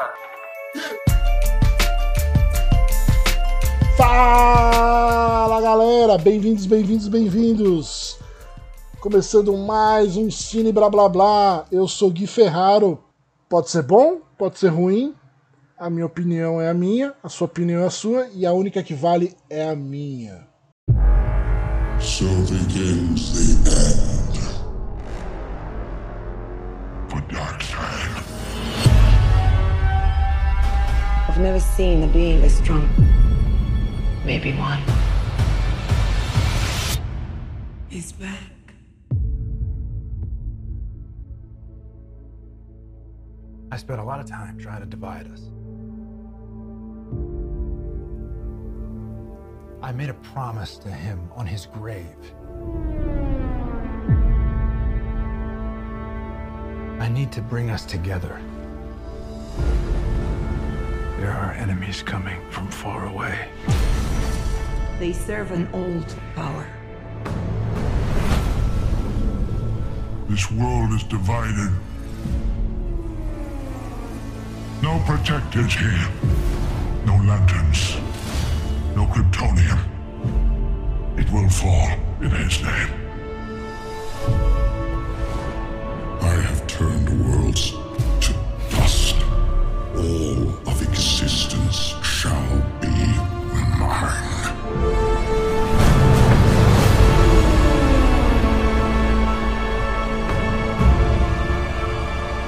cara. Fala galera, bem-vindos, bem-vindos, bem-vindos. Começando mais um Cine Blá Blá Blá. Eu sou Gui Ferraro. Pode ser bom, pode ser ruim. A minha opinião é a minha, a sua opinião é a sua e a única que vale é a minha. So begins the end never seen a being this strong. Maybe one. He's back. I spent a lot of time trying to divide us. I made a promise to him on his grave. I need to bring us together. There are enemies coming from far away. They serve an old power. This world is divided. No protectors here. No lanterns. No Kryptonian. It will fall in his name. I have turned worlds to dust. All of existence shall be mine.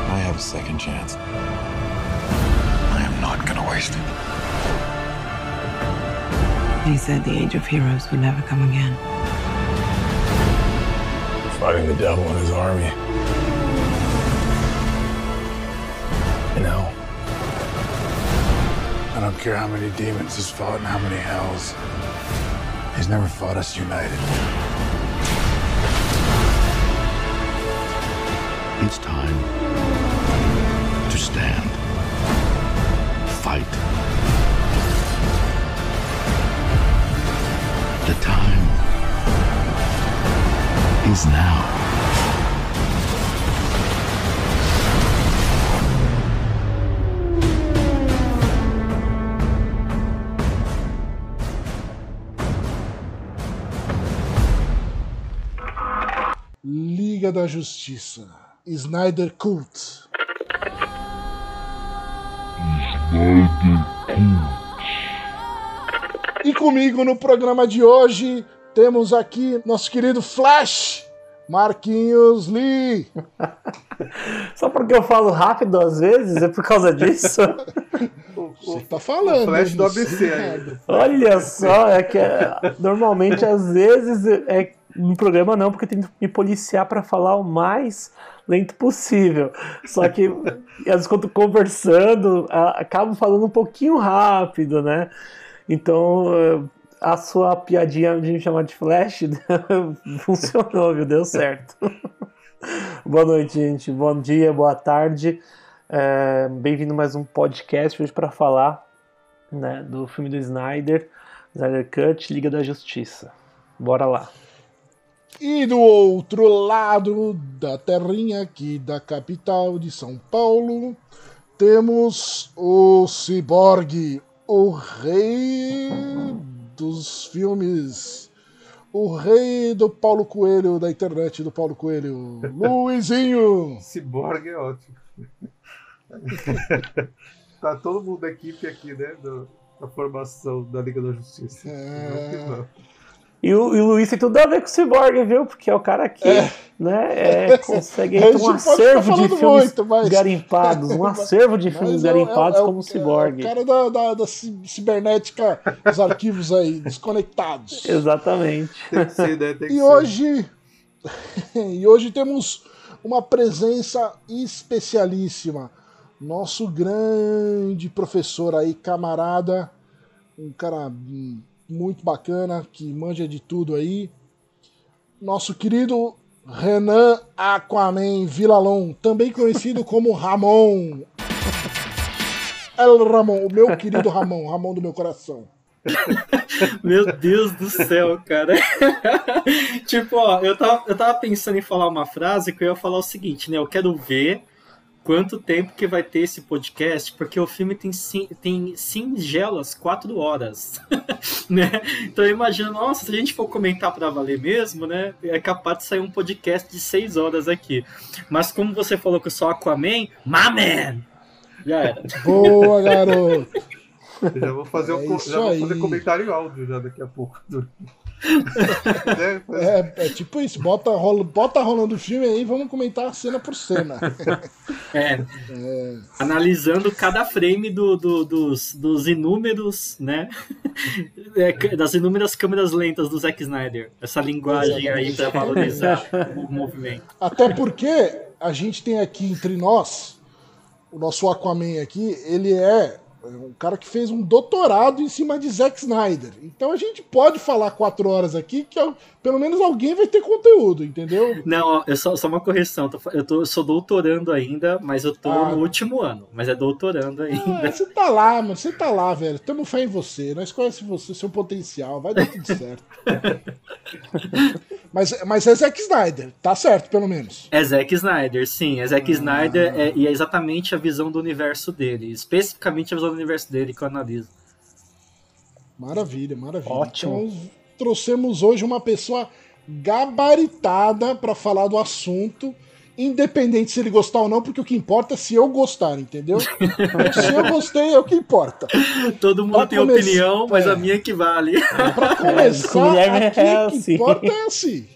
I have a second chance. I am not gonna waste it. He said the age of heroes would never come again. Fighting the devil and his army. You know, I don't care how many demons he's fought and how many hells. He's never fought us united. It's time to stand. Fight. The time is now. Liga da Justiça. Snyder Cult. E comigo no programa de hoje temos aqui nosso querido Flash, Marquinhos Lee. Só porque eu falo rápido às vezes, é por causa disso? Você tá falando. Flash hein? do ABC. Olha só, é que é, normalmente às vezes é no programa não, porque tem que me policiar para falar o mais lento possível. Só que às vezes quando conversando, a- acabo falando um pouquinho rápido, né? Então eh, a sua piadinha de me chamar de Flash funcionou, viu? Deu certo. Boa noite, gente. Bom dia, boa tarde. É, Bem-vindo a mais um podcast hoje para falar né, do filme do Snyder, Snyder Cut, Liga da Justiça. Bora lá. E do outro lado da terrinha aqui da capital de São Paulo, temos o Cyborg, o rei dos filmes, o rei do Paulo Coelho, da internet do Paulo Coelho, Luizinho. Cyborg é ótimo. tá todo mundo da equipe aqui, né? do- da formação da Liga da Justiça. É. E o, e o Luiz tem tudo a ver com o Cyborg, viu? Porque é o cara que né, é, consegue um acervo de filmes muito, mas- garimpados, um acervo de filmes Mas é garimpados é como o é o- Cyborg. É o cara da, da, da ci- cibernética, os arquivos aí, desconectados. Exatamente. Tem que ser, né? Tem que E ser. hoje, e hoje temos uma presença especialíssima. Nosso grande professor aí, camarada, um cara hum, muito bacana, que manja de tudo aí. Nosso querido Renan Aquaman Vilalon, também conhecido como Ramon. El Ramon, o meu querido Ramon, Ramon do meu coração. Meu Deus do céu, cara. tipo, ó, eu tava, eu tava pensando em falar uma frase que eu ia falar o seguinte, né? Eu quero ver quanto tempo que vai ter esse podcast, porque o filme tem, sim- tem singelas quatro horas, né? Então eu imagino, nossa, se a gente for comentar pra valer mesmo, né? É capaz de sair um podcast de seis horas aqui. Mas como você falou que eu sou Aquaman, my man! Já era. Boa, garoto! Eu já vou fazer, É um, já vou fazer comentário em áudio já daqui a pouco. Né? É, é tipo isso, bota, rola, bota rolando o filme aí, vamos comentar cena por cena. É, analisando cada frame do, do- dos, dos inúmeros, né? É, das inúmeras câmeras lentas do Zack Snyder. Essa linguagem aí pra valorizar o movimento. Até porque a gente tem aqui entre nós, o nosso Aquaman aqui, ele é um cara que fez um doutorado em cima de Zack Snyder. Então a gente pode falar quatro horas aqui que pelo menos alguém vai ter conteúdo, entendeu? Não, eu só, só uma correção. Eu, tô, eu sou doutorando ainda, mas eu tô Ah. no último ano. Mas é doutorando Ah, ainda. você tá lá, mano. Você tá lá, velho. Tamo fé em você. Nós conhecemos você, seu potencial. Vai dar tudo certo. mas, mas é Zack Snyder. Tá certo, pelo menos. É Zack Snyder, sim. É Zack Snyder é- e é exatamente a visão do universo dele. Especificamente a visão do universo dele que eu analiso. Maravilha, maravilha. Ótimo. Então, trouxemos hoje uma pessoa gabaritada pra falar do assunto, independente se ele gostar ou não, porque o que importa é se eu gostar, entendeu? se eu gostei é o que importa. Todo mundo Pra tem começar- opinião, mas é. a minha que vale. Pra começar, com Guilherme aqui, é o que assim. importa é assim.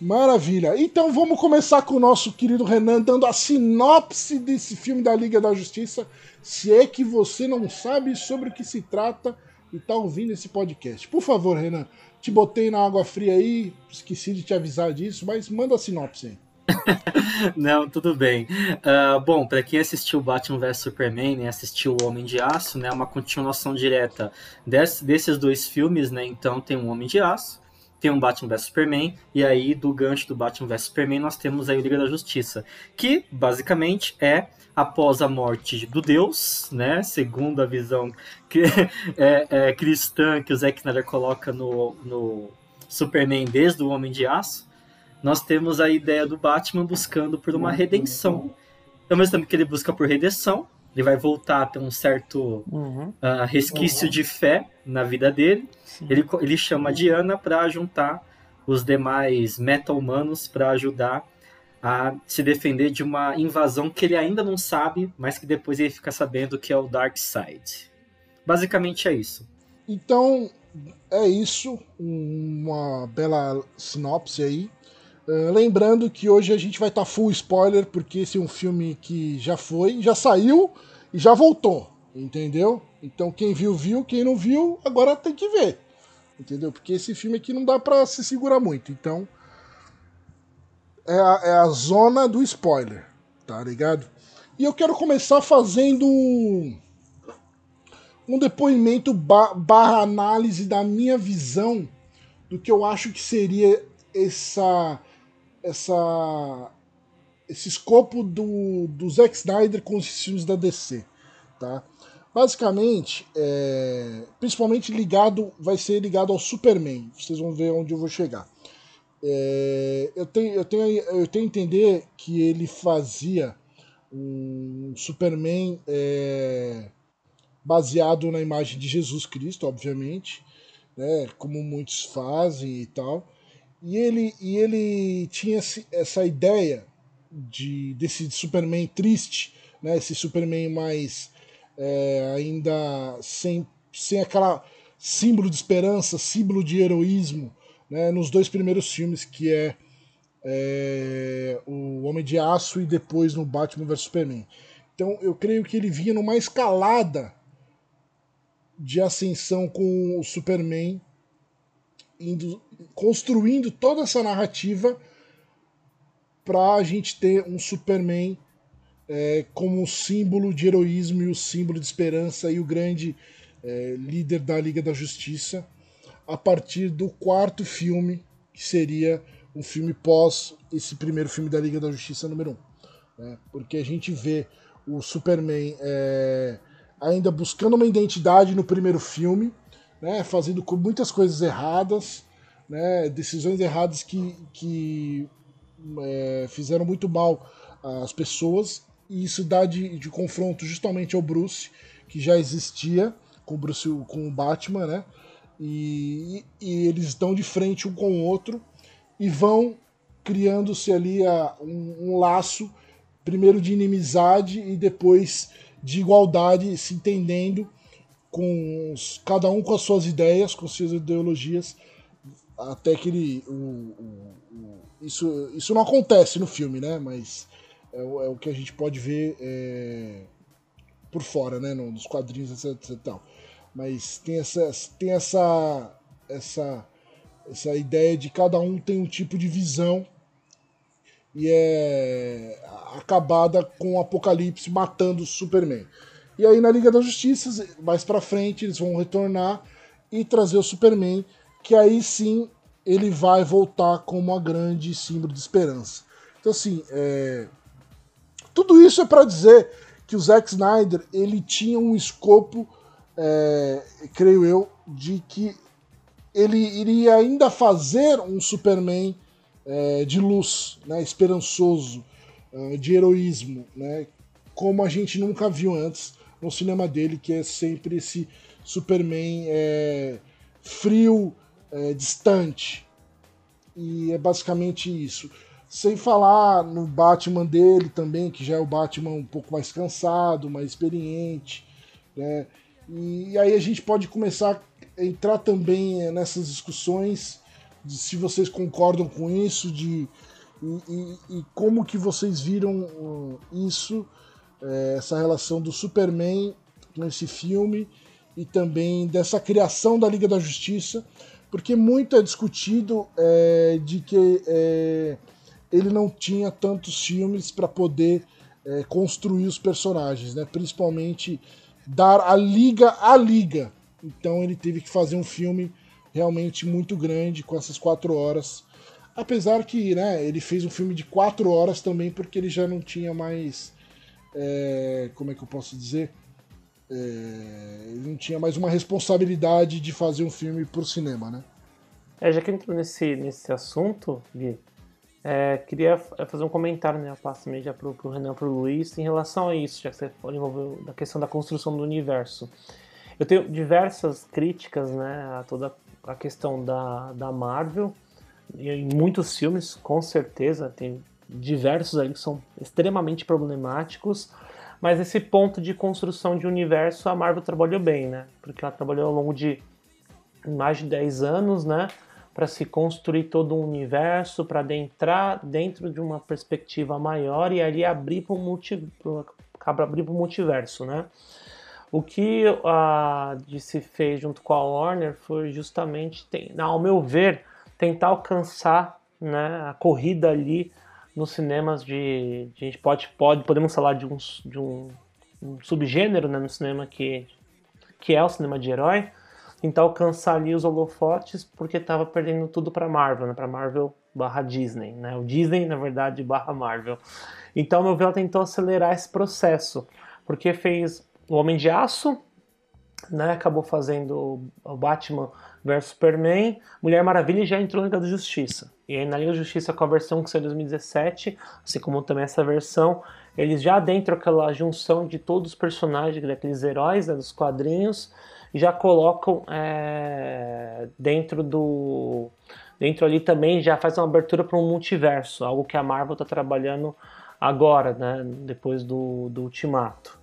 Maravilha. Então vamos começar com o nosso querido Renan dando a sinopse desse filme da Liga da Justiça. Se é que você não sabe sobre o que se trata e tá ouvindo esse podcast. Por favor, Renan, te botei na água fria aí, esqueci de te avisar disso, mas manda a sinopse aí. Não, tudo bem. Ah, bom, para quem assistiu Batman vs Superman, né, assistiu O Homem de Aço, né, uma continuação direta desse- desses dois filmes, né? Então tem um Homem de Aço, tem um Batman vs Superman, e aí do gancho do Batman vs Superman nós temos aí o Liga da Justiça, que basicamente é após a morte do Deus, né? Segundo a visão que, é, é, cristã que o Zack Snyder coloca no, no Superman desde o Homem de Aço nós temos a ideia do Batman buscando por uma redenção. Ao mesmo tempo que ele busca por redenção, ele vai voltar a ter um certo Uhum. ah, resquício de fé na vida dele. Ele, ele chama a Diana para juntar os demais meta-humanos para ajudar a se defender de uma invasão que ele ainda não sabe, mas que depois ele fica sabendo que é o Darkseid. Basicamente é isso. Então, é isso. Uma bela sinopse aí. Uh, lembrando que hoje a gente vai estar full spoiler, porque esse é um filme que já foi, já saiu e já voltou. Entendeu? Então quem viu, viu. Quem não viu, agora tem que ver. Entendeu? Porque esse filme aqui não dá pra se segurar muito. Então. É a, é a zona do spoiler. Tá ligado? E eu quero começar fazendo um depoimento ba- barra análise da minha visão do que eu acho que seria essa essa esse escopo do, do Zack Snyder com os filmes da DC, tá? Basicamente, é, principalmente ligado, vai ser ligado ao Superman. Vocês vão ver onde eu vou chegar. É, eu tenho eu tenho eu tenho a entender que ele fazia um Superman é, baseado na imagem de Jesus Cristo, obviamente, né, como muitos fazem e tal. E ele, e ele tinha essa ideia de desse Superman triste, né, esse Superman mais é, ainda sem, sem aquela símbolo de esperança, símbolo de heroísmo, né, nos dois primeiros filmes que é, é, o Homem de Aço e depois no Batman vs Superman. Então eu creio que ele vinha numa escalada de ascensão com o Superman, indo, construindo toda essa narrativa para a gente ter um Superman é, como símbolo de heroísmo e o símbolo de esperança e o grande é, líder da Liga da Justiça a partir do quarto filme, que seria um filme pós esse primeiro filme da Liga da Justiça número 1. Um, né? Porque a gente vê o Superman é, ainda buscando uma identidade no primeiro filme, né? fazendo muitas coisas erradas, né? decisões erradas que, que é, fizeram muito mal as pessoas, e isso dá de, de confronto justamente ao Bruce, que já existia com o Bruce, com o Batman, né? E, e eles estão de frente um com o outro e vão criando-se ali a, um, um laço, primeiro de inimizade e depois de igualdade, se entendendo com os, cada um com as suas ideias, com suas ideologias, até que ele. O, o, o, isso, isso não acontece no filme, né? Mas é, é o que a gente pode ver é, por fora, né? Nos quadrinhos, etc, etc. Tal. Mas tem essa, tem essa, essa, essa ideia de cada um tem um tipo de visão e é acabada com o Apocalipse matando o Superman. E aí na Liga da Justiça, mais para frente, eles vão retornar e trazer o Superman, que aí sim ele vai voltar como uma grande símbolo de esperança. Então assim, é... tudo isso é para dizer que o Zack Snyder ele tinha um escopo, é... creio eu, de que ele iria ainda fazer um Superman é, de luz, né, esperançoso, é, de heroísmo, né, como a gente nunca viu antes no cinema dele, que é sempre esse Superman é, frio, é, distante. E é basicamente isso. Sem falar no Batman dele também, que já é o Batman um pouco mais cansado, mais experiente. Né? E, aí a gente pode começar a entrar também é, nessas discussões de se vocês concordam com isso, de e, e, e como que vocês viram uh, isso, é, essa relação do Superman com esse filme e também dessa criação da Liga da Justiça, porque muito é discutido é, de que é, ele não tinha tantos filmes para poder é, construir os personagens, né? principalmente dar a liga à liga. Então ele teve que fazer um filme realmente muito grande com essas quatro horas. Apesar que né, ele fez um filme de quatro horas também porque ele já não tinha mais. É, como é que eu posso dizer? É, ele não tinha mais uma responsabilidade de fazer um filme por cinema, né? É, já que entrou nesse, nesse assunto, Gui, é, queria fazer um comentário, né? Eu passo também já pro, pro Renan pro Luiz em relação a isso, já que você envolveu da questão da construção do universo. Eu tenho diversas críticas, né, a toda a questão da, da Marvel, em muitos filmes, com certeza, tem diversos aí que são extremamente problemáticos, mas esse ponto de construção de universo a Marvel trabalhou bem, né? Porque ela trabalhou ao longo de mais de 10 anos, né? Para se construir todo um universo, para adentrar dentro de uma perspectiva maior e ali abrir para o multi, multiverso, né? O que a DC fez junto com a Warner foi justamente, ao meu ver, tentar alcançar né, a corrida ali nos cinemas de, de. a gente pode, pode podemos falar de um, de um, um subgênero né, no cinema que, que é o cinema de herói, tentar alcançar ali os holofotes porque estava perdendo tudo para Marvel, né, para Marvel barra Disney, né, o Disney na verdade barra Marvel. Então, meu ela tentou acelerar esse processo porque fez o Homem de Aço, né, acabou fazendo o Batman vs Superman, Mulher Maravilha já entrou na Liga da Justiça. E aí na Liga da Justiça com a versão que saiu em 2017, assim como também essa versão, eles já dentro aquela junção de todos os personagens, daqueles heróis né, dos quadrinhos, já colocam é, dentro do dentro ali também já faz uma abertura para um multiverso, algo que a Marvel está trabalhando agora, né, depois do, do Ultimato.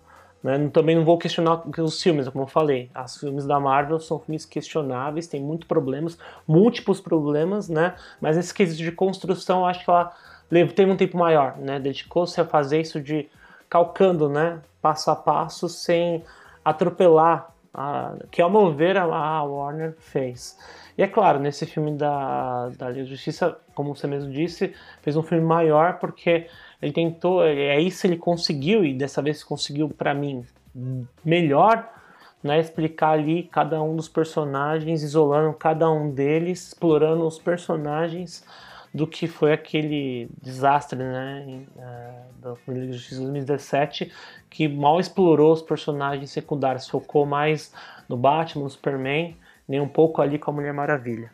Né? Também não vou questionar os filmes, como eu falei. Os filmes da Marvel são filmes questionáveis, tem muitos problemas, múltiplos problemas, né? Mas nesse quesito de construção, acho que ela teve um tempo maior, né? Dedicou-se a fazer isso de calcando, né? Passo a passo, sem atropelar, a, que ao meu ver a, Warner fez. E é claro, nesse filme da, da Liga da Justiça, como você mesmo disse, fez um filme maior porque ele tentou, é isso ele conseguiu, e dessa vez conseguiu para mim melhor, né, explicar ali cada um dos personagens, isolando cada um deles, explorando os personagens do que foi aquele desastre né, em, uh, da Justiça 2017, que mal explorou os personagens secundários, focou mais no Batman, no Superman, nem um pouco ali com a Mulher Maravilha.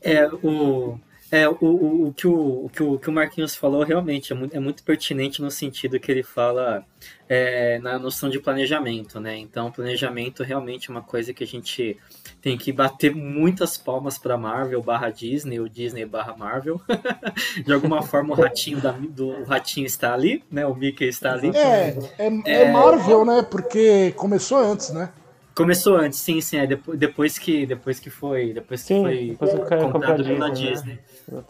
É, o, É, o, o, o, que o, o, que o que o Marquinhos falou realmente é muito, é muito pertinente no sentido que ele fala é, na noção de planejamento, né? Então, planejamento realmente é uma coisa que a gente tem que bater muitas palmas para Marvel barra Disney, ou Disney barra Marvel. de alguma forma o ratinho, da, do, o ratinho está ali, né? O Mickey está ali. É, é, é Marvel, né? Porque começou antes, né? Começou antes, sim, sim. É depois, depois que depois que foi depois que Sim, foi depois que comprado pela Disney, Disney. né? Exatamente.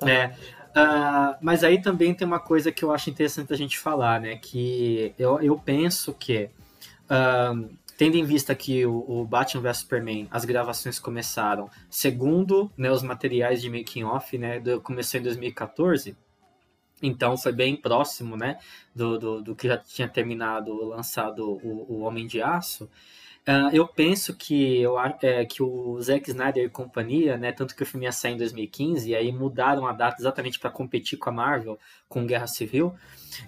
É. Ah, mas aí também tem uma coisa que eu acho interessante a gente falar, né? Que eu, eu penso que, ah, tendo em vista que o, o Batman vs Superman, as gravações começaram, segundo né, os materiais de making off, né? Começou em 2014. Então foi bem próximo, né? Do, do, do que já tinha terminado, lançado o, o Homem de Aço. Ah, eu penso que, eu, é, que o Zack Snyder e companhia, né, tanto que o filme ia sair em 2015, e aí mudaram a data exatamente para competir com a Marvel, com Guerra Civil,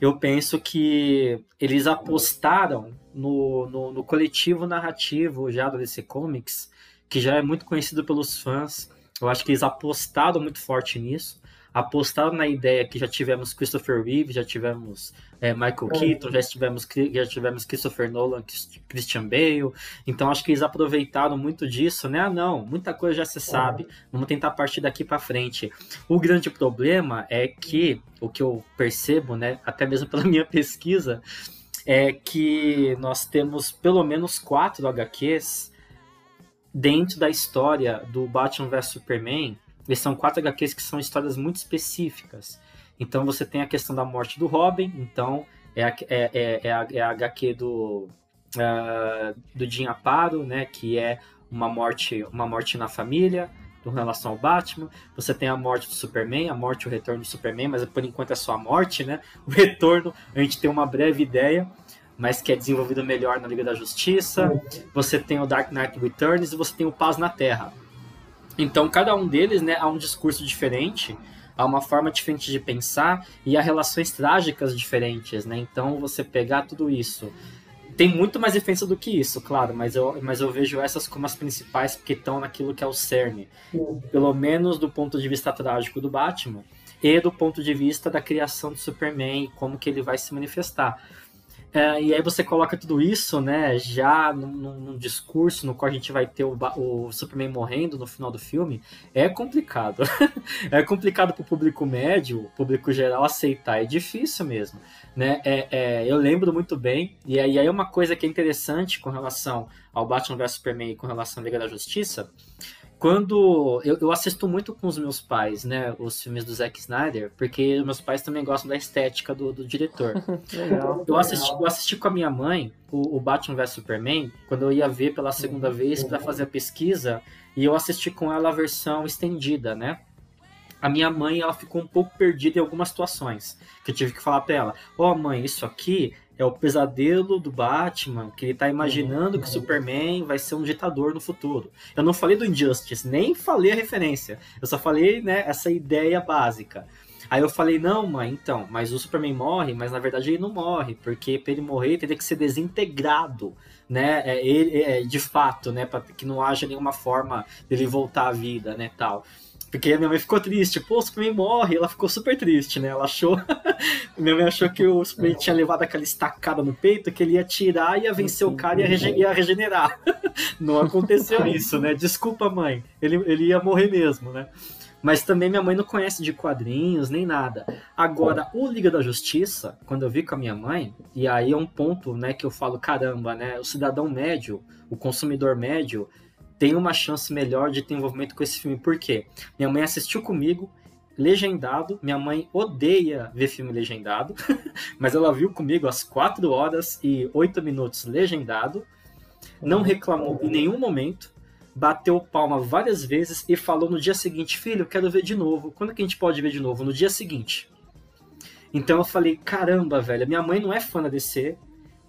eu penso que eles apostaram no, no, no coletivo narrativo já do DC Comics, que já é muito conhecido pelos fãs. Eu acho que eles apostaram muito forte nisso. Apostaram na ideia que já tivemos Christopher Reeve, já tivemos é, Michael Keaton, já tivemos, já tivemos Christopher Nolan, Chris- Christian Bale. Então acho que eles aproveitaram muito disso, né? Ah, não, muita coisa já se sabe. Vamos tentar partir daqui para frente. O grande problema é que o que eu percebo, né, até mesmo pela minha pesquisa, é que nós temos pelo menos quatro HQs dentro da história do Batman vs Superman. Eles são quatro HQs que são histórias muito específicas. Então você tem a questão da morte do Robin, então é a, é, é, é a, é a HQ do, ah, do Jim Aparo, né, que é uma morte, uma morte na família, com relação ao Batman. Você tem a morte do Superman, a morte e o retorno do Superman, mas por enquanto é só a morte, né? O retorno, a gente tem uma breve ideia, mas que é desenvolvido melhor na Liga da Justiça. Você tem o Dark Knight Returns e você tem o Paz na Terra. Então, cada um deles, né, há um discurso diferente, há uma forma diferente de pensar e há relações trágicas diferentes, né? Então, você pegar tudo isso. Tem muito mais diferença do que isso, claro, mas eu, mas eu vejo essas como as principais porque estão naquilo que é o cerne. Pelo menos do ponto de vista trágico do Batman e do ponto de vista da criação do Superman e como que ele vai se manifestar. É, e aí você coloca tudo isso, né, já num, num- discurso no qual a gente vai ter o, o Superman morrendo no final do filme, é complicado. é complicado pro público médio, o público geral aceitar, é difícil mesmo, né? É, é, eu lembro muito bem, e aí, aí é uma coisa que é interessante com relação ao Batman vs Superman e com relação à Liga da Justiça, quando eu, eu assisto muito com os meus pais, né, os filmes do Zack Snyder, porque meus pais também gostam da estética do, do diretor. Legal. Eu assisti, eu assisti com a minha mãe o, o Batman vs Superman quando eu ia ver pela segunda vez para fazer a pesquisa e eu assisti com ela a versão estendida, né? A minha mãe ela ficou um pouco perdida em algumas situações que eu tive que falar para ela: "Ó, mãe, isso aqui é o pesadelo do Batman, que ele tá imaginando que o Superman vai ser um ditador no futuro. Eu não falei do Injustice, nem falei a referência. Eu só falei, né, essa ideia básica. Aí eu falei, não, mãe, então, mas o Superman morre, mas na verdade ele não morre, porque para ele morrer teria que ser desintegrado, né? É, ele, é, de fato, né? Para que não haja nenhuma forma dele voltar à vida, né? Tal. Porque a minha mãe ficou triste, pô, o Superman morre, ela ficou super triste, né? Ela achou. minha mãe achou que o Superman tinha levado aquela estacada no peito, que ele ia tirar, ia vencer o cara e ia, ia regenerar. não aconteceu isso, né? Desculpa, mãe, ele, ele ia morrer mesmo, né? Mas também minha mãe não conhece de quadrinhos nem nada. Agora, o Liga da Justiça, quando eu vi com a minha mãe, e aí é um ponto, né, que eu falo, caramba, né, o cidadão médio, o consumidor médio, tem uma chance melhor de ter envolvimento com esse filme. Por quê? Minha mãe assistiu comigo, legendado. Minha mãe odeia ver filme legendado, mas ela viu comigo às 4 horas e 8 minutos legendado. Não reclamou em nenhum momento bateu palma várias vezes e falou no dia seguinte, filho, quero ver de novo. Quando que a gente pode ver de novo? No dia seguinte. Então eu falei, caramba, velho, minha mãe não é fã da DC,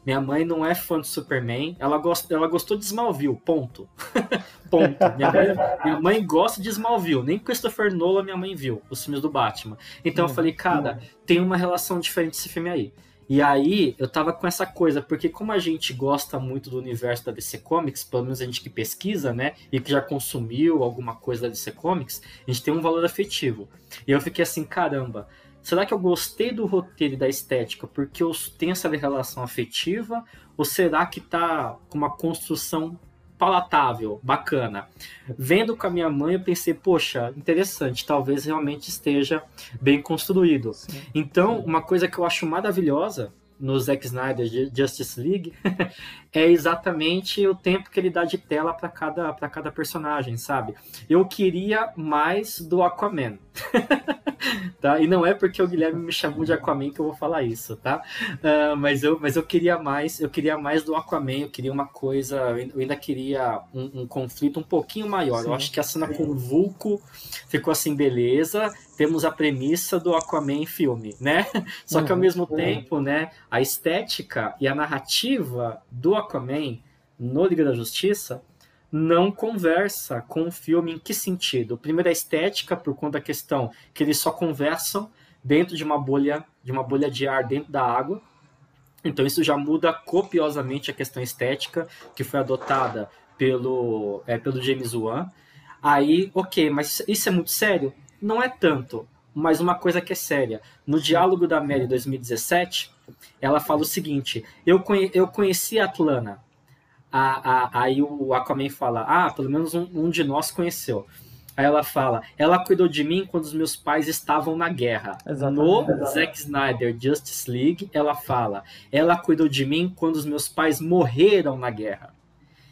minha mãe não é fã do Superman, ela, gosta, ela gostou de Smallville, ponto. ponto. Minha mãe, minha mãe gosta de Smallville, nem Christopher Nolan minha mãe viu, os filmes do Batman. Então eu falei, cara, tem uma relação diferente esse filme aí. E aí eu tava com essa coisa, porque como a gente gosta muito do universo da DC Comics, pelo menos a gente que pesquisa, né, e que já consumiu alguma coisa da DC Comics, a gente tem um valor afetivo. E eu fiquei assim, caramba, será que eu gostei do roteiro e da estética porque eu tenho essa relação afetiva? Ou será que tá com uma construção palatável, bacana. Vendo com a minha mãe, eu pensei, poxa, interessante, talvez realmente esteja bem construído. Sim. Então, uma coisa que eu acho maravilhosa no Zack Snyder de Justice League é exatamente o tempo que ele dá de tela para cada, cada personagem, sabe? Eu queria mais do Aquaman. tá? E não é porque o Guilherme me chamou de Aquaman que eu vou falar isso, tá? Uh, mas, eu, mas eu queria mais, eu queria mais do Aquaman, eu queria uma coisa, eu ainda queria um, um conflito um pouquinho maior. Sim. Eu acho que a cena com o Vulco ficou assim, beleza. Temos a premissa do Aquaman filme, né? Só que ao uhum. mesmo tempo, né, a estética e a narrativa do Aquaman no Liga da Justiça não conversa com o filme em que sentido? Primeiro a estética, por conta da questão que eles só conversam dentro de uma bolha, de uma bolha de ar dentro da água. Então isso já muda copiosamente a questão estética que foi adotada pelo, é, pelo James Wan. Aí, ok, mas isso é muito sério? Não é tanto, mas uma coisa que é séria. No diálogo da Mary 2017, ela fala o seguinte: eu, conhe eu conheci a Atlana, a, a, aí o Aquaman fala: Ah, pelo menos um, um, de nós conheceu. Aí ela fala: Ela cuidou de mim quando os meus pais estavam na guerra. Exatamente. No Zack Snyder Justice League, ela fala: Ela cuidou de mim quando os meus pais morreram na guerra.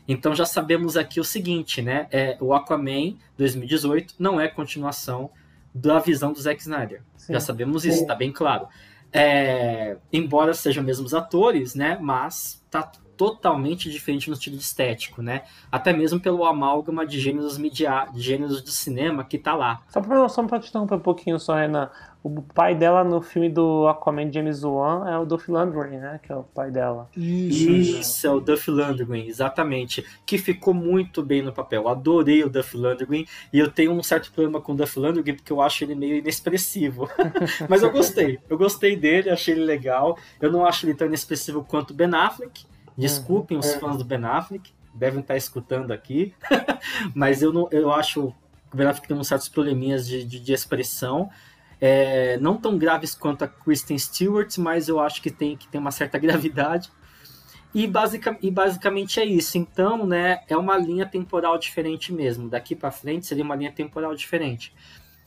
Então já sabemos aqui o seguinte, né? É, o Aquaman 2018 não é continuação da visão do Zack Snyder. Sim. Já sabemos isso, está bem claro. É, embora sejam mesmos atores, né? Mas tá totalmente diferente no estilo estético, né? Até mesmo pelo amálgama de gêneros media... de gêneros de cinema que tá lá. Só pra, só pra te um pouquinho, só, Renan. O pai dela no filme do Aquaman James Wan é o Duff Landry, né? Que é o pai dela. Isso, Isso é o Duff Landry, exatamente. Que ficou muito bem no papel. Adorei o Duff Landry e eu tenho um certo problema com o Duff Landry porque eu acho ele meio inexpressivo. Mas eu gostei. Eu gostei dele, achei ele legal. Eu não acho ele tão inexpressivo quanto o Ben Affleck Desculpem os fãs do Ben Affleck, devem estar escutando aqui, mas eu, não, eu acho que o Ben Affleck tem uns certos probleminhas de, de, de expressão, é, não tão graves quanto a Kristen Stewart, mas eu acho que tem, que tem uma certa gravidade. E, e basicamente é isso. Então, né, é uma linha temporal diferente mesmo. Daqui para frente seria uma linha temporal diferente.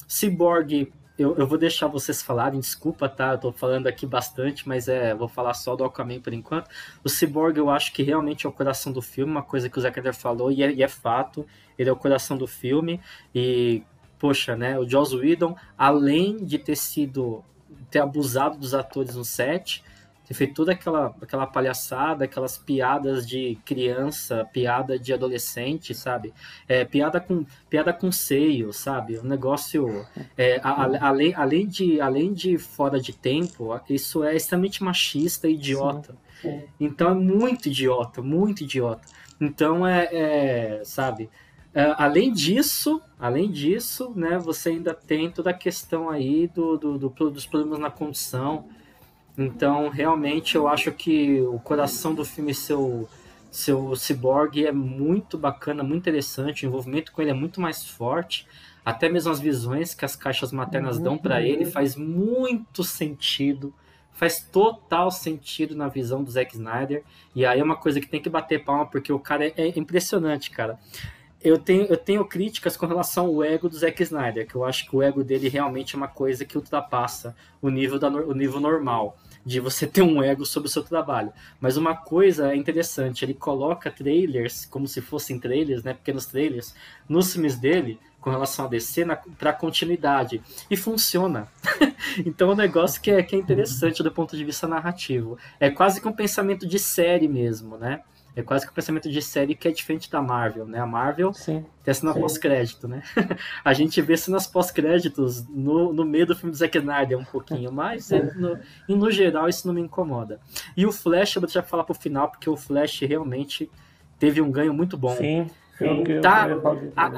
Cyborg eu, eu vou deixar vocês falarem, desculpa, tá? Eu tô falando aqui bastante, mas é, vou falar só do Aquaman por enquanto. O Cyborg eu acho que realmente é o coração do filme, uma coisa que o Zack falou, e é, e é fato, ele é o coração do filme, e, poxa, né, o Joss Whedon, além de ter sido, ter abusado dos atores no set, ter feito toda aquela, aquela palhaçada, aquelas piadas de criança, piada de adolescente, sabe? É, piada com piada com seio, sabe? Um negócio é, a, a, além, além, de, além de fora de tempo, isso é extremamente machista e idiota. Sim. Então é muito idiota, muito idiota. Então é, é sabe? É, além disso, além disso, né, você ainda tem toda a questão aí do, do, do dos problemas na condição, então, realmente, eu acho que o coração do filme, seu, seu Cyborg, é muito bacana, muito interessante. O envolvimento com ele é muito mais forte. Até mesmo as visões que as caixas maternas dão para ele faz muito sentido. Faz total sentido na visão do Zack Snyder. E aí é uma coisa que tem que bater palma, porque o cara é, é impressionante, cara eu tenho, eu tenho críticas com relação ao ego do Zack Snyder, que eu acho que o ego dele realmente é uma coisa que ultrapassa o nível, da, o nível normal de você ter um ego sobre o seu trabalho. Mas uma coisa é interessante, ele coloca trailers como se fossem trailers, né, pequenos trailers, nos filmes dele, com relação a DC, para continuidade. E funciona. então é um negócio que é, que é interessante do ponto de vista narrativo. É quase que um pensamento de série mesmo, né? É quase que um pensamento de série que é diferente da Marvel, né? A Marvel sim, tem cena pós-crédito, né? a gente vê cenas pós-créditos no, no meio do filme do Zack Snyder um pouquinho, mas é, no, e no geral isso não me incomoda. E o Flash, eu vou deixar falar pro final, porque o Flash realmente teve um ganho muito bom. Sim. Tá. A-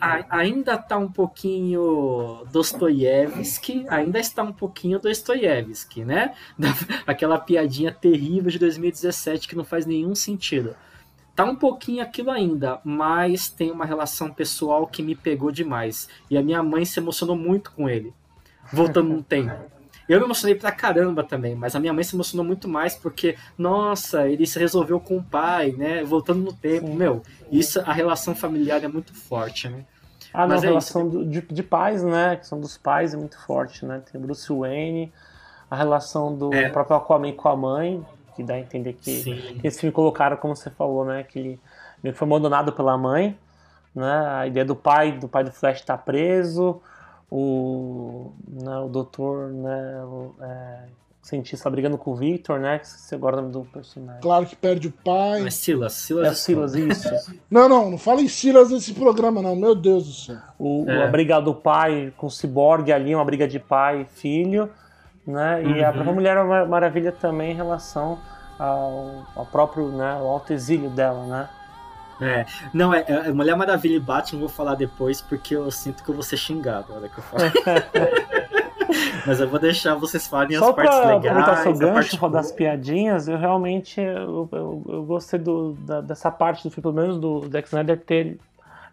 a- ainda tá um pouquinho Dostoiévski, ainda está um pouquinho Dostoiévski, né? Aquela piadinha terrível de 2017 que não faz nenhum sentido. Tá um pouquinho aquilo ainda, mas tem uma relação pessoal que me pegou demais. E a minha mãe se emocionou muito com ele, voltando no tempo. Eu me emocionei pra caramba também, mas a minha mãe se emocionou muito mais porque, nossa, ele se resolveu com o pai, né? Voltando no tempo. Meu, isso, a relação familiar é muito forte, né? Ah, não, Mas a é relação do- de, de pais, né? Que são dos pais é muito forte, né? Tem o Bruce Wayne, a relação do É. próprio Aquaman com a mãe, que dá a entender que, Sim. que esse filme colocaram, como você falou, né? Que ele foi abandonado pela mãe, né? A ideia do pai, do pai do Flash tá preso, o, né, o doutor, né? O, é, cientista brigando com o Victor, né? Que você agora o nome do personagem. Claro que perde o pai. Mas Silas, Silas. É o Silas, isso. Não, não, não fala em Silas nesse programa, não. Meu Deus do céu. O, É. A briga do pai com o ciborgue ali, uma briga de pai e filho, né? E a Uhum. própria Mulher Mar- Maravilha também em relação ao, ao próprio, né? Ao alto exílio dela, né? É. Não, é, é Mulher Maravilha e Batman vou falar depois porque eu sinto que eu vou ser xingado na hora que eu falo. Mas eu vou deixar vocês falarem Só as partes pra legais. aproveitar seu gancho parte das piadinhas, eu realmente eu, eu, eu gostei do, da- dessa parte do filme, pelo menos do Zack Snyder ter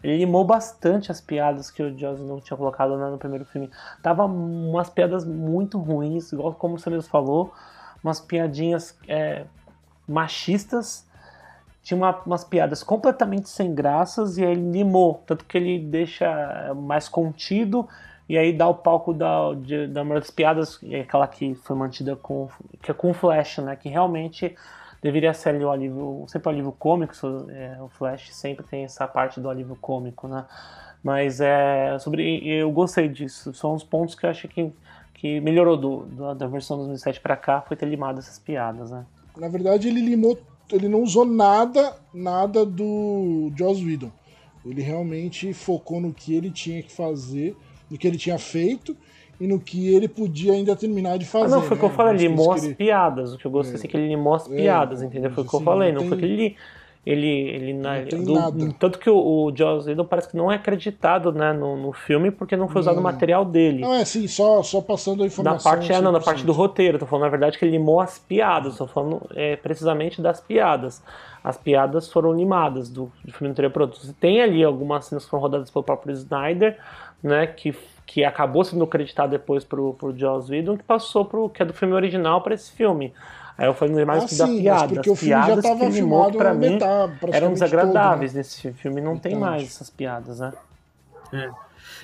ele limou bastante as piadas que o Joss não tinha colocado né, no primeiro filme. Tava umas piadas muito ruins, igual como você mesmo falou, umas piadinhas é, machistas, tinha uma- umas piadas completamente sem graças e aí ele limou, tanto que ele deixa é, mais contido e aí dá o palco da, de- da das piadas, é aquela que foi mantida com, que é com Flash, né? Que realmente deveria ser ali o alívio, sempre o alívio cômico, é, o Flash sempre tem essa parte do alívio cômico, né? Mas é sobre, eu gostei disso, são os pontos que eu acho que, que melhorou do, do- da versão 2007 pra cá, foi ter limado essas piadas, né? Na verdade, ele limou. Ele não usou nada, nada do Joss Whedon. Ele realmente focou no que ele tinha que fazer, no que ele tinha feito e no que ele podia ainda terminar de Ah, fazer. não, foi o que eu né? falei, ele limou as que piadas. O que eu gostei É. assim, que ele limou as É, piadas, entendeu? Foi o que eu assim, falei. não Não foi que tem- ele. Ele, ele, na- do-. Tanto que o, o Joss Whedon parece que não é acreditado né, no, no filme porque não foi usado o material dele. Não, é assim, só, só passando a Na informação. parte, é, não, na 100%. parte do roteiro, tô falando na verdade que ele limou as piadas, tô falando é, precisamente das piadas. As piadas foram limadas do, do filme anterior pronto. Tem ali algumas cenas que foram rodadas pelo próprio Snyder, né, que, que acabou sendo acreditado depois pro, pro Joss Whedon, que passou pro que é do filme original para esse filme. Aí eu falei mais Ah, que da sim, piada. porque As o filme já tava filmado pra mim metade, eram todo, desagradáveis né? nesse filme. Não tem mais essas piadas, né?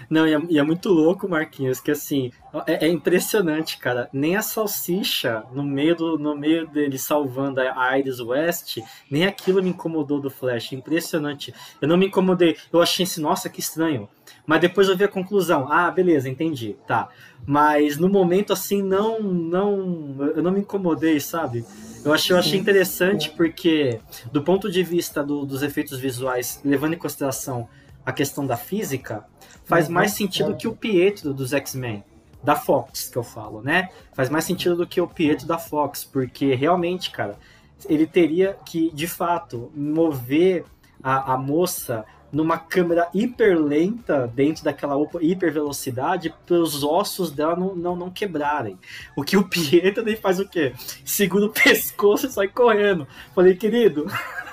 Não, e é, e é muito louco, Marquinhos, que assim, é, é impressionante, cara. Nem a salsicha no meio, do, no meio dele salvando a Iris West, nem aquilo me incomodou do Flash. Impressionante. Eu não me incomodei. Eu achei assim, nossa, que estranho. Mas depois eu vi a conclusão. Ah, beleza, entendi. Tá. Mas no momento, assim, não. não eu não me incomodei, sabe? Eu achei, eu achei interessante porque, do ponto de vista do- dos efeitos visuais, levando em consideração a questão da física, faz Uhum. mais sentido que o Pietro dos X-Men. Da Fox, que eu falo, né? Faz mais sentido do que o Pietro da Fox, porque realmente, cara, ele teria que, de fato, mover a, a moça numa câmera hiper lenta dentro daquela hiper velocidade para os ossos dela não, não, não quebrarem. O que o Pietro daí faz o quê? Segura o pescoço e sai correndo. Falei, querido, É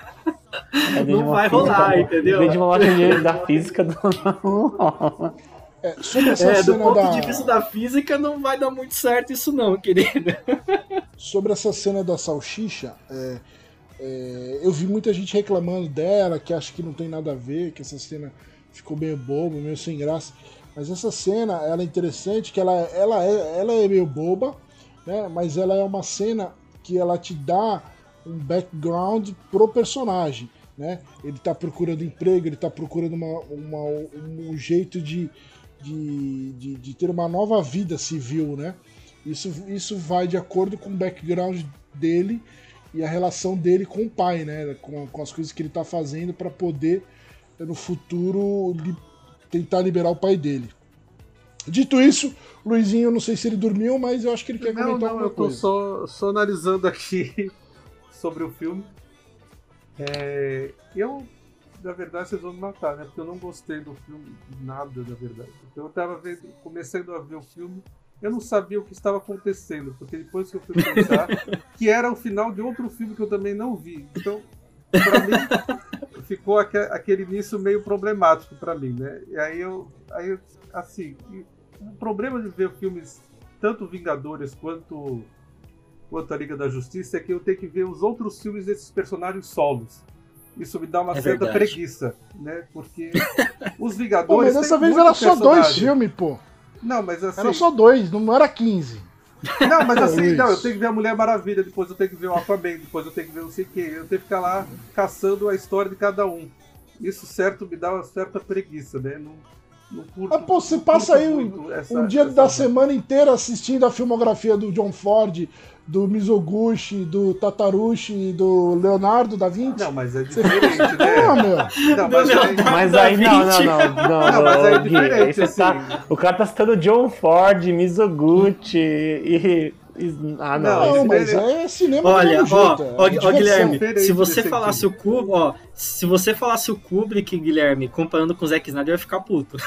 Não uma vai rolar, entendeu? Vem de uma loja de- da física do. É, sobre essa é, do cena ponto da. de vista da física não vai dar muito certo isso não, querido. Sobre essa cena da salsicha, é, é, eu vi muita gente reclamando dela, que acha que não tem nada a ver, que essa cena ficou meio boba, meio sem graça. Mas essa cena, ela é interessante, que ela, ela, é, ela é meio boba, né? Mas ela é uma cena que ela te dá um background pro personagem, né? Ele tá procurando emprego, ele tá procurando uma, uma- um jeito de, de, de, de ter uma nova vida civil, né? Isso, isso vai de acordo com o background dele e a relação dele com o pai, né? Com, com as coisas que ele tá fazendo para poder, no futuro, li- tentar liberar o pai dele. Dito isso, Luizinho, eu não sei se ele dormiu, mas eu acho que ele quer Não, comentar não, alguma eu tô coisa. só, só analisando aqui sobre o filme. É, eu na verdade, vocês vão me matar, né? Porque eu não gostei do filme, nada, na verdade. Então eu tava vendo, começando a ver o filme, eu não sabia o que estava acontecendo, porque depois que eu fui pensar, que era o final de outro filme que eu também não vi. Então, pra mim, ficou aque- aquele início meio problemático pra mim, né? E aí eu, aí eu assim, o problema de ver filmes tanto Vingadores quanto quanto a Liga da Justiça é que eu tenho que ver os outros filmes desses personagens solos. Isso me dá uma É certa verdade. preguiça, né? Porque os Pô, Vingadores. mas dessa vez era só dois filmes, pô. Não, mas assim. Era só dois, não era 15. Não, mas assim, Luiz. não, eu tenho que ver a Mulher Maravilha, depois eu tenho que ver o Aquaman, depois eu tenho que ver não sei o quê. Eu tenho que ficar lá caçando a história de cada um. Isso certo me dá uma certa preguiça, né? Não, não curto, Ah, pô, você passa aí um, essa- um dia da semana inteira assistindo a filmografia do John Ford, do Mizoguchi, do Tatarushi, do Leonardo da Vinci. Não, mas é diferente, né? Porra, meu. Não, mas aí, Mas aí não, não, não, não, Não, mas aí é Gui, aí diferente, você assim. tá- o cara tá citando John Ford, Mizoguchi e. ah, não. Não, Não, esse mas daí- é cinema Olha, ó, é ó, ó, diversão. Guilherme, se você falasse o Kubrick, ó, se você falasse o Kubrick, Guilherme, comparando com o Zack Snyder, eu ia ficar puto.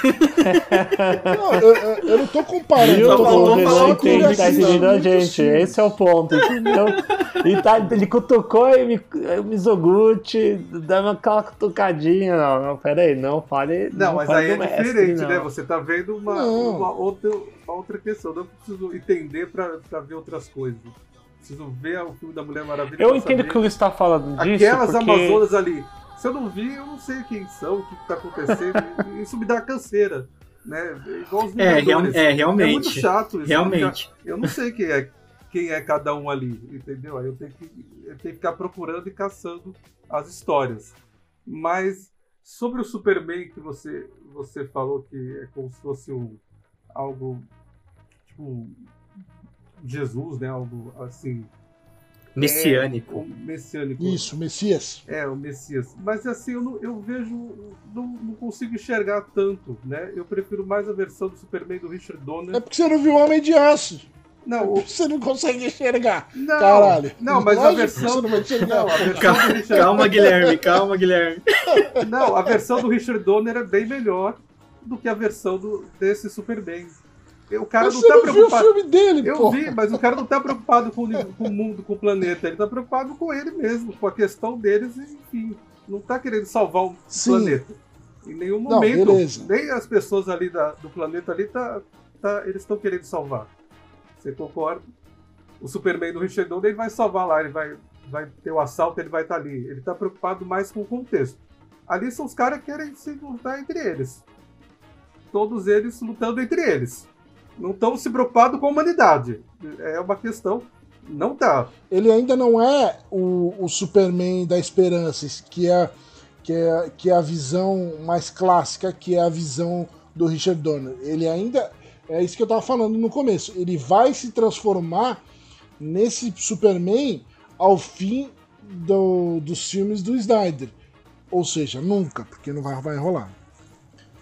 Não, eu, eu- eu não tô comparando, Viu? eu tô falando Ele falar não o só que ele entende, tá assiste entendendo a gente. Esse é o ponto, entendeu? E tá, ele cutucou e me, Mizoguchi, dando aquela cutucadinha. Não, não, pera aí, não fale. Não, mas fale aí é mestre, diferente, não. né? Você tá vendo uma, Não. uma outra, outra questão. Não preciso entender pra, pra ver outras coisas. Preciso ver o filme da Mulher Maravilha. Eu entendo saber que o Luiz tá falando disso. Aquelas porque... Amazonas ali. Se eu não vi, eu não sei quem são, o que, que tá acontecendo. Isso me dá canseira. Né? Igual os É, real- é, É muito realmente. chato isso. Realmente. Eu não sei quem é, quem é cada um ali, entendeu? Aí eu tenho, que, eu tenho que ficar procurando e caçando as histórias. Mas sobre o Superman que você, você falou que é como se fosse um, algo tipo Jesus, né? Algo assim. Messiânico. um messiânico. Isso, Messias. É, o Messias. Mas assim, eu, não, eu vejo. Não, não consigo enxergar tanto, né? Eu prefiro mais a versão do Superman do Richard Donner. É porque você não viu Homem de Aço. Não, o, Você não consegue enxergar. não, Caralho. Não, mas a Lógico que versão. Você não vai enxergar. Não, a versão do Calma, Richard calma, Guilherme, calma, Guilherme. Não, a versão do Richard Donner é bem melhor do que a versão do, desse Superman. O cara Mas não você tá não viu o preocupado. filme dele, Eu pô. vi, mas o cara não tá preocupado com com o mundo, com o planeta. Ele tá preocupado com ele mesmo, com a questão deles, enfim. Não tá querendo salvar o Sim. planeta. Em nenhum Não, momento. beleza. nem as pessoas ali da- do planeta ali tá, tá, eles estão querendo salvar. Você concorda? O Superman do Richard Donner ele vai salvar lá, ele vai, vai ter o assalto, ele vai estar ali. Ele tá preocupado mais com o contexto. Ali são os caras que querem se lutar entre eles. Todos eles lutando entre eles. Não estão se preocupados com a humanidade. É uma questão. Não tá. Ele ainda não é o, o Superman da esperança, que é, que, é, que é a visão mais clássica, que é a visão do Richard Donner. Ele ainda. É isso que eu tava falando no começo. Ele vai se transformar nesse Superman ao fim do- dos filmes do Snyder. Ou seja, nunca, porque não vai, vai rolar.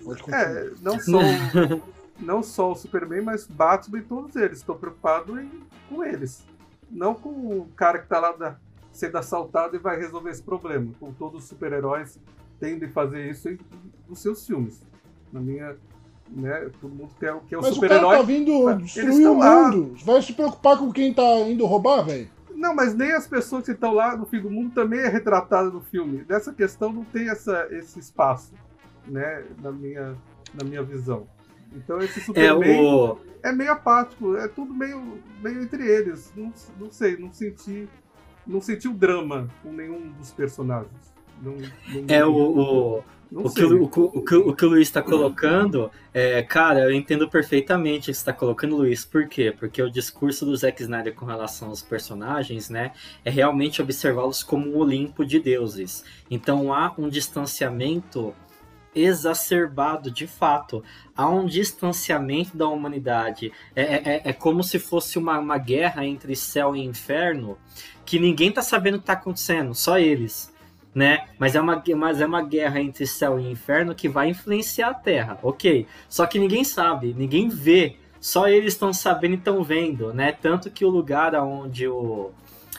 Pode continuar. É, não só, o- não só o Superman, mas Batman e todos eles. Estão preocupados em- com eles. Não com o cara que tá lá da- sendo assaltado e vai resolver esse problema. Com todos os super-heróis tendem a fazer isso em- nos seus filmes. Na minha. Né, todo mundo quer o que é o Mas o cara super-herói. tá vindo destruir o lá. mundo. Vai se preocupar com quem tá indo roubar, velho? Não, mas nem as pessoas que estão lá no fim do mundo também é retratada no filme. Nessa questão não tem essa, esse espaço, né, na minha, na minha visão. Então esse É Superman o. é, meio apático, é tudo meio, meio entre eles. Não, não sei, não senti, não senti o drama com nenhum dos personagens. Não, não- É o, o, o, que, o, o, que- o que o Luiz está colocando, é, cara, eu entendo perfeitamente o que você está colocando, Luiz. Por quê? Porque o discurso do Zack Snyder com relação aos personagens, né, é realmente observá-los como um Olimpo de deuses. Então há um distanciamento exacerbado de fato. Há um distanciamento da humanidade. É, é, é como se fosse uma, uma guerra entre céu e inferno que ninguém tá sabendo o que tá acontecendo, só eles. Né? Mas, é uma, mas é uma guerra entre céu e inferno que vai influenciar a Terra, ok. Só que ninguém sabe, ninguém vê. Só eles estão sabendo e estão vendo, né? Tanto que o lugar onde o,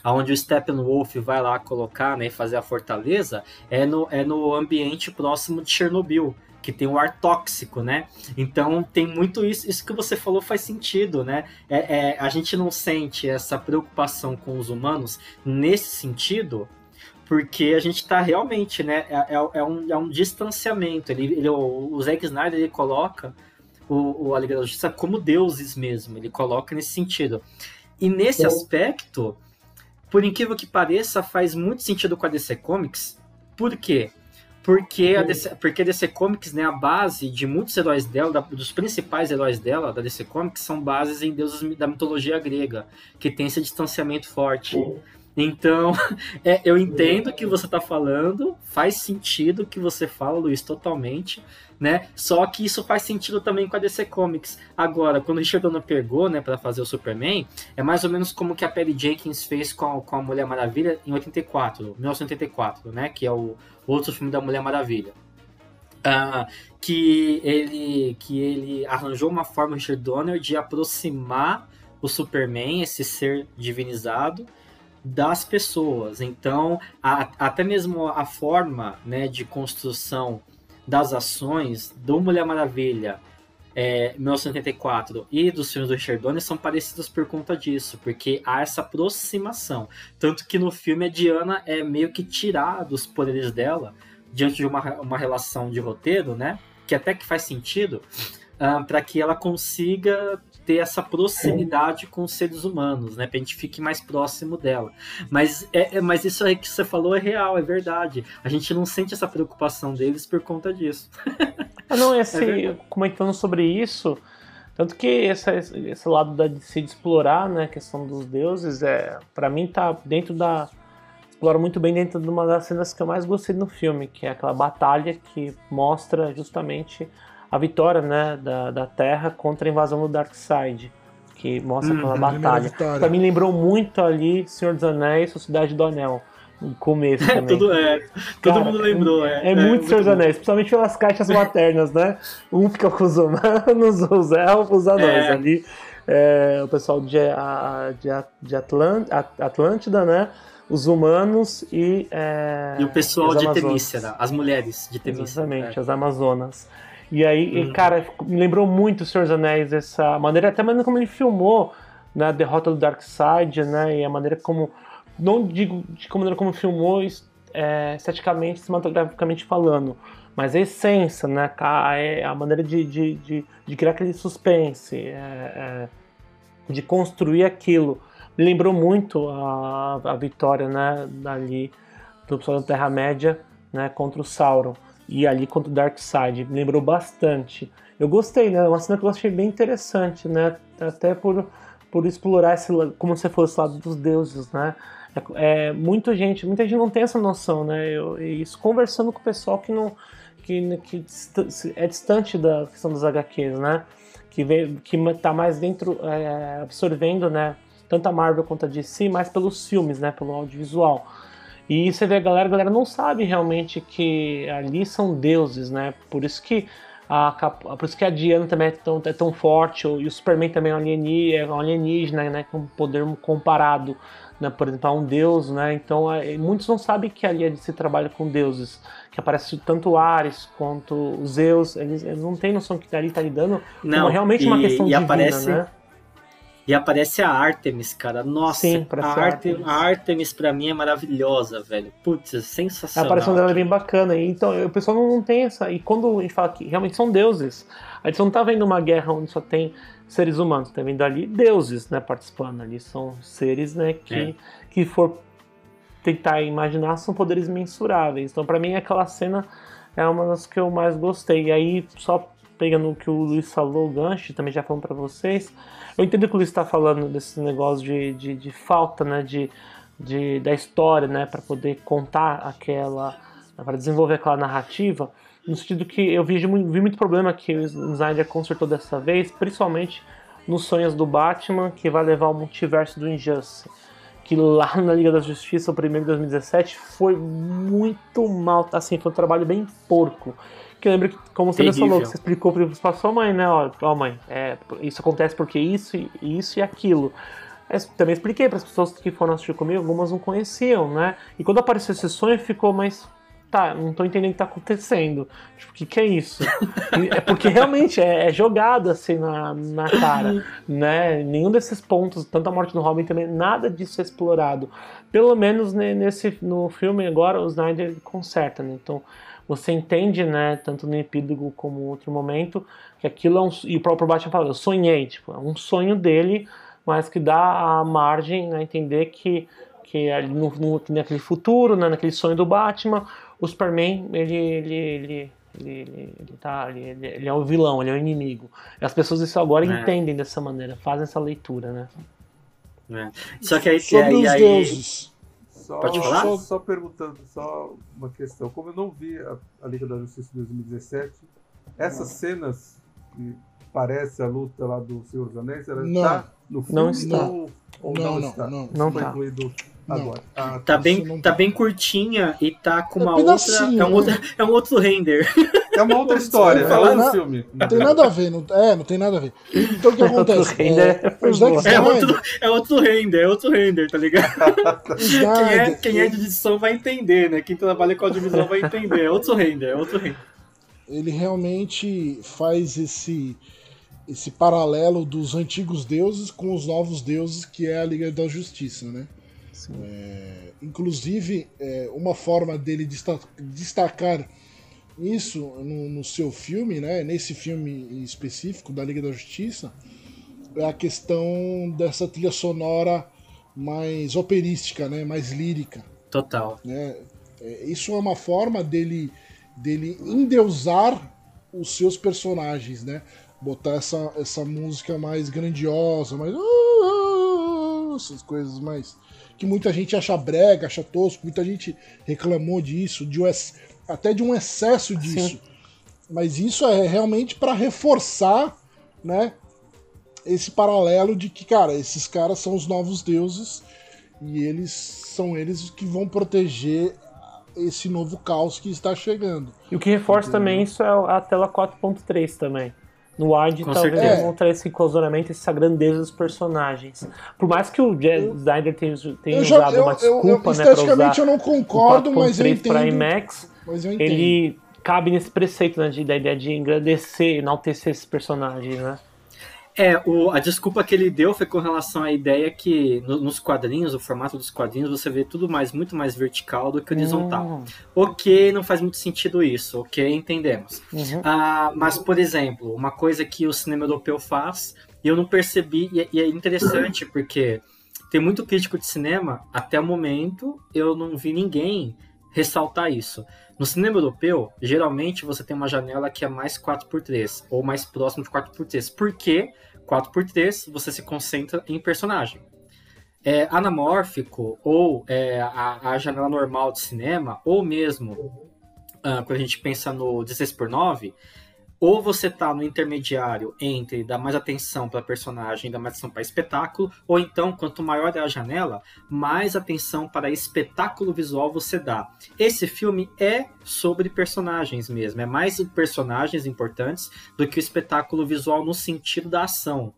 aonde o Steppenwolf vai lá colocar, né, fazer a fortaleza, é no, é no ambiente próximo de Chernobyl, que tem o ar tóxico, né? Então tem muito isso, isso que você falou faz sentido, né? É, é, a gente não sente essa preocupação com os humanos nesse sentido, porque a gente está realmente, né? É, é, é, um, é um distanciamento. Ele, ele, o, o Zack Snyder ele coloca o, o a Liga da Justiça como deuses mesmo, ele coloca nesse sentido. E nesse aspecto, por incrível que pareça, faz muito sentido com a DC Comics. Por quê? Porque a DC, porque a DC Comics, né, a base de muitos heróis dela, da, dos principais heróis dela, da DC Comics, são bases em deuses da mitologia grega, que tem esse distanciamento forte. Então, é, eu entendo o que você está falando, faz sentido o que você fala, Luiz, totalmente, né? Só que isso faz sentido também com a DC Comics. Agora, quando o Richard Donner pegou, né, para fazer o Superman, é mais ou menos como que a Perry Jenkins fez com a, com a Mulher Maravilha em 84, 1984, né? Que é o outro filme da Mulher Maravilha. Uh, que ele que ele arranjou uma forma, Richard Donner, de aproximar o Superman, esse ser divinizado, das pessoas. Então, a, até mesmo a forma né, de construção das ações do Mulher Maravilha é, 1984 e dos filmes do Richard Donner são parecidos por conta disso, porque há essa aproximação. Tanto que no filme a Diana é meio que tirada dos poderes dela diante de uma, uma relação de roteiro, né? Que até que faz sentido, uh, ah, para que ela consiga ter essa proximidade com os seres humanos, né? Pra gente fique mais próximo dela. Mas, é, é, mas isso aí que você falou é real, é verdade. A gente não sente essa preocupação deles por conta disso. ah, não, esse, é comentando sobre isso, tanto que esse, esse lado da, de se explorar, né, a questão dos deuses, é, para mim tá dentro da explora muito bem dentro de uma das cenas que eu mais gostei no filme, que é aquela batalha que mostra justamente a vitória né, da, da Terra contra a invasão do Darkseid, que mostra aquela uhum, batalha. Pra mim lembrou muito ali Senhor dos Anéis, Sociedade do Anel. No começo também. Tudo, é, todo Cara, mundo lembrou, é. É, é muito Senhor dos Anéis, principalmente pelas caixas maternas, né? Um fica com os humanos, os elfos, os anões. É. Ali é, o pessoal de, de, de Atlântida, né? os humanos e. É, e o pessoal de Temícera, as mulheres de Temícera. Exatamente, é. as Amazonas. E aí, hum. cara, me lembrou muito o Senhor dos Anéis, essa maneira, até a maneira como ele filmou na né, derrota do Darkseid, né? E a maneira como. Não digo de como maneira como filmou é, esteticamente, cinematograficamente falando, mas a essência, né? A, é, a maneira de, de, de, de, criar aquele suspense, é, é, de construir aquilo. Me lembrou muito a, a vitória, né? Dali do pessoal da Terra-média, né? Contra o Sauron e ali contra o Dark Side. Lembrou bastante. Eu gostei, né? Uma cena que eu achei bem interessante, né? Até por, por explorar esse, como você falou, esse lado dos deuses, né? É, é, muita gente, muita gente não tem essa noção, né? Eu, isso conversando com o pessoal que não que, que é distante da questão dos HQs, né? Que vê, que tá mais dentro, é, absorvendo, né? Tanto a Marvel quanto a DC, mais pelos filmes, né? Pelo audiovisual. E você vê a galera, a galera não sabe realmente que ali são deuses, né? Por isso que a, por isso que a Diana também é tão, é tão forte, e o Superman também é um alienígena, é um alienígena né? Com poder comparado, né? por exemplo, a um deus, né? Então, é, muitos não sabem que ali se trabalha com deuses, que aparece tanto Ares quanto Zeus, eles, eles não têm noção que ali está lidando não, com realmente e, uma questão e divina, aparece... né? E aparece a Artemis, cara. Nossa, Sim, a, Artemis. a Artemis pra mim é maravilhosa, velho. Putz, é sensacional. A aparição dela é bem bacana. Então, o pessoal não tem essa. E quando a gente fala que realmente são deuses, a gente não tá vendo uma guerra onde só tem seres humanos, tá vendo ali deuses, né, participando ali. São seres, né, que, é. que for tentar imaginar são poderes mensuráveis. Então, para mim, aquela cena é uma das que eu mais gostei. E aí, só pegando o que o Luiz falou, o gancho, também já falando para vocês, eu entendo que o Luiz está falando desse negócio de, de, de falta, né, de, de, da história, né, para poder contar aquela, para desenvolver aquela narrativa, no sentido que eu vi, vi muito problema que o Snyder consertou dessa vez, principalmente nos sonhos do Batman, que vai levar o multiverso do Injustice que lá na Liga da Justiça, o primeiro de 2017, foi muito mal, assim, foi um trabalho bem porco. Que eu lembro que, como você mesmo falou, que você explicou para sua mãe, né? Ó, ó mãe, é, isso acontece porque isso, isso e aquilo. Mas também expliquei para as pessoas que foram assistir comigo, algumas não conheciam, né? E quando apareceu esse sonho, ficou, mas tá, não tô entendendo o que tá acontecendo. Tipo, o que, que é isso? é porque realmente é, é, jogado assim na, na cara, né? Nenhum desses pontos, tanto a morte do Robin também, nada disso é explorado. Pelo menos nesse no filme agora, o Snyder conserta, né? Então você entende, né, tanto no epílogo como em outro momento, que aquilo é um. E o próprio Batman fala, eu sonhei, tipo, é um sonho dele, mas que dá a margem a entender que, que ali no, no, naquele futuro, né, naquele sonho do Batman, o Superman, ele, ele, ele, ele, ele, ele tá, ele, ele, é o vilão, ele é o inimigo. E as pessoas isso agora é. entendem dessa maneira, fazem essa leitura, né? É. Só que aí, Sobre aí, os aí, deuses. Só, Pode falar? Só, só perguntando, só uma questão. Como eu não vi a, a Liga da Justiça de 2017, essas cenas que parece a luta lá do Senhor dos Anéis, ela Não. está no filme Não está. ou, ou Não, não, não, está? não. Não incluído Não. Agora. Ah, Tá. Isso bem, não tá bem curtinha e tá com É uma outra. pedacinho, É um né? outro, é um outro render. É uma outra história, é falar, outro não- filme. Não tem nada a ver, não, é, não tem nada a ver. Então o que acontece? É, Zack. É Snyder, outro, é outro render, é outro render, tá ligado? Quem é, quem é de edição vai entender, né? Quem trabalha com audiovisual vai entender. É outro render, é outro render. ele realmente faz esse esse paralelo dos antigos deuses com os novos deuses que é a Liga da Justiça, né? É, inclusive, é, uma forma dele desta- destacar isso no, no seu filme, né? Nesse filme específico da Liga da Justiça, é a questão dessa trilha sonora mais operística, né? Mais lírica Total. né? É, Isso é uma forma dele dele endeusar os seus personagens, né? Botar essa, essa música mais grandiosa, mais essas coisas mais que muita gente acha brega, acha tosco, muita gente reclamou disso, de um até de um excesso disso. Mas isso é realmente para reforçar, né? Esse paralelo de que, cara, esses caras são os novos deuses e eles são eles que vão proteger esse novo caos que está chegando. E o que reforça também isso é a tela 4.3 também. No Wide Com talvez certeza. mostrar esse enclausuramento, essa grandeza dos personagens. Por mais que o Jazz Snyder tenha, tenha Eu já, usado eu, uma eu, desculpa, eu, né, pra usar esteticamente eu não concordo, o mas eu 4.3 para entendo. IMAX, Mas eu entendo. ele cabe nesse preceito, né, de, da ideia de engrandecer, enaltecer esses personagens, né? É, o, a desculpa que ele deu foi com relação à ideia que no- nos quadrinhos, o formato dos quadrinhos, você vê tudo mais, muito mais vertical do que horizontal. Hum, Ok, não faz muito sentido isso, ok, entendemos. uhum. Ah, mas, por exemplo, uma coisa que o cinema europeu faz, e eu não percebi, e é- e é interessante porque tem muito crítico de cinema, até o momento eu não vi ninguém ressaltar isso. No cinema europeu, geralmente você tem uma janela que é mais 4x3, ou mais próximo de 4x3. Por quê? 4x3 você se concentra em personagem. É, anamórfico, ou é, a, a janela normal de cinema, ou mesmo ah, quando a gente pensa no 16 por 9, ou você tá no intermediário entre dar mais atenção para personagem, dar mais atenção para espetáculo, ou então, quanto maior é a janela, mais atenção para espetáculo visual você dá. Esse filme é sobre personagens mesmo, é mais personagens importantes do que o espetáculo visual no sentido da ação.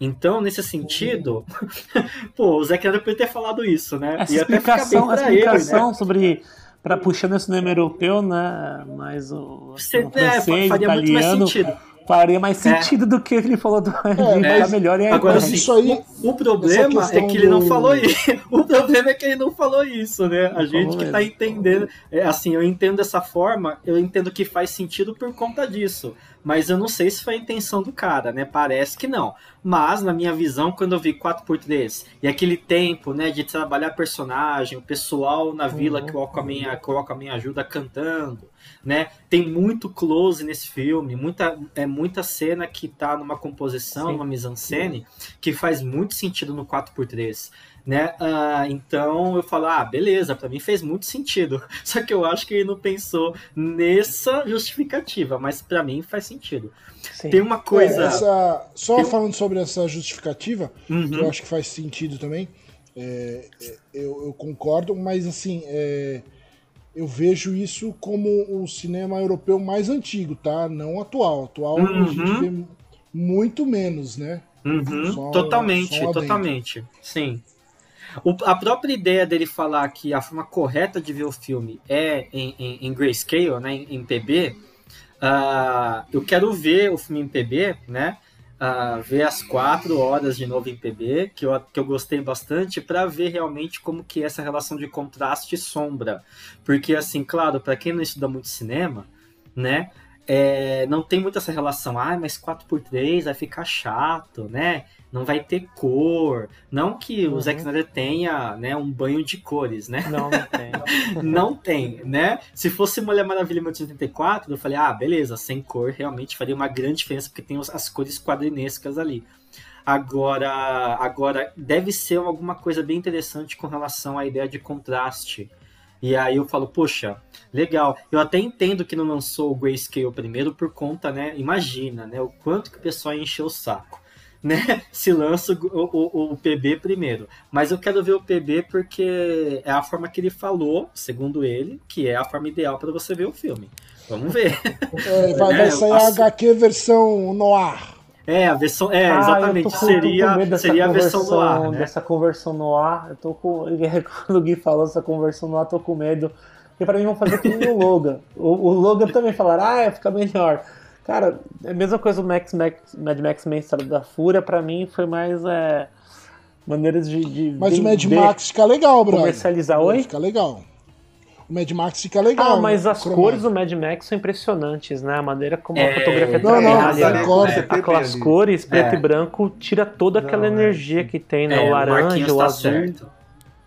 Então, nesse sentido, pô, o Zack Snyder ter falado isso, né? Essa Ia até ficar bem explicação, pra essa ele, né? explicação sobre. Pra puxando esse cinema europeu, né? Mas o, Você, o é, francês, faria muito mais italiano, sentido. faria mais É. sentido do que ele falou do É, é, mas- melhor e aí Agora Mas sim, isso aí- o, o problema é que ele não do- falou isso. O problema é que ele não falou isso, né? A gente que tá entendendo. É, assim, eu entendo dessa forma, eu entendo que faz sentido por conta disso. Mas eu não sei se foi a intenção do cara, né? Parece que não. Mas, na minha visão, quando eu vi 4x3 e aquele tempo, né, de trabalhar personagem, o pessoal na vila que o Aquaman, que o Aquaman ajuda cantando, né? Tem muito close nesse filme, muita, é muita cena que tá numa composição, Sim. numa mise-en-scène, que faz muito sentido no 4x3. Né? Ah, então eu falo, ah, beleza, pra mim fez muito sentido. Só que eu acho que ele não pensou nessa justificativa, mas pra mim faz sentido. Sim. Tem uma coisa. É, essa- só Tem- falando sobre essa justificativa, Uhum. que eu acho que faz sentido também, é, é, eu, eu concordo, mas assim, é, eu vejo isso como o cinema europeu mais antigo, tá? Não atual. Atual a gente Uhum. vê muito menos, né? Uhum, Só- totalmente, só totalmente. Sim. O- a própria ideia dele falar que a forma correta de ver o filme é em, em, em grayscale, né, em, em PB, ah, eu quero ver o filme em PB, né? ah, ver as quatro horas de novo em PB, que eu, que eu gostei bastante, para ver realmente como que é essa relação de contraste e sombra. Porque, assim, claro, para quem não estuda muito cinema, né? é, não tem muito essa relação, ah, mas 4x3 vai ficar chato, né? Não vai ter cor. Não que o Uhum. Zack Snyder tenha né, um banho de cores, né? Não, não tem. Não tem, né? Se fosse Mulher Maravilha 1984, eu falei, ah, beleza, sem cor realmente faria uma grande diferença, porque tem as cores quadrinescas ali. Agora, agora deve ser alguma coisa bem interessante com relação à ideia de contraste. E aí eu falo, poxa, legal. Eu até entendo que não lançou o Grayscale primeiro por conta, né? Imagina, né? O quanto que o pessoal encheu o saco. Né? Se lança o, o, o PB primeiro. Mas eu quero ver o PB porque é a forma que ele falou, segundo ele, que é a forma ideal para você ver o filme. Vamos ver. É, vai, vai eu sair a HQ versão noir. É, a versão. É, Ah, exatamente. seria seria a versão do ar, né? Dessa conversão no ar. Eu tô com. Quando o Gui falou essa conversão no ar, eu tô com medo. Porque pra mim vão fazer que nem o Logan. O, o Logan também falaram, ah, fica melhor. Cara, é a mesma coisa do Max, Max, Mad Max Ministério da Fúria, pra mim foi mais é, maneiras de, de Mas o Mad Max fica legal, brother. comercializar. Oi? Fica legal. O Mad Max fica legal. Ah, mas né? as cores do Mad Max são impressionantes, né? A maneira como a É, fotografia Não, não, trabalha, concordo. É, aquelas ali. cores, preto É. e branco, tira toda aquela Não, é. energia que tem, né? É, o laranja, o tá azul. certo.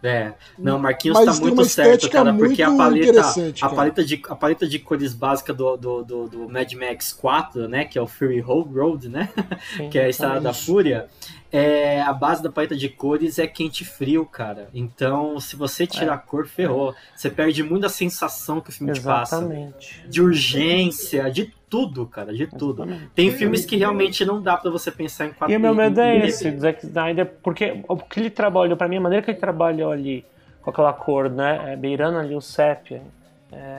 É, não, Marquinhos Mas tá muito certo, cara, porque a paleta, a paleta de a paleta de cores básica do, do, do, do Mad Max 4, né, que é o Fury Road, né, Sim, que é a Estrada da Isso. Fúria, é, a base da paleta de cores é quente e frio, cara. Então, se você tirar a cor, ferrou. Você perde muito a sensação que o filme te passa. Exatamente. De urgência, de tudo, cara, de tudo. Tem filmes que realmente não dá pra você pensar em quatro E o meu medo é esse, do Zack Snyder, porque o que ele trabalhou, pra mim, a maneira que ele trabalhou ali, com aquela cor, né, é, beirando ali o sépia,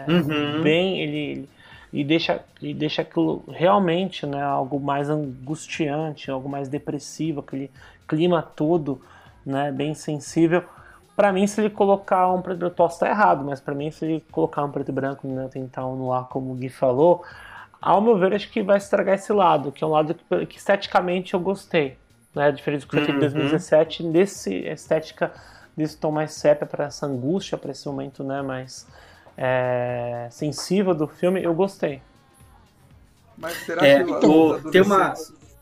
Uhum. bem, ele, ele- e deixa, e deixa aquilo realmente, né, algo mais angustiante, algo mais depressivo, aquele clima todo, né, bem sensível. Pra mim, se ele colocar um preto, eu posso estar errado, mas pra mim, se ele colocar um preto e branco, né, tentar um noir, como o Gui falou, ao meu ver, acho que vai estragar esse lado, que é um lado que, que esteticamente eu gostei, né, diferente do que foi feito em Uhum. 2017, nesse estética desse tom mais sépia para essa angústia, para esse momento, né, mais é, sensível do filme, eu gostei. Mas será É, que o- tem uma-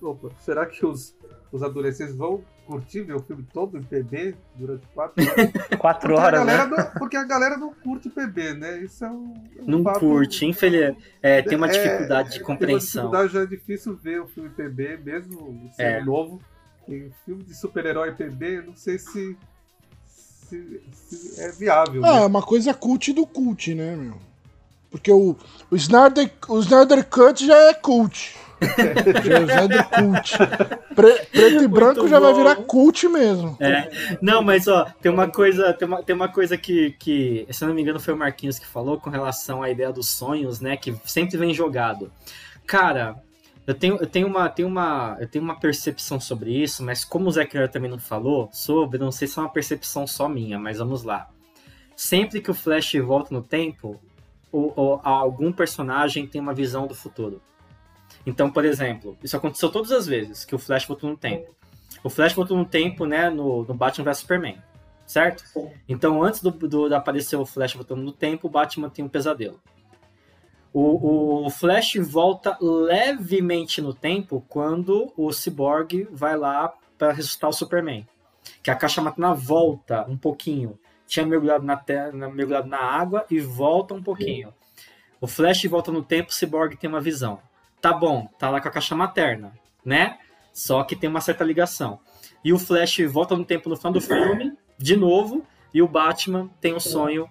Opa, será que os, os adolescentes vão curtir ver o filme todo em PB durante quatro horas? Quatro Porque a horas, né? galera não, porque a galera não curte PB, né? Isso é um, um Não fato- curte, infelizmente. É, tem uma É, dificuldade de Tem uma compreensão. dificuldade, já é difícil ver o filme PB, mesmo sendo É. novo. Em filme de super-herói PB, não sei se, se, se é viável. Ah, é né? uma coisa cult do cult, né, meu? Porque o, o, Snyder, o Snyder Cut já é cult. Já é o Snyder Cult. Pre- preto e branco já vai bom. virar cult mesmo. É. Não, mas ó, tem uma coisa, tem uma, tem uma coisa que, que, se eu não me engano, foi o Marquinhos que falou com relação à ideia dos sonhos, né? Que sempre vem jogado. Cara, eu tenho, eu tenho, uma, tenho, uma, eu tenho uma percepção sobre isso, mas como o Zé Criar também não falou sobre, não sei se é uma percepção só minha, mas vamos lá. Sempre que o Flash volta no tempo, o, o- algum personagem tem uma visão do futuro. Então, por exemplo, isso aconteceu todas as vezes que o Flash voltou no tempo. O Flash voltou no tempo, né, no, no Batman vs Superman, certo? Então, antes do, do, de aparecer o Flash voltando no tempo, o Batman tem um pesadelo. O, o Flash volta levemente no tempo quando o Cyborg vai lá para ressuscitar o Superman. Que a caixa máquina volta um pouquinho. Tinha mergulhado na, terra, mergulhado na água e volta um pouquinho. O Flash volta no tempo, o Cyborg tem uma visão. Tá bom, tá lá com a caixa materna, né? Só que tem uma certa ligação. E o Flash volta no tempo no final do filme, de novo, e o Batman tem o sonho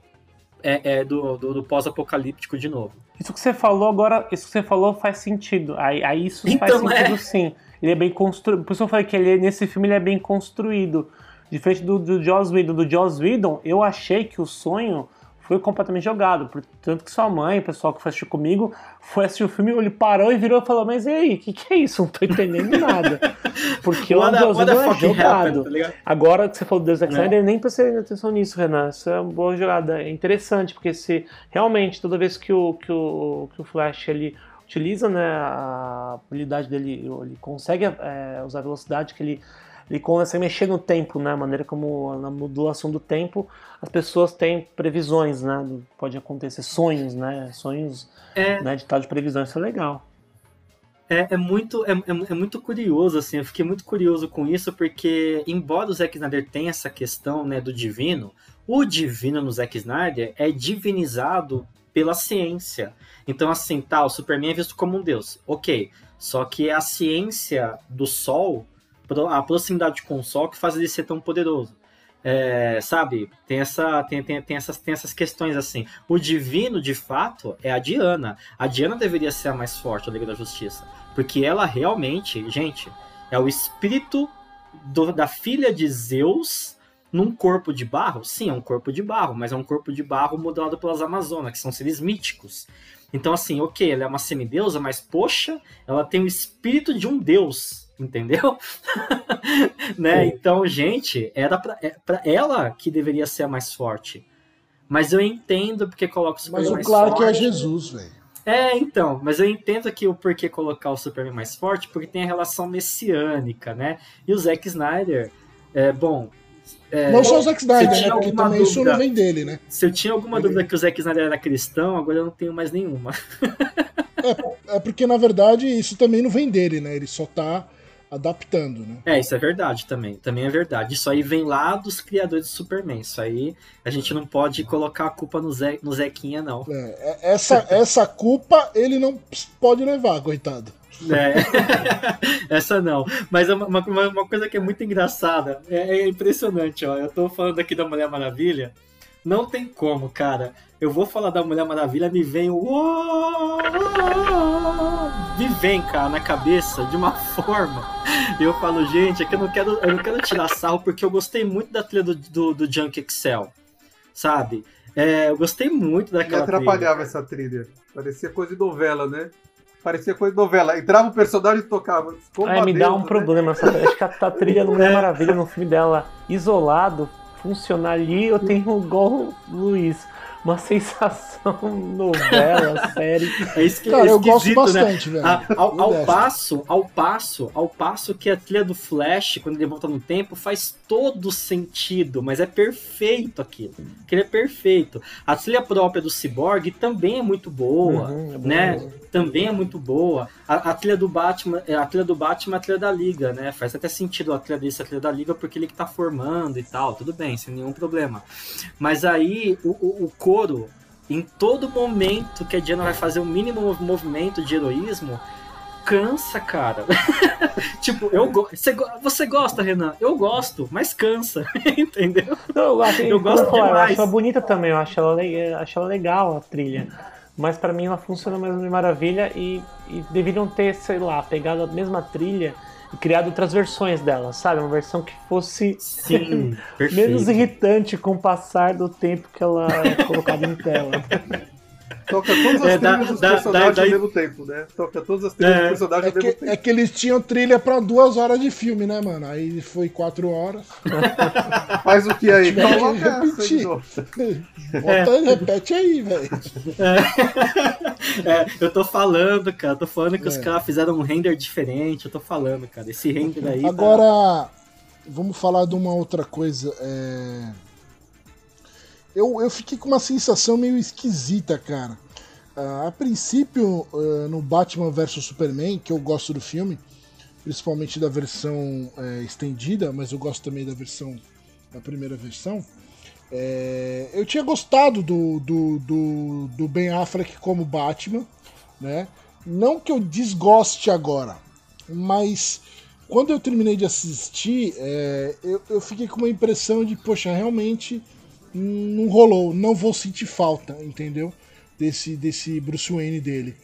é, é, do, do, do pós-apocalíptico de novo. Isso que você falou agora, isso que você falou faz sentido. Aí, aí isso faz Então, sentido é. sim. Ele é bem construído. Por isso eu falei que ele, nesse filme ele é bem construído. Diferente do, do Joss Whedon. Do Joss Whedon, eu achei que o sonho foi completamente jogado. Tanto que sua mãe, o pessoal que foi assistir comigo, foi assistir o filme, ele parou e virou e falou: Mas e aí, o que, que é isso? Não tô entendendo nada. Porque o Deus é jogado. tá? Agora que você falou do Deus Zack É. Snyder, eu nem prestei atenção nisso, Renan. Isso é uma boa jogada. É interessante, porque se realmente toda vez que o, que o, que o Flash ele utiliza né, a habilidade dele, ele consegue é, usar a velocidade que ele. Ele consegue mexer no tempo, né? A maneira como na modulação do tempo as pessoas têm previsões, né? Pode acontecer sonhos, né? Sonhos É. né, de tal de previsão. Isso é legal. É, é muito, é, é- é muito curioso, assim, eu fiquei muito curioso com isso, porque embora o Zack Snyder tenha essa questão né, do divino, o divino no Zack Snyder é divinizado pela ciência. Então, assim, tá, o Superman é visto como um deus, ok. Só que a ciência do Sol, a proximidade com o Sol, que faz ele ser tão poderoso. É, sabe, tem, essa, tem, tem, tem, essas, tem essas questões assim. O divino, de fato, é a Diana. A Diana deveria ser a mais forte da Liga da Justiça. Porque ela realmente, gente, é o espírito do- da filha de Zeus num corpo de barro. Sim, é um corpo de barro, mas é um corpo de barro modelado pelas Amazonas, que são seres míticos. Então, assim, ok, ela é uma semideusa, mas poxa, ela tem o espírito de um deus, entendeu? né? Então, gente, era pra, é pra ela que deveria ser a mais forte. Mas eu entendo porque coloca o Superman Mas o mais Clark forte. é Jesus, velho. É, então, mas eu entendo aqui o porquê colocar o Superman mais forte, porque tem a relação messiânica, né? E o Zack Snyder, é, bom, é, Não só o Zack Snyder, né? Porque também isso dúvida- não vem dele, né? se eu tinha alguma dúvida que o Zack Snyder era cristão, agora eu não tenho mais nenhuma. É porque, na verdade, isso também não vem dele, né? Ele só tá adaptando, né? É, isso é verdade também. Também é verdade. Isso aí vem lá dos criadores do Superman. Isso aí a gente não pode colocar a culpa no, Zé, no Zequinha, não. É, é- essa, essa culpa ele não pode levar, coitado. É. Essa não. Mas é uma, uma, uma coisa que é muito engraçada. É, é impressionante, ó. Eu tô falando aqui da Mulher Maravilha. Não tem como, cara. Eu vou falar da Mulher Maravilha, me vem o. Me vem, cara, na cabeça de uma forma. E eu falo, gente, é que eu não quero, eu não quero tirar sarro porque eu gostei muito da trilha do, do, do Junk Excel. Sabe? É, eu gostei muito Me daquela trilha. atrapalhava essa trilha. Parecia coisa de novela, né? Parecia coisa de novela. Entrava o personagem e tocava. Ai, me dá um né? problema. Essa, acho que a, a trilha do Mulher Maravilha no filme dela, isolado, funcionar ali, eu tenho igual o Luiz. Uma sensação novela, série. É isso que Cara, é eu gosto esquisito, né? bastante, velho. A- ao, Eu ao gosto. passo, ao passo, ao passo que a trilha do Flash, quando ele volta no tempo, faz todo sentido, mas é perfeito aquilo. Aquilo é perfeito. A trilha própria do Cyborg também é muito boa, Uhum, é né? Também é muito boa. A, a trilha do Batman, é, a trilha do Batman é a trilha da Liga, né? Faz até sentido a trilha dele ser a trilha da Liga porque ele que tá formando e tal, tudo bem, sem nenhum problema. Mas aí o, o, o coro, em todo momento que a Diana vai fazer o mínimo mov- movimento de heroísmo, cansa, cara. tipo, eu go você, go- você gosta, Renan? Eu gosto, mas cansa, entendeu? Não, eu, acho, Eu gosto falar, eu demais. acho ela bonita também, eu acho ela, acho ela legal a trilha. Mas pra mim ela funciona mais de maravilha e, e deveriam ter, sei lá, pegado a mesma trilha e criado outras versões dela, sabe? Uma versão que fosse Sim, menos irritante com o passar do tempo que ela é colocada em tela. Toca todas as É, trilhas dos personagens dá- ao mesmo tempo, né? Toca todas as trilhas É. dos personagens É ao mesmo que, tempo. é que eles tinham trilha pra duas horas de filme, né, mano? Aí foi quatro horas. Faz o que aí? Que Coloca novo. Bota, repete aí, velho. É, eu tô falando, cara, tô falando que os É. caras fizeram um render diferente, eu tô falando, cara. Esse render aí. tá- Agora, vamos falar de uma outra coisa. é, Eu, eu fiquei com uma sensação meio esquisita, cara. Ah, a princípio, ah, no Batman vs Superman, que eu gosto do filme, principalmente da versão é, estendida, mas eu gosto também da versão da primeira versão. é, eu tinha gostado do, do, do, do Ben Affleck como Batman, né? Não que eu desgoste agora, mas quando eu terminei de assistir, é, eu, eu fiquei com uma impressão de, poxa, realmente não rolou, não vou sentir falta, entendeu? Desse, desse Bruce Wayne dele.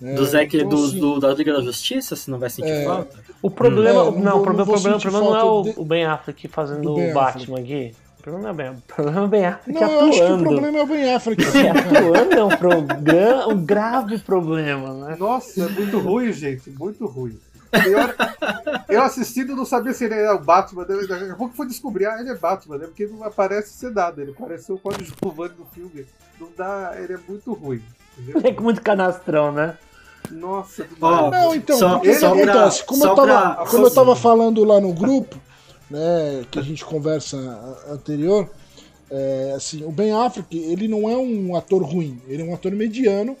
né? Do Zack, Então, do, assim, do- da Liga da Justiça, você não vai sentir É. falta? O problema, É, não, não o problema, o problema, o problema não é o, de- o Ben Affleck fazendo do o Batman aqui. problema é o Ben, o problema é o Ben Affleck Não, eu acho que o atuando. problema é o Ben Affleck. Sim, cara. atuando é um, um grave problema, né? Nossa, é muito ruim, gente. Muito ruim. Hora- Eu assistindo não sabia se ele era o Batman. né? Daqui a pouco foi descobrir, ah, ele é Batman, né? Porque não aparece ser nada. Ele parece o coadjuvante do filme. Não dá. Ele é muito ruim. Entendeu? Ele é muito canastrão, né? Nossa, demais. Não, então, Só- que só que pra- acontece? Como, só eu tava, pra- como eu tava falando lá no grupo, né, que a gente conversa anterior, é, assim, o Ben Affleck, ele não é um ator ruim, ele é um ator mediano,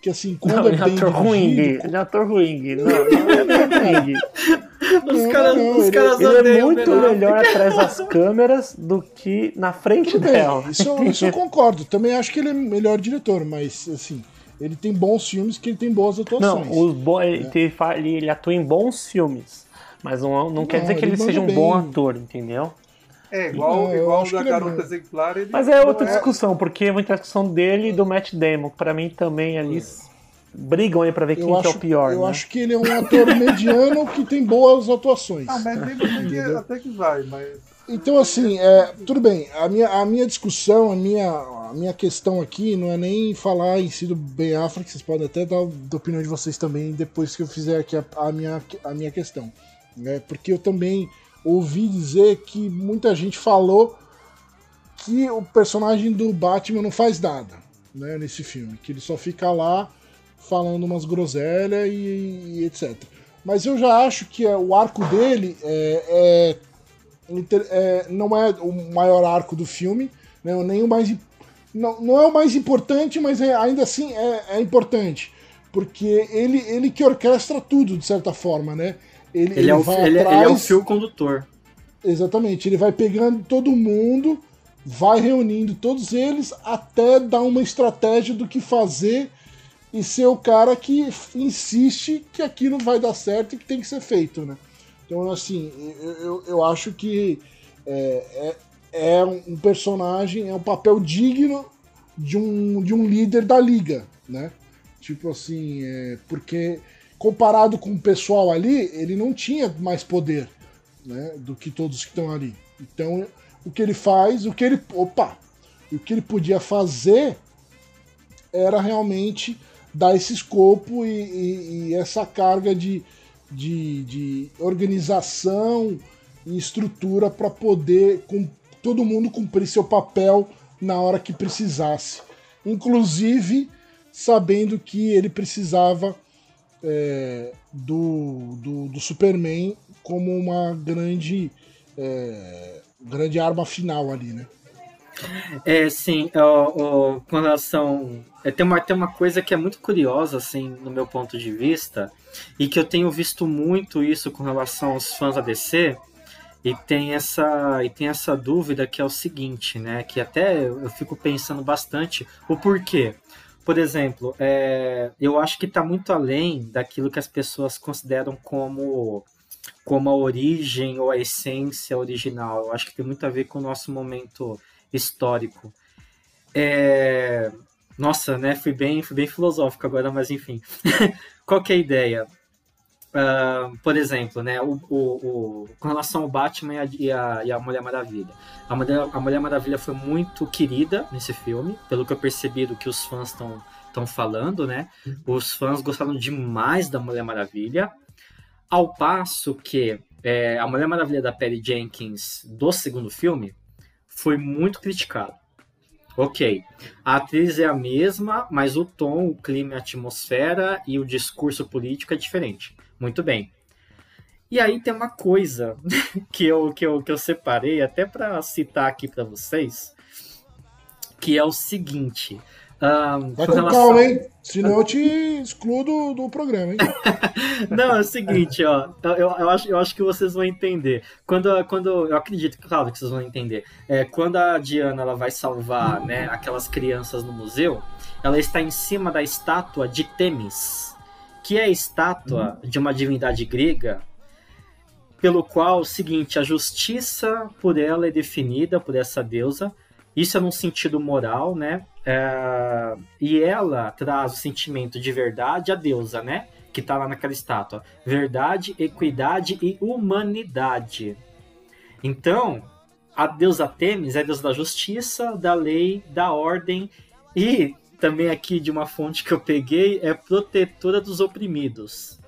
que assim, quando Não, é ele é bem ator ruim, Gui. dirigido... Ele é ator ruim, Gui. Não, não ele é ator ruim. Os Não, caras não, os ele- caras Ele é odeiam o muito melhor atrás das câmeras do que na frente Tudo bem, dela. isso, isso eu concordo, também acho que ele é melhor diretor, mas assim, ele tem bons filmes que ele tem boas Não, atuações. os bo... ele, fa- ele, ele atua em bons filmes. Mas não, não quer Não, dizer que ele ele seja um manda bom bem. ator, entendeu? É igual, Não, eu igual acho da é garota exemplar. Ele Mas é outra discussão, porque é muita discussão dele e do Matt Damon. Pra mim também ali s- brigam aí pra ver quem eu que é acho, o pior. eu né? acho que ele é um ator mediano que tem boas atuações. Ah, mas que, até que vai, mas. Então, assim, é, tudo bem. A minha, a minha discussão, a minha, a minha questão aqui não é nem falar em si do Ben Affleck, vocês podem até dar a opinião de vocês também depois que eu fizer aqui a, a minha, a minha questão. Né? Porque eu também ouvi dizer que muita gente falou que o personagem do Batman não faz nada né, nesse filme, que ele só fica lá falando umas groselhas e, e etc. Mas eu já acho que é, o arco dele é, é é, não é o maior arco do filme, né, nem o mais não, não é o mais importante, mas é- ainda assim é, é importante, porque ele, ele que orquestra tudo de certa forma, né? Ele, Ele, é o, ele, é- ele é o atrás- fio condutor. Exatamente, ele vai pegando todo mundo, vai reunindo todos eles até dar uma estratégia do que fazer e ser o cara que insiste que aquilo vai dar certo e que tem que ser feito, né? Então, assim, eu, eu, eu acho que é, é, é um personagem, é um papel digno de um, de um líder da liga, né? Tipo assim, é, porque comparado com o pessoal ali, ele não tinha mais poder né, do que todos que estão ali. Então, o que ele faz, o que ele. Opa! O que ele podia fazer era realmente dar esse escopo e, e- e essa carga de, de, de organização e estrutura para poder com, todo mundo cumprir seu papel na hora que precisasse. Inclusive sabendo que ele precisava é, do, do, do Superman como uma grande, é, grande arma final ali, né? É, sim, com relação. é, tem, uma, tem uma coisa que é muito curiosa, assim, no meu ponto de vista, e que eu tenho visto muito isso com relação aos fãs da DC, e tem essa, e tem essa dúvida que é o seguinte, né? Que até eu fico pensando bastante o porquê. Por exemplo, é, eu acho que está muito além daquilo que as pessoas consideram como como a origem ou a essência original. Eu acho que tem muito a ver com o nosso momento histórico. É, Nossa, né? Fui bem, fui bem filosófico agora, mas enfim. Qual é a ideia? Ah, por exemplo, né, o, o, o- com relação ao Batman e a, e a- e a Mulher Maravilha. A Mulher, a Mulher Maravilha foi muito querida nesse filme, pelo que eu percebi do que os fãs estão estão falando, né? Os fãs gostaram demais da Mulher Maravilha, ao passo que é, a Mulher Maravilha da Perry Jenkins do segundo filme foi muito criticado. Ok, a atriz é a mesma, mas o tom, o clima, a atmosfera e o discurso político é diferente. Muito bem. E aí tem uma coisa que eu, que eu, que eu separei até para citar aqui para vocês, que é o seguinte. ahn, Vai com com relação- calma, hein? Senão eu te excluo do, do programa, hein? Não, é o seguinte, ó. Eu, eu, acho, eu acho que vocês vão entender. Quando, quando eu acredito, claro, que vocês vão entender. É, quando a Diana ela vai salvar né, aquelas crianças no museu, ela está em cima da estátua de Temis, que é a estátua de uma divindade grega, pelo qual, o seguinte, a justiça por ela é definida por essa deusa. Isso é num sentido moral, né? É, e ela traz o sentimento de verdade à deusa, né? Que tá lá naquela estátua. Verdade, equidade e humanidade. Então, a deusa Temis é a deusa da justiça, da lei, da ordem e também aqui de uma fonte que eu peguei é protetora dos oprimidos.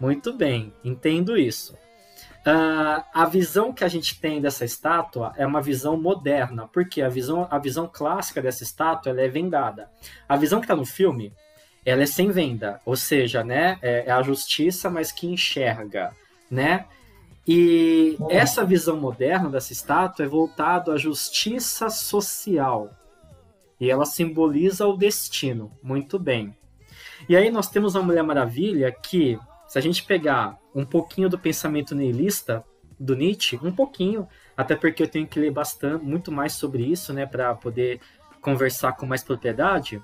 Muito bem, entendo isso. Uh, a visão que a gente tem dessa estátua é uma visão moderna, porque a visão, a visão clássica dessa estátua ela é vendada. A visão que está no filme, ela é sem venda, ou seja, né, é, é a justiça, mas que enxerga, né? E essa visão moderna dessa estátua é voltada à justiça social. E ela simboliza o destino. Muito bem. E aí nós temos a Mulher Maravilha que, se a gente pegar um pouquinho do pensamento nihilista do Nietzsche, um pouquinho, até porque eu tenho que ler bastante, muito mais sobre isso, né, para poder conversar com mais propriedade.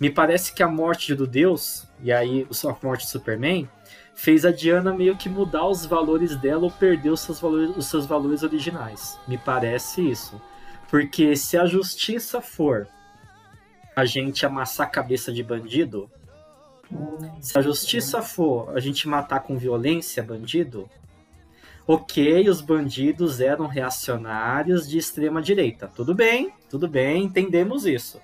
Me parece que a morte do Deus, e aí a morte do Superman, fez a Diana meio que mudar os valores dela ou perder os seus valores, os seus valores originais. Me parece isso. Porque se a justiça for a gente amassar a cabeça de bandido, se a justiça for a gente matar com violência bandido, ok, os bandidos eram reacionários de extrema direita. Tudo bem, tudo bem, entendemos isso.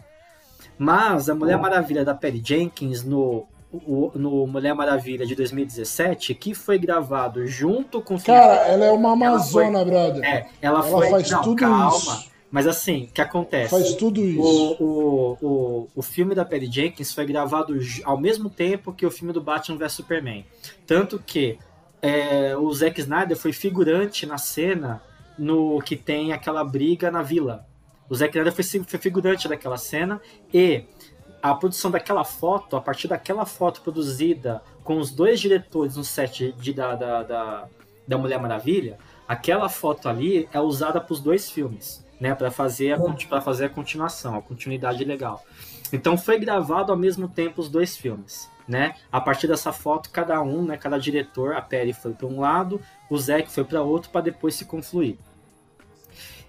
Mas a Mulher Maravilha da Perry Jenkins no o, no Mulher Maravilha de 2017, que foi gravado junto com Cara, ela é uma amazona, ela foi, brother. É, ela, ela foi, faz não, tudo calma. isso. Mas assim, o que acontece? Faz tudo isso. O, o, o, o filme da Perry Jenkins foi gravado ao mesmo tempo que o filme do Batman vs Superman. Tanto que é, o Zack Snyder foi figurante na cena no que tem aquela briga na vila. O Zack Snyder foi, foi figurante daquela cena e a produção daquela foto, a partir daquela foto produzida com os dois diretores no set de, da, da, da, da Mulher Maravilha, aquela foto ali é usada para os dois filmes, né, para fazer, a, fazer a continuação, a continuidade legal. Então foi gravado ao mesmo tempo os dois filmes, né? A partir dessa foto, cada um, né, cada diretor, a Perry foi para um lado, o Zack foi para outro, para depois se confluir.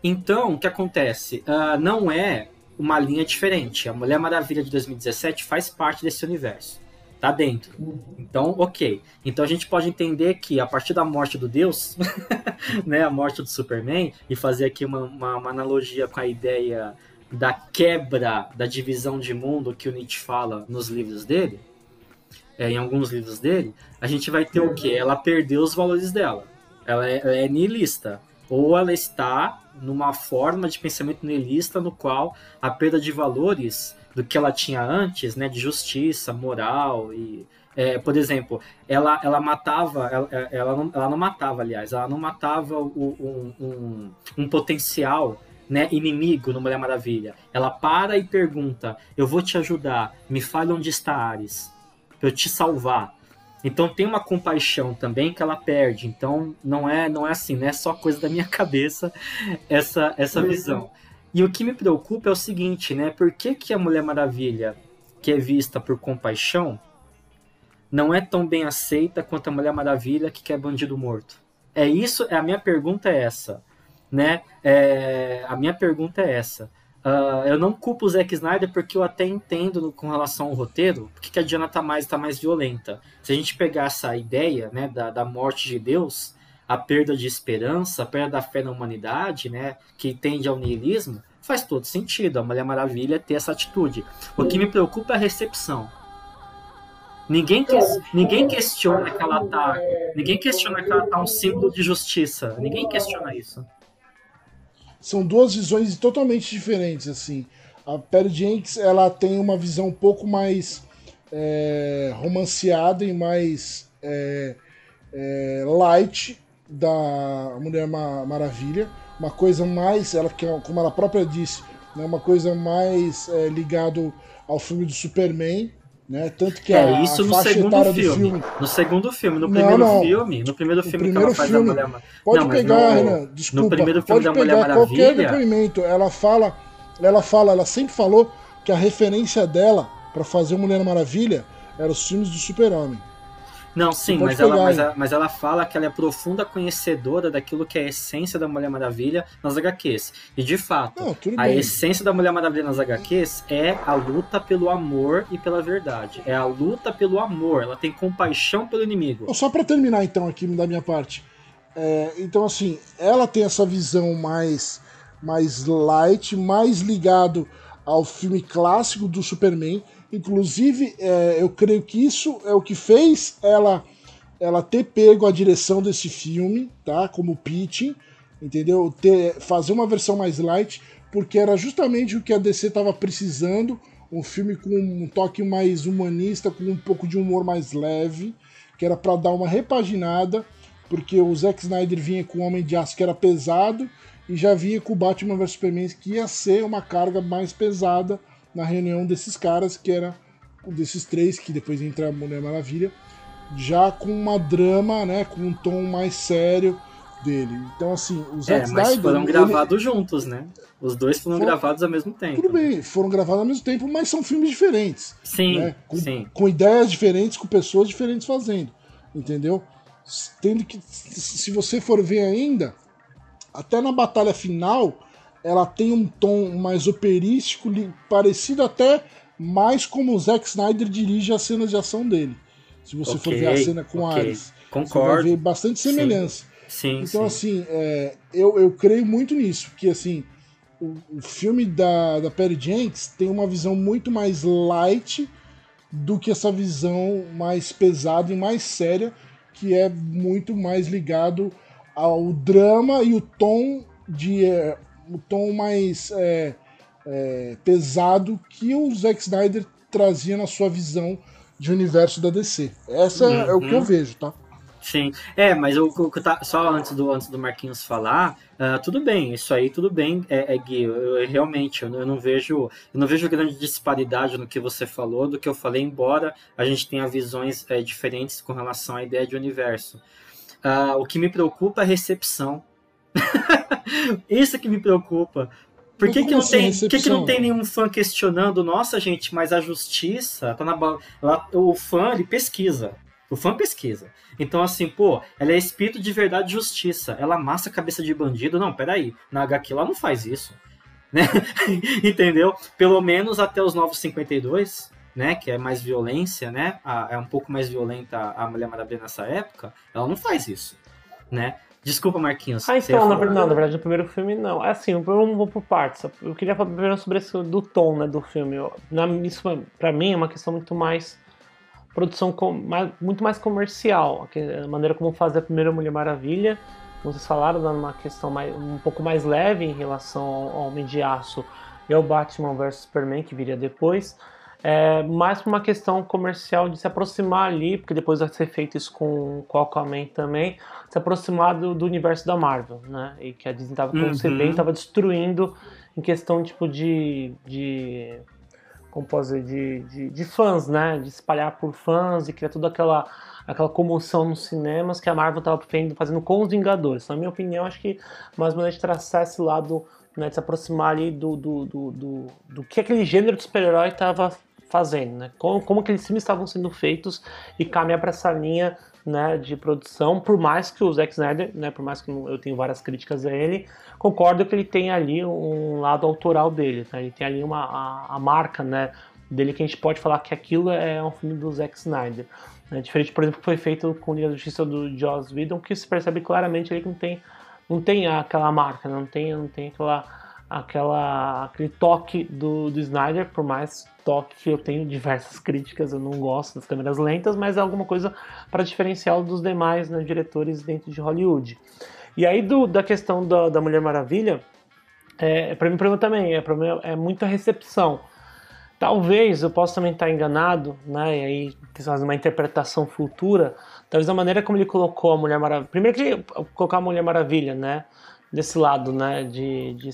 Então, o que acontece? Uh, não é uma linha diferente. A Mulher Maravilha de 2017 faz parte desse universo. Tá dentro. Então, ok. Então a gente pode entender que a partir da morte do Deus, né, a morte do Superman, e fazer aqui uma, uma, uma analogia com a ideia da quebra da divisão de mundo que o Nietzsche fala nos livros dele, é, em alguns livros dele, a gente vai ter o quê? Ela perdeu os valores dela. Ela é, ela é nihilista. Ou ela está numa forma de pensamento nihilista no qual a perda de valores do que ela tinha antes, né, de justiça, moral e é, por exemplo, ela, ela matava, ela, ela, não, ela não matava, aliás, ela não matava o, um, um, um potencial né, inimigo no Mulher Maravilha. Ela para e pergunta: Eu vou te ajudar, me fale onde está Ares, para eu te salvar. Então tem uma compaixão também que ela perde. Então não é não é assim, não é só coisa da minha cabeça essa essa visão. E o que me preocupa é o seguinte, né? Por que, que a Mulher Maravilha, que é vista por compaixão, não é tão bem aceita quanto a Mulher Maravilha que quer bandido morto? É isso, é a minha pergunta é essa, né? É, a minha pergunta é essa. Uh, eu não culpo o Zack Snyder porque eu até entendo no, com relação ao roteiro porque a Diana tá mais, tá mais violenta. Se a gente pegar essa ideia né, da, da morte de Deus, a perda de esperança, a perda da fé na humanidade, né, que tende ao niilismo, faz todo sentido. A Mulher Maravilha ter essa atitude. O que me preocupa é a recepção. Ninguém, que, ninguém questiona que ela tá. Ninguém questiona que ela tá um símbolo de justiça. Ninguém questiona isso são duas visões totalmente diferentes, assim. A Perry Jenkins, ela tem uma visão um pouco mais é, romanceada e mais é, é, light da Mulher Maravilha, uma coisa mais, ela como ela própria disse, né, uma coisa mais é, ligado ao filme do Superman, né? Tanto que é, a, isso a no segundo filme. filme. No segundo filme, no primeiro não, filme, no primeiro filme primeiro que ela filme, faz a Mulher Pode não, pegar, no, Renan, desculpa. No primeiro filme pode da pegar Mulher Maravilha. qualquer depoimento. Ela fala, ela fala, ela sempre falou que a referência dela para fazer Mulher Maravilha era os filmes do Super-Homem. Não, sim, mas ela, mas, ela, mas ela fala que ela é profunda conhecedora daquilo que é a essência da Mulher Maravilha nas HQs. E de fato, Não, a bem. essência da Mulher Maravilha nas HQs é a luta pelo amor e pela verdade. É a luta pelo amor. Ela tem compaixão pelo inimigo. Só para terminar então aqui da minha parte. É, então, assim, ela tem essa visão mais, mais light, mais ligado ao filme clássico do Superman. Inclusive, é, eu creio que isso é o que fez ela ela ter pego a direção desse filme, tá? Como pitching, entendeu? Ter, fazer uma versão mais light, porque era justamente o que a DC estava precisando, um filme com um toque mais humanista, com um pouco de humor mais leve, que era para dar uma repaginada, porque o Zack Snyder vinha com o Homem de Aço que era pesado e já vinha com o Batman vs Superman que ia ser uma carga mais pesada na reunião desses caras, que era desses três, que depois entra a Mulher Maravilha, já com uma drama, né, com um tom mais sério dele. Então, assim, os É, mas foram gravados juntos, né? Os dois foram, Foram- gravados ao mesmo tempo. Tudo bem, foram gravados ao mesmo tempo, mas são filmes diferentes. Sim, né? com, sim. com ideias diferentes, com pessoas diferentes fazendo. Entendeu? Tendo que, se você for ver ainda, até na batalha final, ela tem um tom mais operístico, parecido até mais como o Zack Snyder dirige as cenas de ação dele. Se você for Ok, ver a cena com ok. Ares, você vai Concordo. ver bastante semelhança. Sim, Então, sim. assim, é, eu, eu creio muito nisso, que assim, o, o filme da, da Perry Jenks tem uma visão muito mais light do que essa visão mais pesada e mais séria, que é muito mais ligado ao drama e o tom de é, o tom mais é, é, pesado que o Zack Snyder trazia na sua visão de universo da DC. Essa é, é o que eu Uhum. vejo, tá? Sim, é, mas eu, eu- tá- só antes do, antes do Marquinhos falar, ah, tudo bem, isso aí tudo bem, é, é Gui, eu, eu realmente eu, não- vejo eu não vejo grande disparidade no que você falou, do que eu falei, embora a gente tenha visões é, diferentes com relação à ideia de universo. Ah, o que me preocupa é a recepção. isso que me preocupa. Por que, que, não assim, tem, por que, que não tem nenhum fã questionando? Nossa, gente, mas a justiça tá na ba- lá, o fã ele pesquisa. O fã pesquisa. Então, assim, pô, ela é espírito de verdade e justiça. Ela amassa a cabeça de bandido. Não, peraí. Na HQ ela não faz isso. Né? Entendeu? Pelo menos até os Novos 52, né? Que é mais violência, né? A- é um pouco mais violenta a Mulher Maravilha nessa época. Ela não faz isso. Né? Desculpa, Marquinhos. Ah, então, na não, na verdade, no primeiro filme não. É assim, eu vou vou por partes. Eu queria falar primeiro sobre esse do tom, né, do filme. Eu- Na, isso, pra mim, é uma questão muito mais produção com, mais, muito mais comercial. A maneira como fazer a primeira Mulher Maravilha. Como vocês falaram, dando uma questão mais, um pouco mais leve em relação ao ao Homem de Aço e ao Batman vs Superman, que viria depois. É, mais por uma questão comercial de se aproximar ali, porque depois vai ser feito isso com, com o Aquaman também, se aproximar do, do universo da Marvel, né? E que a Disney estava Uhum. concebendo, estava destruindo em questão tipo de, de como posso dizer, de, de, de fãs, né? De espalhar por fãs e criar toda aquela, aquela comoção nos cinemas que a Marvel estava fazendo com os Vingadores. Na minha opinião, acho que mais uma vez traçar esse lado, né, de se aproximar ali do, do, do, do, do que aquele gênero de super-herói estava fazendo, né? Como, como aqueles filmes estavam sendo feitos e caminhar para essa linha né, de produção, por mais que o Zack Snyder, né, por mais que eu tenho várias críticas a ele, concordo que ele tem ali um lado autoral dele, tá? ele tem ali uma, a, a marca né, dele que a gente pode falar que aquilo é um filme do Zack Snyder. Né? Diferente, por exemplo, que foi feito com Liga da Justiça do Joss Whedon, que se percebe claramente ali que não tem, não tem aquela marca, não tem, não tem aquela, aquela, aquele toque do, do Snyder, por mais toque que eu tenho diversas críticas, eu não gosto das câmeras lentas, mas é alguma coisa para diferenciá-lo dos demais né, diretores dentro de Hollywood. E aí do, da questão da, da Mulher Maravilha, é, para mim, pra mim também, é, mim é muita recepção. Talvez eu possa também estar enganado, né? E aí fazer uma interpretação futura. Talvez a maneira como ele colocou a Mulher Maravilha. Primeiro que colocar a Mulher Maravilha, né? Desse lado, né? De, de,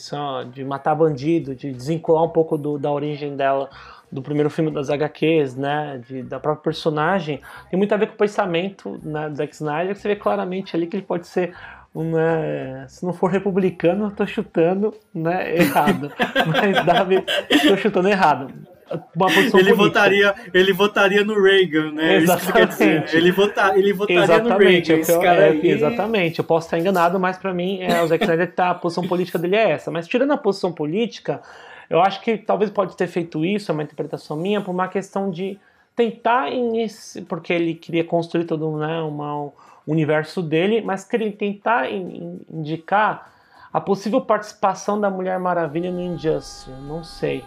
de matar bandido, de desvincular um pouco do, da origem dela do primeiro filme das HQs, né? De, da própria personagem. Tem muito a ver com o pensamento né, do Zack Snyder, que você vê claramente ali que ele pode ser um, né, se não for republicano, eu tô chutando né, errado. Mas Davi, tô chutando errado. Uma posição ele votaria, ele votaria no Reagan, né? Que dizer. Exatamente. Ele, vota, ele votaria Exatamente, no Reagan. é que Esse cara é, aí... exatamente. Eu posso estar enganado, mas pra mim é, o Zack Snyder tá, a posição política dele é essa. Mas tirando a posição política, eu acho que talvez pode ter feito isso, é uma interpretação minha, por uma questão de tentar inici- porque ele queria construir todo né, uma, universo dele, mas queria tentar in- in- indicar a possível participação da Mulher Maravilha no Injustice. Não sei.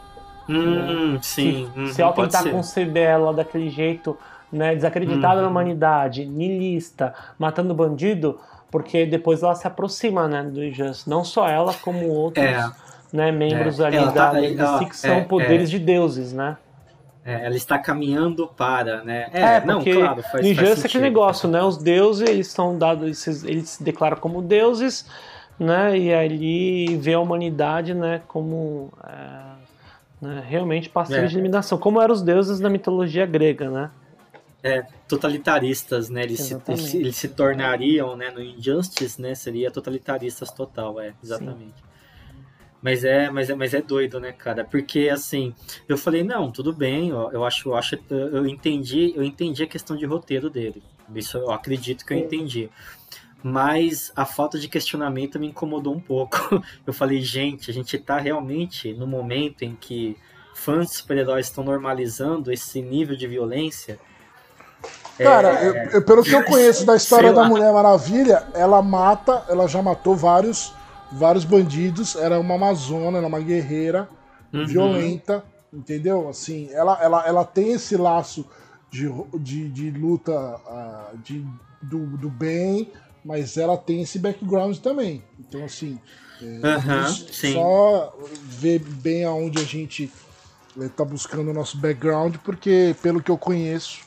Hum, sim. se, uhum, se ela tentar ser. conceber ela daquele jeito, né, desacreditada Uhum. na humanidade, niilista, matando bandido, porque depois ela se aproxima, né, do Injustice. Não só ela, como outros, É. né, membros É, ali ela da tá- ela- que são é, poderes é. de deuses, né? É, ela está caminhando para, né? É, É, não, porque claro, faz, faz é aquele negócio, né? Os deuses, eles são dados, eles, eles se declaram como deuses, né? E ali vê a humanidade, né, como é, né, realmente passível É. de eliminação, como eram os deuses na mitologia grega, né? É, totalitaristas, né? Eles se, Exatamente. eles, se- eles se tornariam, né? No Injustice, né? Seria totalitaristas total, é, exatamente. Mas é, mas é, mas é doido, né, cara? Porque assim, eu falei, não, tudo bem, ó, eu acho, eu acho, eu eu entendi, eu entendi a questão de roteiro dele. Isso eu acredito que eu entendi. Mas a falta de questionamento me incomodou um pouco. Eu falei, gente, a gente tá realmente no momento em que fãs de super-heróis estão normalizando esse nível de violência. Cara, eu- eu- pelo que eu conheço da história da. Mulher Maravilha, ela mata, ela já matou vários, vários bandidos. Era uma amazona, era uma guerreira Uhum. violenta, entendeu? Assim, ela, ela, ela tem esse laço de, de, de luta ah, de, do, do bem, mas ela tem esse background também. Então, assim, s- sim. só ver bem aonde a gente está buscando o nosso background, porque pelo que eu conheço,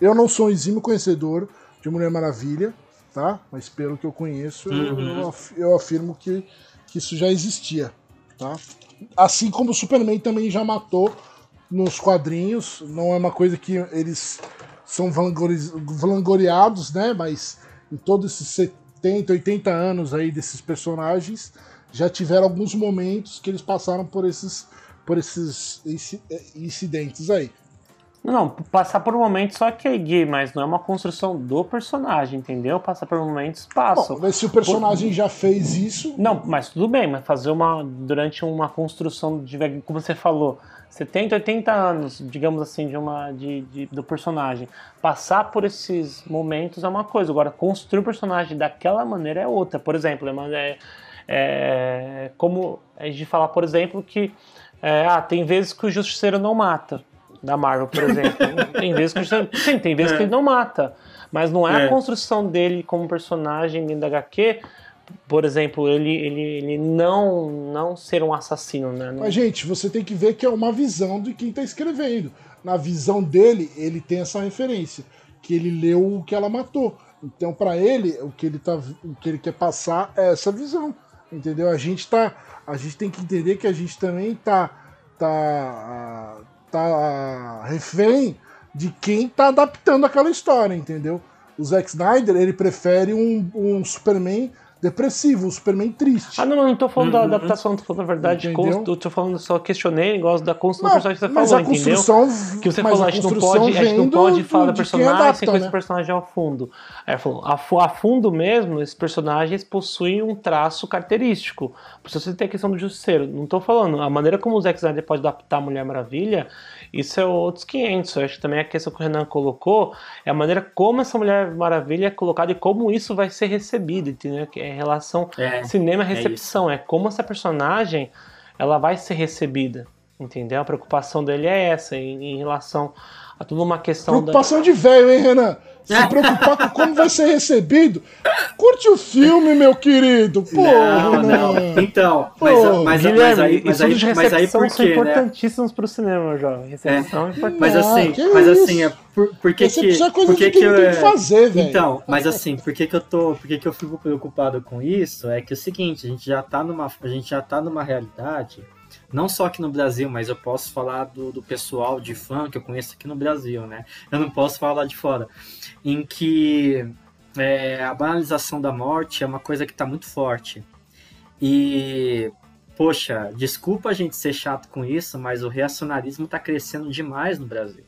eu não sou um exímio conhecedor de Mulher Maravilha, tá? Mas pelo que eu conheço, eu- Uhum. eu, afirmo que, que isso já existia, tá? Assim como o Superman também já matou nos quadrinhos, não é uma coisa que eles são vangloriados, né? Mas em todos esses 70, 80 anos aí desses personagens, já tiveram alguns momentos que eles passaram por esses, por esses eh, incidentes aí. Não, passar por um momento só que é gay, mas não é uma construção do personagem, entendeu? Passar por momentos passam. Bom, mas se o personagem já fez isso, Não, mas tudo bem, mas fazer uma. Durante uma construção de. Como você falou, 70, 80 anos, digamos assim, de uma. De, de- do personagem. Passar por esses momentos é uma coisa. Agora, construir o personagem daquela maneira é outra. Por exemplo, é, é, é como a gente falar, por exemplo, que. é, ah, tem vezes que o Justiceiro não mata. Da Marvel, por exemplo. tem vezes que o Justiceiro. Sim, tem vezes que ele não mata. Mas não é, É. a construção dele como personagem dentro da HQ por exemplo, ele, ele, ele não, não ser um assassino, né? Mas, gente, você tem que ver que é uma visão de quem tá escrevendo. Na visão dele, ele tem essa referência, que ele leu o que ela matou. Então, pra ele, o que ele, tá, o que ele quer passar é essa visão. Entendeu? A gente tá. A gente tem que entender que a gente também tá. tá. tá refém de quem tá adaptando aquela história, entendeu? O Zack Snyder, ele prefere um, um Superman depressivo, um Superman triste. Ah, não, não, não tô falando da adaptação, tô falando da verdade. Entendeu? Const... Eu tô falando, só questionei o negócio da construção Não, do personagem que você mas falou, a construção, Que você mas falou, a a gente não pode, a gente não pode falar do personagem adapta, sem conhecer né? o personagem ao fundo. Aí falou, a, a fundo mesmo, esses personagens possuem um traço característico. Por isso você tem a questão do justiceiro. Não tô falando, a maneira como o Zack Snyder pode adaptar a Mulher Maravilha, isso é outros 500. Eu acho que também a questão que o Renan colocou é a maneira como essa Mulher Maravilha é colocada e como isso vai ser recebido, entendeu? Que é em relação É, cinema é recepção, é, como essa personagem ela vai ser recebida, entendeu? A preocupação dele é essa em, em relação a toda uma questão da Preocupação de velho, hein, Renan? Se preocupar com como vai ser recebido. Curte o filme, meu querido. Porra, não, não. Renan. Então, Pô, mas, mas, mas, aí, mas, aí, mas aí por são quê, né? importantíssimos pro cinema, jovem. Recepção é, importante. Mas Ah, assim, que mas isso? assim, é por, por que que, é coisa por que de quem que eu, tem que fazer, velho. Então, mas assim, por que que eu tô, por que que eu fico preocupado com isso? É que é o seguinte, a gente já tá numa, a gente já tá numa realidade, não só aqui no Brasil, mas eu posso falar do, do pessoal de fã que eu conheço aqui no Brasil, né? Eu não posso falar lá de fora, em que é, a banalização da morte é uma coisa que tá muito forte. E poxa, desculpa a gente ser chato com isso, mas o reacionarismo tá crescendo demais no Brasil.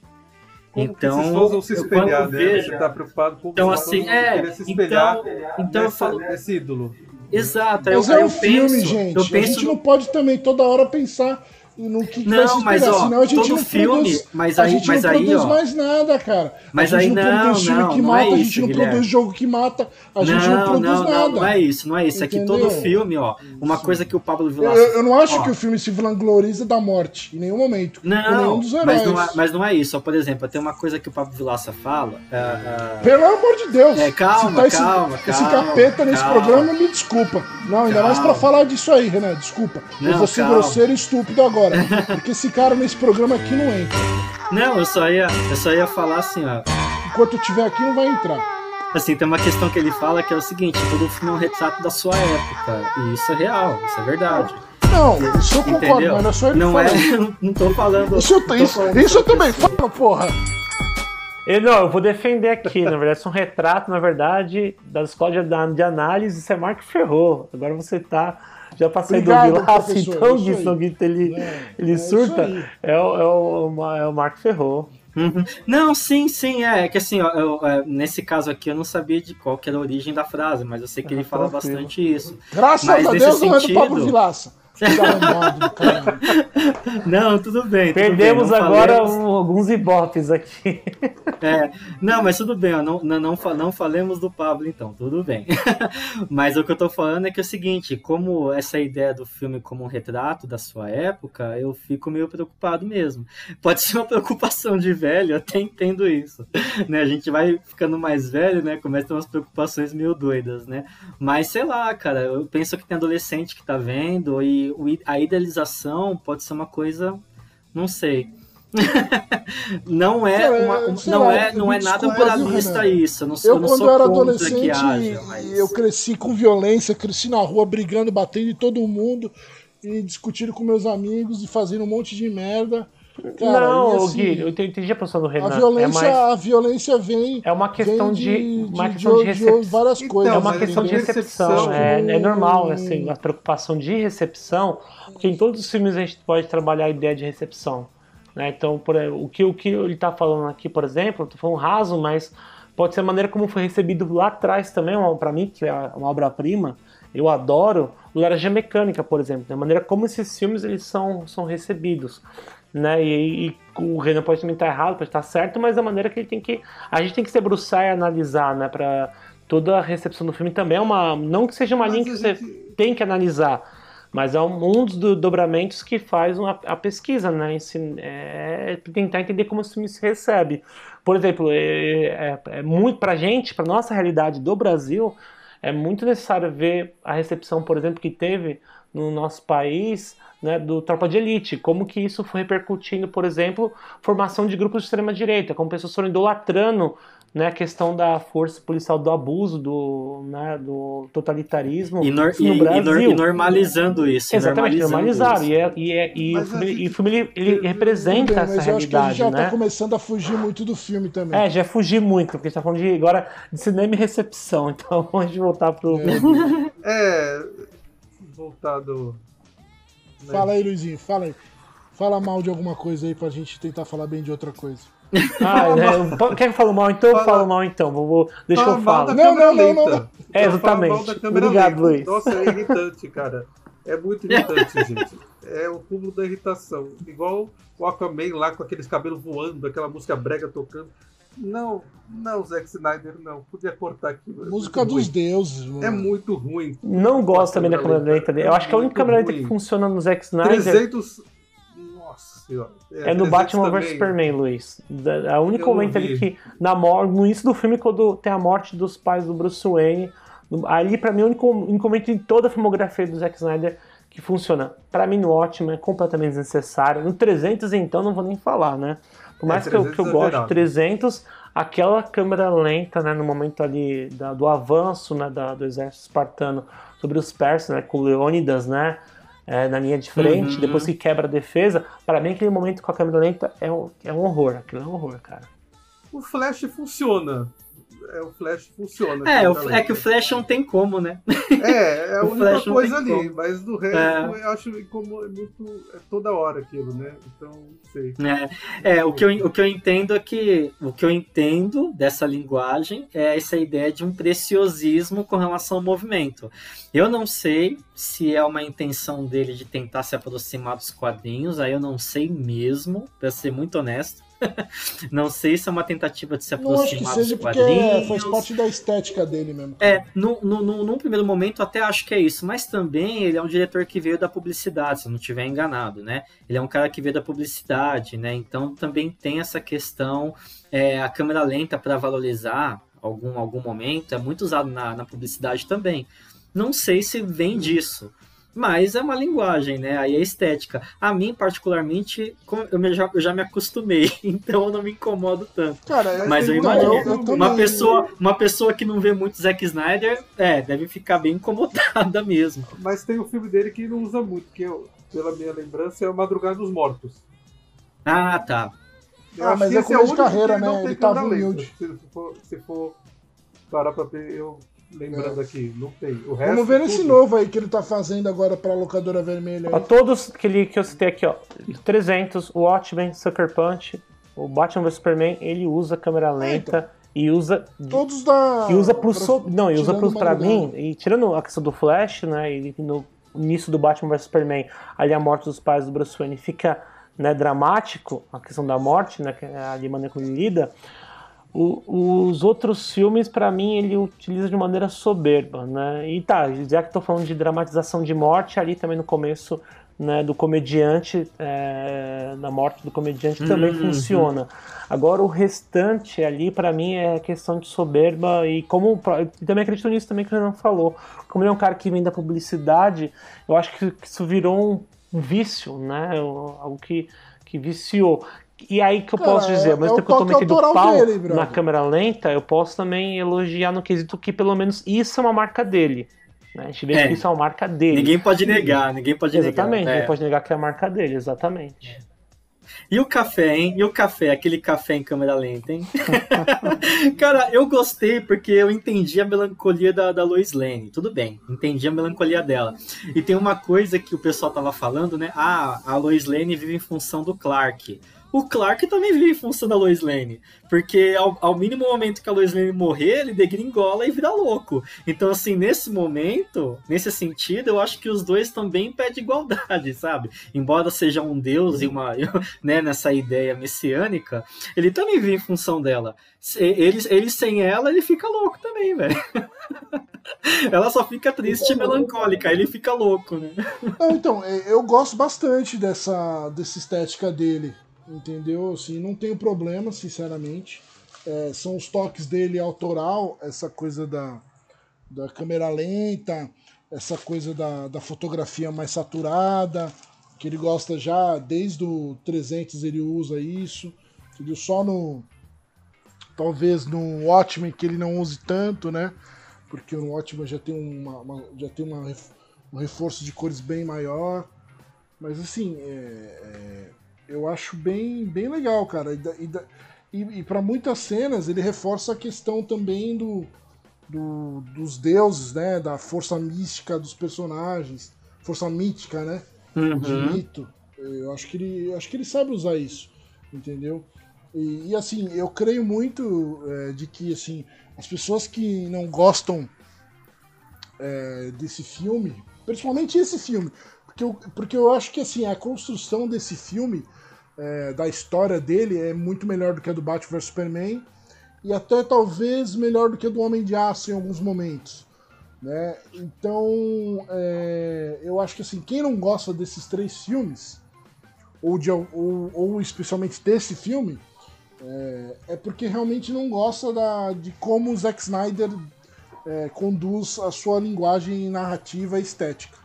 Como então, vão se eu espelhar, quando né? vejo- tá preocupado com Então, assim, é, se espelhar então, então eu falo, nesse ídolo. Exato, Mas eu, é um eu filme, penso, gente. eu A penso gente no- não pode também toda hora pensar e no que, que Não, vai se mas, esperar. ó, Senão a gente todo não filme- produz, mas a aí- gente mas não aí, produz ó. mais nada, cara. Mas a aí gente não, não, produz filme não, que não mata, é a gente isso, não Guilherme. produz jogo que mata, a gente não, não, produz não, nada. não, não é isso, não é isso. É que todo Entendeu? filme, ó, uma coisa que o Pablo Eu, Vilaça. eu não acho ó, que o filme se vangloriza da morte, em nenhum momento. nenhum Não, dos heróis. mas não, é, mas não é isso. Por exemplo, tem uma coisa que o Pablo Vilaça fala. é, é, Pelo amor de Deus! É, calma, se tá esse, calma, esse calma, capeta nesse calma. programa, me desculpa. Não, ainda mais pra falar disso aí, Renan, desculpa. eu vou ser grosseiro e estúpido agora. Porque esse cara nesse programa aqui não entra. Não, eu só ia, eu só ia falar assim, ó. Enquanto eu estiver aqui, não vai entrar. Assim, tem uma questão que ele fala que é o seguinte: todo filme é um retrato da sua época. E isso é real, isso é verdade. Não, isso eu concordo, Entendeu? mas não é só ele não falando. é, não, tô falando. Isso, tô isso, falando isso eu também pessoa. falo, porra. Eu, não, eu vou defender aqui, na verdade, isso é um retrato, na verdade, da escola de, de análise, isso é Marco Ferrou. Agora você tá. Já passei do Obrigado, Vilaça, professor, então, Gui, ele, É, ele é surta. É, o, é, o, é o Marco Ferrou. Uhum. Não, sim, sim, é, é que assim, ó, eu, é, nesse caso aqui eu não sabia de qual que era a origem da frase, mas eu sei que ele Ah, fala tranquilo. bastante isso. Graças Mas a Deus não é do sentido- Pablo Vilaça. Não, tudo bem. tudo Perdemos bem, agora falemos- um- alguns ibopes aqui. É, não, mas tudo bem, não, não, não, não falemos do Pablo então, tudo bem. mas o que eu tô falando é que é o seguinte, como essa ideia do filme como um retrato da sua época, eu fico meio preocupado mesmo. Pode ser uma preocupação de velho, eu até entendo isso. Né? A gente vai ficando mais velho, né? Começa a ter umas preocupações meio doidas, né? Mas sei lá, cara, eu penso que tem adolescente que tá vendo e a idealização pode ser uma coisa, não sei. não é uma, um- não é não é nada moralista Renan? isso. Eu não, Eu, eu não quando eu era adolescente, haja, mas eu cresci com violência, cresci na rua brigando, batendo em todo mundo, e discutindo com meus amigos e fazendo um monte de merda. Cara, não, assim, Gui, eu entendi a posição do a Renan. violência, é, mais, a violência vem, é uma questão vem de, uma de, questão de, recepção. várias Então, coisas. É uma questão de de recepção, recepção. é, é normal assim, a preocupação de recepção, porque em todos os filmes a gente pode trabalhar a ideia de recepção. Né? Então, por, o, que, o que ele está falando aqui, por exemplo, eu falando raso, mas pode ser a maneira como foi recebido lá atrás também, para mim, que é uma obra-prima, eu adoro o Laranja Mecânica, por exemplo, a maneira como esses filmes eles são, são recebidos. Né? E, e o Renan pode também estar errado, pode estar certo, mas a maneira que ele tem que. A gente tem que se debruçar e analisar, né? Pra toda a recepção do filme também é uma. Não que seja uma Mas linha que a você gente- tem que analisar, mas é um, um dos do- dobramentos que faz uma- a pesquisa, né? Ensin- É tentar entender como esse filme se recebe. Por exemplo, é, é, é muito pra gente, pra nossa realidade do Brasil, é muito necessário ver a recepção, por exemplo, que teve no nosso país né, do Tropa de Elite, como que isso foi repercutindo, por exemplo, formação de grupos de extrema-direita, como pessoas foram idolatrando né, a questão da força policial do abuso, do, né, do totalitarismo e, nor- isso e- no e Brasil. nor- e normalizando isso. Exatamente, normalizando normalizaram. E, é, e, é, e o Mas e o filme ele, ele representa bem, essa mas eu acho que a gente realidade, já né? tá começando a fugir muito do filme também. É, já fugi muito, porque a gente tá falando de, agora de cinema e recepção, então vamos voltar pro. É. Voltado. Fala aí, Luizinho, fala aí. Fala mal de alguma coisa aí pra gente tentar falar bem de outra coisa. Ah, né? Quer que eu falo mal então? Eu Fala. falo mal então. Vou, vou- deixa Fala eu da Não, não, não, não, não. É, exatamente. Obrigado, lenta. Luiz. Nossa, é irritante, cara. É muito irritante, gente. É o cúmulo da irritação. Igual o Aquaman lá com aqueles cabelos voando, aquela música brega tocando. Não, não, Zack Snyder, não. Podia cortar aquilo. É Música dos ruim. deuses, mano. É muito ruim. Não gosto também da câmera lenta dele. Eu acho que a única câmera lenta que funciona no Zack Snyder 300. Nossa senhora. é no 300 Batman vs. Superman, Luiz. A única momento ali que, na mor no início do filme, quando tem a morte dos pais do Bruce Wayne, ali pra mim é o único, único momento em toda a filmografia do Zack Snyder que funciona. Pra mim, no ótimo, é completamente desnecessário. No 300, então, não vou nem falar, né? Por mais É, que, eu, que eu 300 goste de 300, aquela câmera lenta, né, no momento ali da- do avanço né, da- do exército espartano sobre os persas, né, com o Leônidas, né, é, na linha de frente, Uhum. depois que quebra a defesa, para mim aquele momento com a câmera lenta é um, é um horror, aquilo é um horror, cara. O Flash funciona. É, o Flash funciona. É, o- é que o Flash não tem como, né? É, é a o única coisa ali, como. mas do resto É. eu acho como é muito. É toda hora aquilo, né? Então, não sei. É, é, o, que eu, o que eu entendo é que o que eu entendo dessa linguagem é essa ideia de um preciosismo com relação ao movimento. Eu não sei se é uma intenção dele de tentar se aproximar dos quadrinhos, aí eu não sei mesmo, pra ser muito honesto. não sei se é uma tentativa de se Não aproximar seja dos quadrinhos. faz parte da estética dele mesmo. É, no, no, no- num primeiro momento até acho que é isso, mas também ele é um diretor que veio da publicidade, se eu não estiver enganado, né? Ele é um cara que veio da publicidade, né? Então também tem essa questão, é, a câmera lenta para valorizar algum, algum momento, é muito usado na, na publicidade também. Não sei se vem disso. Mas é uma linguagem, né? Aí é estética. A mim, particularmente, eu já, eu já me acostumei, então eu não me incomodo tanto. Cara, Mas eu tem não, imagino. eu- eu uma, pessoa, uma pessoa que não vê muito Zack Snyder, é, deve ficar bem incomodada mesmo. Mas tem um filme dele que não usa muito, que eu, pela minha lembrança é o Madrugada dos Mortos. Ah, tá. Eu Ah, mas é esse começo o de carreira, né? Ele tava lenta. humilde. Se for, se for parar pra ver, eu lembrando aqui, não tem. O resto, Vamos ver nesse tudo- novo aí que ele tá fazendo agora pra locadora vermelha. Ó, todos que, ele, que eu citei aqui, ó. 300, o Watchmen, Sucker Punch, o Batman vs Superman, ele usa câmera lenta e usa Todos da. e usa pro pra- so... não, e usa uma pra mim, e tirando a questão do Flash, né, e no início do Batman vs Superman, ali a morte dos pais do Bruce Wayne fica, né, dramático, a questão da morte, né, que é ali a maneira como ele lida. O- os outros filmes, pra mim, ele utiliza de maneira soberba, né? E tá, já que tô falando de dramatização de morte, ali também no começo, né, do comediante, é, na morte do comediante também Uhum. funciona. Agora o restante ali, pra mim, é questão de soberba e como e também acredito nisso também que o Renan falou. Como ele é um cara que vem da publicidade, eu acho que que isso virou um vício, né? Algo que, que viciou. E aí que eu Cara, posso dizer, ao mesmo é tempo que eu tô metendo pau dele, na câmera lenta, eu posso também elogiar no quesito que pelo menos isso é uma marca dele. né? A gente vê É. que isso é uma marca dele. Ninguém pode negar, ninguém pode Exatamente, negar. ninguém é. pode negar que é a marca dele, exatamente. E o café, hein? E o café, aquele café em câmera lenta, hein? Cara, eu gostei porque eu entendi a melancolia da, da Lois Lane. Tudo bem, entendi a melancolia dela. E tem uma coisa que o pessoal tava falando, né? Ah, a Lois Lane vive em função do Clark. O Clark também vive em função da Lois Lane. Porque ao, ao mínimo momento que a Lois Lane morrer, ele degringola e vira louco. Então, assim, nesse momento, nesse sentido, eu acho que os dois também pedem igualdade, sabe? Embora seja um deus e uma, né, nessa ideia messiânica, ele também vive em função dela. Ele, ele sem ela, ele fica louco também, velho. Ela só fica triste e melancólica, ele fica louco, né? Não, então, é, eu gosto bastante dessa, dessa estética dele, entendeu? Assim, não tenho problema, sinceramente. É, são os toques dele autoral, essa coisa da, da câmera lenta, essa coisa da, da fotografia mais saturada, que ele gosta já, desde o 300 ele usa isso, entendeu? Só no. Talvez no Watchmen que ele não use tanto, né? Porque no Watchmen já tem, uma, uma- já tem uma, um reforço de cores bem maior. Mas assim, é- é, eu acho bem, bem legal, cara. E, e, e- para muitas cenas ele reforça a questão também do, do- dos deuses, né? Da força mística dos personagens, força mítica, né? De Uhum. mito. Eu acho que ele, acho que ele sabe usar isso, entendeu? E, e, assim, eu creio muito é, de que assim as pessoas que não gostam é, desse filme, principalmente esse filme, porque eu, porque eu acho que assim a construção desse filme, é, da história dele, é muito melhor do que a do Batman vs Superman e até talvez melhor do que a do Homem de Aço em alguns momentos. Né? Então, é, eu acho que assim, quem não gosta desses três filmes, ou, de, ou, ou especialmente desse filme, é, é porque realmente não gosta da, de como o Zack Snyder é, conduz a sua linguagem narrativa e estética.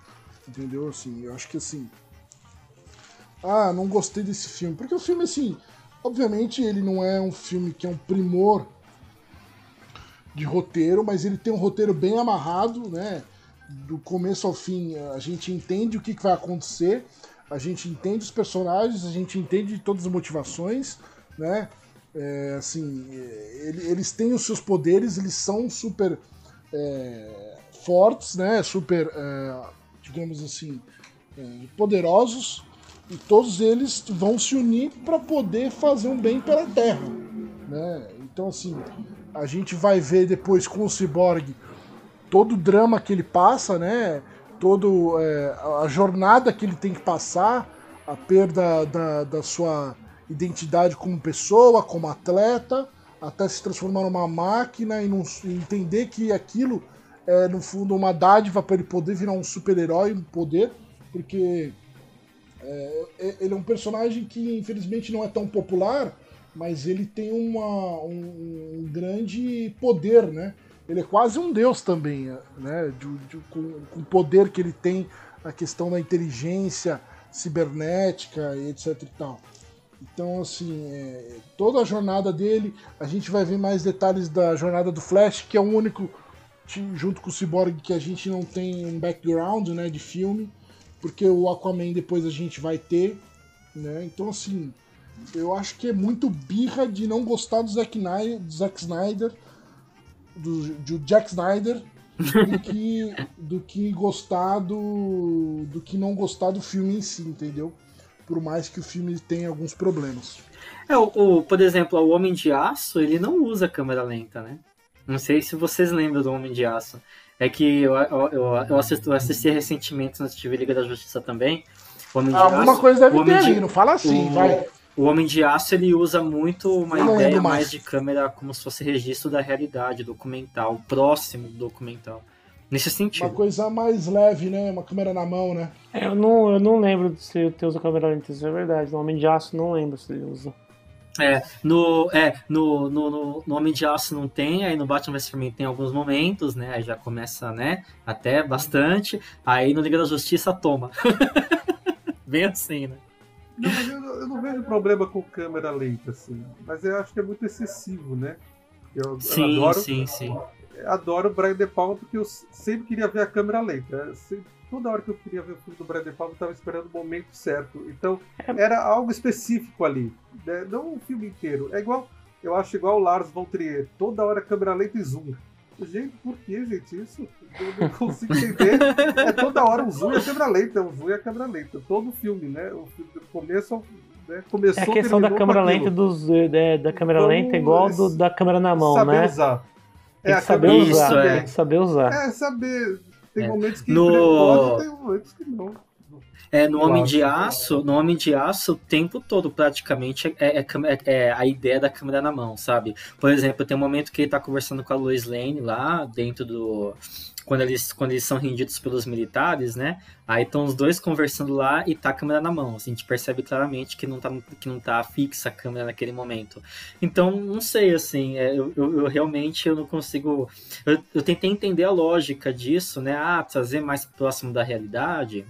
Entendeu? Assim, eu acho que assim. Ah, não gostei desse filme. Porque o filme, assim, obviamente ele não é um filme que é um primor de roteiro, mas ele tem um roteiro bem amarrado, né? Do começo ao fim, a gente entende o que, vai acontecer, a gente entende os personagens, a gente entende todas as motivações, né? É, assim, ele- eles têm os seus poderes, eles são super é, fortes, né? Super, é, digamos assim, é, poderosos. E todos eles vão se unir para poder fazer um bem pela Terra, né? Então, assim, a gente vai ver depois com o Cyborg todo o drama que ele passa, né? Todo é, a jornada que ele tem que passar, a perda da, da sua identidade como pessoa, como atleta, até se transformar numa máquina e, não, e entender que aquilo é no fundo uma dádiva para ele poder virar um super-herói, um poder, porque é, é- ele é um personagem que infelizmente não é tão popular, mas ele tem uma, um, um grande poder, né? Ele é quase um deus também, né? De- de- com, o poder que ele tem, a questão da inteligência cibernética e etc e tal. Então, assim, é, toda a jornada dele, a gente vai ver mais detalhes da jornada do Flash, que é o único, junto com o Cyborg, que a gente não tem um background né, de filme, porque o Aquaman depois a gente vai ter. Né? Então, assim, eu acho que é muito birra de não gostar do Zack, Snyder, do Zack Snyder, do, do Jack Snyder, do que, do que gostar do. do que não gostar do filme em si, entendeu? Por mais que o filme tenha alguns problemas. É, o, o- por exemplo, o Homem de Aço, ele não usa câmera lenta, né? Não sei se vocês lembram do Homem de Aço. É que eu, eu, eu, assisti, eu assisti recentemente, de ver Liga da Justiça também. O Homem de Alguma Aço, coisa deve o Homem ter de- ali, não fala assim, o- vai. O Homem de Aço ele usa muito uma não ideia mais. mais. de câmera como se fosse registro da realidade, documental, próximo do documental. Nesse Uma sentido. coisa mais leve, né? Uma câmera na mão, né? É, Eu não, eu não lembro se ele usa câmera lenta, isso é verdade. No Homem de Aço não lembro se ele usa. É, no, é no, no, no, no Homem de Aço não tem, aí no Batman vs Superman tem alguns momentos, né? Aí já começa, né? Até bastante. Aí no Liga da Justiça toma. Bem assim, né? Não, eu, eu não vejo problema com câmera lenta, assim. Mas eu acho que é muito excessivo, né? Eu, eu Sim, adoro, sim, sim. adoro o Brian De Palma porque eu sempre queria ver a câmera lenta. Eu sempre- toda hora que eu queria ver o filme do Brian De Palma, eu estava esperando o momento certo. Então, era algo específico ali. né? Não o filme inteiro. É igual, eu acho igual o Lars von Trier. Toda hora câmera lenta e zoom. Gente, por que, gente? Isso eu não consigo entender. É toda hora um zoom e a câmera lenta, um zoom e a câmera lenta. Todo filme, né? O filme do começo ao- né? começou É a questão da câmera lenta dos, é, da câmera Vamos lenta igual do, da câmera na mão, saber né? usar. Que saber câmera Isso, usar. é. Saber usar. É, saber. Tem É. momentos que No- tem momentos que não. É, no Homem de Aço, no Homem de Aço, o tempo todo, praticamente, é, é, câmera- é a ideia da câmera na mão, sabe? Por exemplo, tem um momento que ele tá conversando com a Lois Lane lá, dentro do. Quando eles, quando eles são rendidos pelos militares, né? Aí estão os dois conversando lá e tá a câmera na mão. A gente percebe claramente que não tá, que não tá fixa a câmera naquele momento. Então, não sei, assim, é, eu, eu, eu realmente eu não consigo. Eu, eu tentei entender a lógica disso, né? Ah, trazer mais próximo da realidade.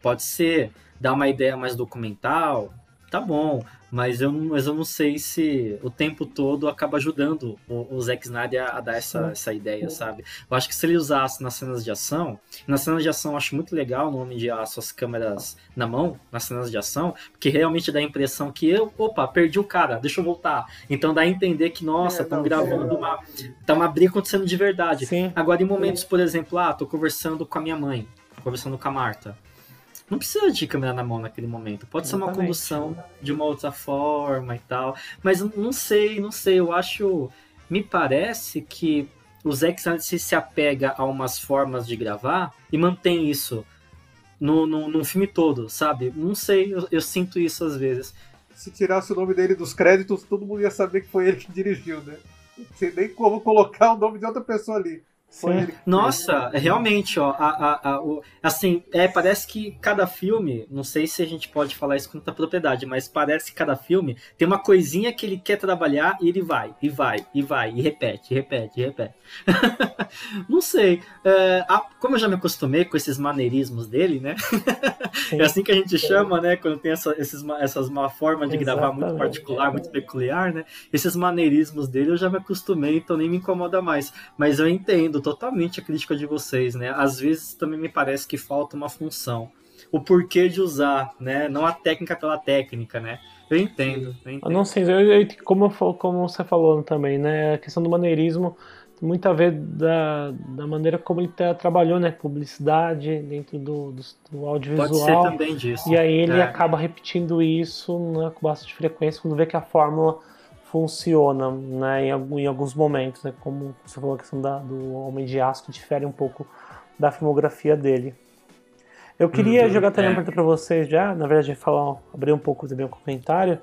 Pode ser, dar uma ideia mais documental, tá bom, mas eu, não- mas eu não sei se o tempo todo acaba ajudando o, o Zack Snyder a, a dar essa, essa ideia, sabe? Eu acho que se ele usasse nas cenas de ação, nas cenas de ação eu acho muito legal no Homem de Aço as câmeras na mão, nas cenas de ação, porque realmente dá a impressão que eu, opa, perdi o cara, deixa eu voltar. Então dá a entender que, nossa, É, estão não, gravando uma. Tá uma briga acontecendo de verdade. Sim. Agora, em momentos, por exemplo, ah, tô conversando com a minha mãe, conversando com a Marta. Não precisa de câmera na mão naquele momento. Pode ser uma Exatamente. condução de uma outra forma e tal. Mas não sei, não sei. Eu acho. Me parece que o Zack Snyder se, se apega a umas formas de gravar e mantém isso no, no, no filme todo, sabe? Não sei, eu, eu sinto isso às vezes. Se tirasse o nome dele dos créditos, todo mundo ia saber que foi ele que dirigiu, né? Não sei nem como colocar o nome de outra pessoa ali. Foi Sim. ele que Nossa, realmente, ó, a, a, a- o- assim, é, parece que cada filme, não sei se a gente pode falar isso com tanta propriedade, mas parece que cada filme tem uma coisinha que ele quer trabalhar e ele vai, e vai, e vai, e repete, e repete, e repete. não sei, é, a- como eu já me acostumei com esses maneirismos dele, né? Sim. É assim que a gente chama, né? Quando tem essa, esses, essas uma forma de gravar muito Exatamente. particular, muito peculiar, né? Esses maneirismos dele eu já me acostumei, então nem me incomoda mais. Mas eu entendo totalmente a crítica de vocês, né? Às vezes também me parece que falta uma função. o porquê de usar, né? Não a técnica pela técnica, né? Eu entendo. Eu entendo. Não sei, como, como você falou também, né? A questão do maneirismo tem muito a ver da, da maneira como ele tá- trabalhou, né? Publicidade dentro do, do, do Pode ser audiovisual. também disso. E aí ele É. acaba repetindo isso né, com bastante frequência quando vê que a fórmula funciona né, em, alguns momentos, né, como você falou a questão da- do Homem de Aço, que difere um pouco da filmografia dele. Eu queria Uhum, jogar também é. uma pergunta para vocês já, na verdade, falar, abrir um pouco também o comentário,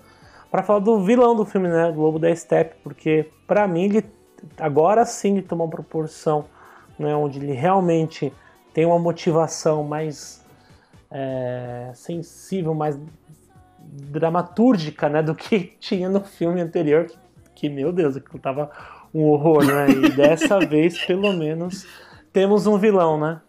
para falar do vilão do filme, né, do Lobo da Steppe, porque para mim ele agora sim ele tomou uma proporção né, onde ele realmente tem uma motivação mais é, sensível, mais dramatúrgica, né, do que tinha no filme anterior, que, que, meu Deus, aquilo tava um horror, né? E dessa vez, pelo menos, temos um vilão, né?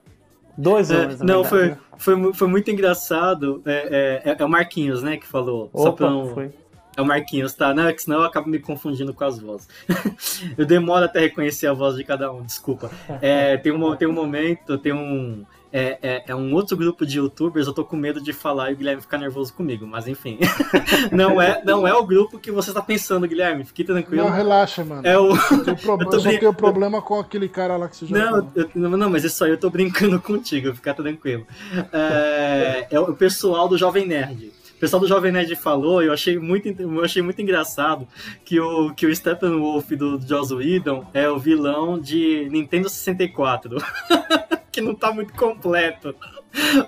Dois É, não, verdade, foi, né? foi, foi muito engraçado. É, é, é o Marquinhos, né, que falou. Só Opa, pra não- foi. É o Marquinhos, tá? Não, é que senão eu acabo me confundindo com as vozes. eu demoro até reconhecer a voz de cada um, desculpa. É, tem, um, tem um momento, tem um. É, é, é um outro grupo de youtubers, eu tô com medo de falar e o Guilherme ficar nervoso comigo, mas enfim. não, é, não é o grupo que você está pensando, Guilherme, fique tranquilo. Não, relaxa, mano. É o. Eu, tenho prob- eu brin- tenho problema com aquele cara lá que você já Não, eu- não, mas isso aí eu tô brincando contigo, fica tranquilo. É, é o pessoal do Jovem Nerd. O pessoal do Jovem Nerd falou, eu achei muito, eu achei muito engraçado que o, que o Steppenwolf do Joss Whedon é o vilão de Nintendo 64. Que não tá muito completo.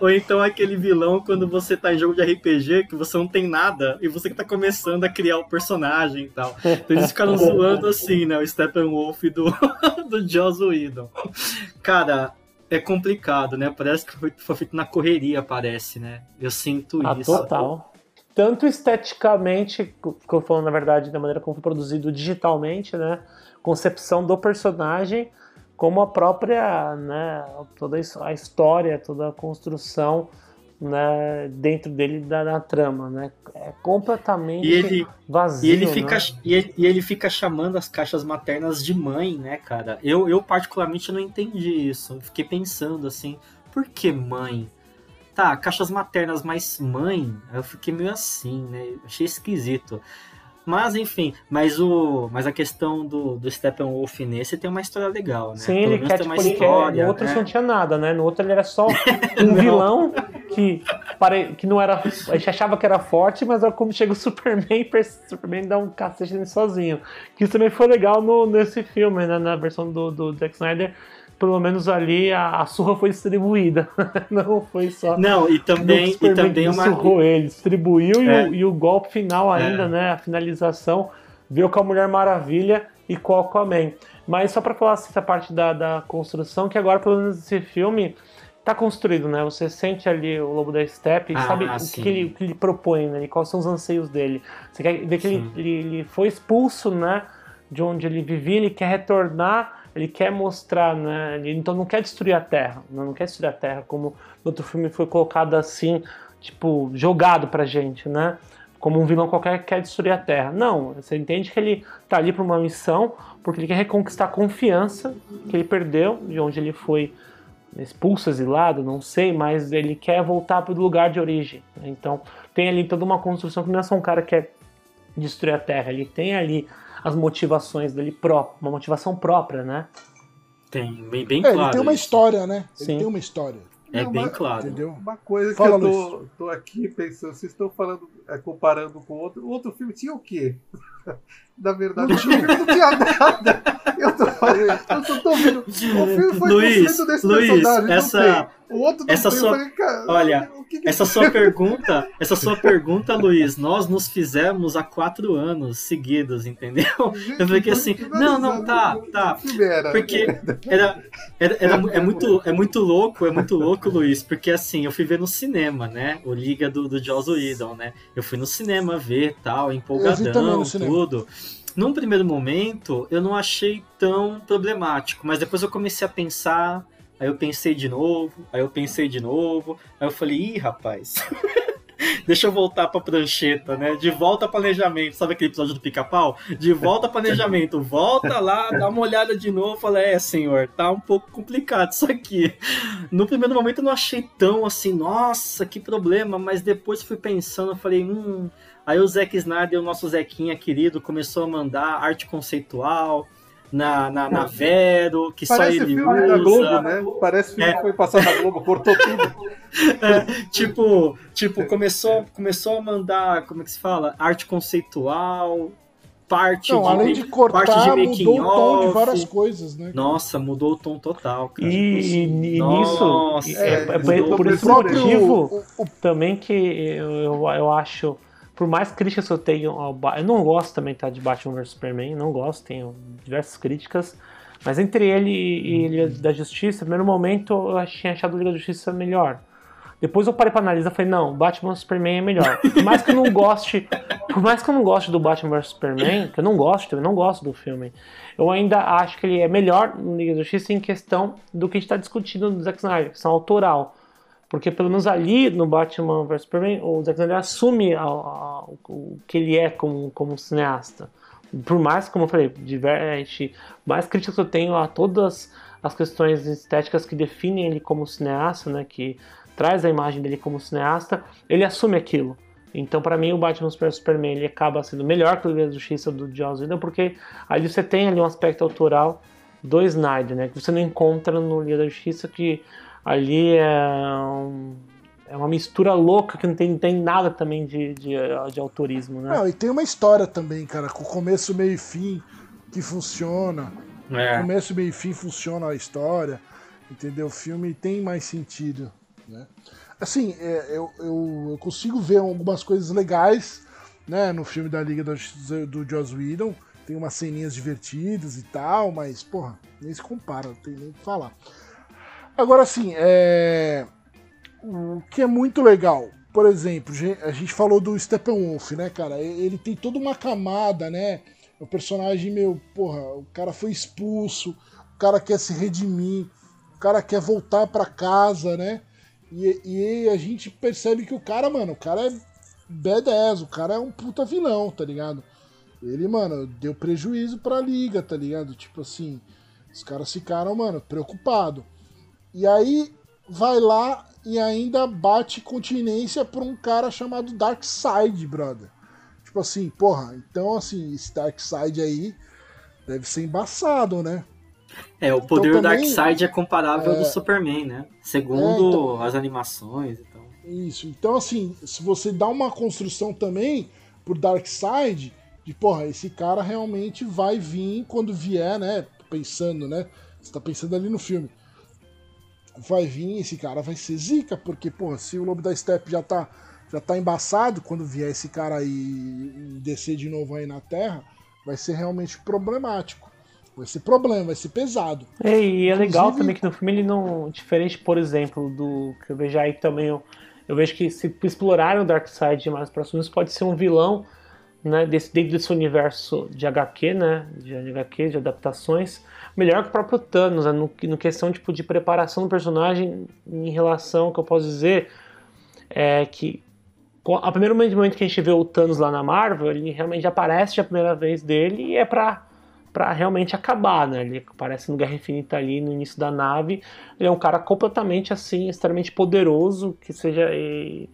Ou então aquele vilão quando você tá em jogo de RPG que você não tem nada e você que tá começando a criar o personagem e tal. Então eles ficaram zoando assim, né? O Steppenwolf do, do Joss Whedon. Cara, é complicado, né? Parece que foi, feito na correria, parece, né? Eu sinto Ah, isso. total. Tanto esteticamente, que eu falo na verdade da maneira como foi produzido digitalmente, né? Concepção do personagem, como a própria, né? Toda a história, toda a construção, né? Dentro dele da, da trama, né? É completamente E ele, vazio. e, ele fica, né? e, ele, e ele fica chamando as caixas maternas de mãe, né, cara? Eu, eu particularmente não entendi isso. Eu fiquei pensando assim, por que mãe? Tá, caixas maternas, mas mãe? Eu fiquei meio assim, né? Achei esquisito. Mas enfim, mas o, mas a questão do, do Steppenwolf nesse tem uma história legal, né? Sim, Pelo ele quer, tipo, uma história, No outro né? não tinha nada, né? No outro ele era só um vilão que, pare... que não era. A gente achava que era forte, mas olha como chega o Superman e o Superman dá um cacete nele sozinho. Que isso também foi legal no, nesse filme, né? Na versão do, do Zack Snyder. Pelo menos ali a, a surra foi distribuída. não foi só. Não, e também, e também uma. surrou ele, distribuiu e, É. o, e o golpe final ainda, É. né? A finalização veio com a Mulher Maravilha e com o Aquaman. Mas só pra falar assim, essa parte da, da construção, que agora, pelo menos esse filme, tá construído, né? Você sente ali o Lobo da Steppe e Ah, sabe o que, ele, o que ele propõe, né? E quais são os anseios dele. Você quer ver que ele, ele, ele foi expulso, né? De onde ele vivia, ele quer retornar, ele quer mostrar, né? Ele então não quer destruir a Terra, né? não quer destruir a Terra, como no outro filme foi colocado assim, tipo, jogado pra gente, né? Como um vilão qualquer que quer destruir a Terra. Não, você entende que ele tá ali pra uma missão, porque ele quer reconquistar a confiança que ele perdeu, de onde ele foi expulso, exilado, não sei, mas ele quer voltar pro lugar de origem. né? Então tem ali toda uma construção que não é só um cara que quer destruir a Terra, ele tem ali as motivações dele próprio, uma motivação própria, né? Tem, bem, bem É, claro. ele tem uma isso. história, né? Ele Sim. tem uma história. É Não, bem mas- claro. Entendeu? Uma coisa Fala, que eu tô, tô aqui pensando, vocês estão falando, é, comparando com outro. O outro filme tinha o quê? Na verdade, o filme não tinha nada. Eu tô, eu tô, tô vendo. O filme foi Luiz, desse Luiz, personagem. essa-. O outro essa sua- falei, olha, que que Essa sua pergunta, essa sua pergunta, Luiz, nós nos fizemos há quatro anos seguidos, entendeu? Gente, Eu fiquei assim, não, não, tá, tá. Porque era, era, era- é, muito, é muito louco, é muito louco, Luiz, porque assim, eu fui ver no cinema, né? O Liga do, do Joss Whedon, né? Eu fui no cinema ver tal, empolgadão, tudo. Num primeiro momento, eu não achei tão problemático, mas depois eu comecei a pensar, aí eu pensei de novo, aí eu pensei de novo, aí eu falei, ih, rapaz. deixa eu voltar pra prancheta, né? De volta ao planejamento. Sabe aquele episódio do pica-pau? De volta ao planejamento. Volta lá, dá uma olhada de novo. Fala, é, senhor, tá um pouco complicado isso aqui. No primeiro momento eu não achei tão assim, nossa, que problema. Mas depois fui pensando, eu falei, hum. Aí o Zack Snyder, o nosso Zequinha querido, começou a mandar arte conceitual na, na, na Vero, que Parece só ele filme usa. da Globo, né? Parece filme É. que foi passar na Globo, cortou tudo. É, tipo, tipo começou, começou a mandar, como é que se fala? Arte conceitual, parte Não, de, além de parte cortar, de mudou o tom de várias coisas, né? Nossa, mudou o tom total, cara. E, e- e nisso, Nossa, é, é por- por esse próprio- motivo o- o- também que eu, eu, eu acho, por mais críticas que eu tenho ao eu não gosto também tá, de Batman vs Superman, não gosto, tenho diversas críticas, mas entre ele e, e Liga da Justiça, no primeiro momento eu tinha achado o Liga da Justiça melhor. Depois eu parei pra analisar e falei, não, Batman vs Superman é melhor. Por mais que eu não goste, por mais que eu não goste do Batman vs Superman, que eu não gosto, eu não gosto do filme, eu ainda acho que ele é melhor no Liga da Justiça em questão do que a gente está discutindo no Zack Snyder, questão autoral. Porque pelo menos ali no Batman vs Superman, o Zack Snyder assume a- a- o que ele é como, como cineasta. Por mais, como eu falei, diverte, mais críticas eu tenho a todas as questões estéticas que definem ele como cineasta, né, que traz a imagem dele como cineasta, ele assume aquilo. Então, para mim, o Batman vs Superman ele acaba sendo melhor que o Liga da Justiça do Joss Whedon, porque ali você tem ali um aspecto autoral do Snyder, né, que você não encontra no Liga da Justiça, que ali é, um- é uma mistura louca que não tem, não tem nada também de, de, de autorismo, né? Não, e tem uma história também, cara, com começo, meio e fim que funciona. É. Começo, meio e fim funciona a história, entendeu? O filme tem mais sentido, né? Assim, é, eu, eu, eu consigo ver algumas coisas legais, né, no filme da Liga Justiça do Joss Whedon. Tem umas ceninhas divertidas e tal, mas, porra, nem se compara, não tem nem o que falar. Agora, assim, é... o que é muito legal, por exemplo, a gente falou do Steppenwolf, né, cara? Ele tem toda uma camada, né? O personagem, meu, porra, o cara foi expulso, o cara quer se redimir, o cara quer voltar pra casa, né? E, e a gente percebe que o cara, mano, o cara é badass, o cara é um puta vilão, tá ligado? Ele, mano, deu prejuízo pra liga, tá ligado? Tipo assim, os caras ficaram, mano, preocupados. E aí vai lá e ainda bate continência pra um cara chamado Darkseid, brother. Tipo assim, porra, então assim, esse Darkseid aí deve ser embaçado, né? É, o poder Então, do Darkseid é comparável ao É. do Superman, né? Segundo É, então- as animações e tal. Isso. Então, assim, se você dá uma construção também pro Darkseid, de porra, esse cara realmente vai vir quando vier, né? Pensando, né? Você tá pensando ali no filme. Vai vir, esse cara vai ser zica, porque, porra, se o Lobo da Steppe já tá, já tá embaçado, quando vier esse cara aí e descer de novo aí na Terra, vai ser realmente problemático. Vai ser problema, vai ser pesado. É, e é legal Inclusive- também que no filme ele não. Diferente, por exemplo, do que eu vejo aí também. Eu, eu vejo que se explorarem o Darkseid mais próximos, pode ser um vilão né, desse, dentro desse universo de HQ, né? De HQ, de adaptações, melhor que o próprio Thanos, né, no, no questão tipo, de preparação do personagem em relação que eu posso dizer é que a primeiro momento que a gente vê o Thanos lá na Marvel, ele realmente aparece a primeira vez dele e é pra, pra realmente acabar, né? Ele aparece no Guerra Infinita ali no início da nave. Ele é um cara completamente assim, extremamente poderoso, que seja e,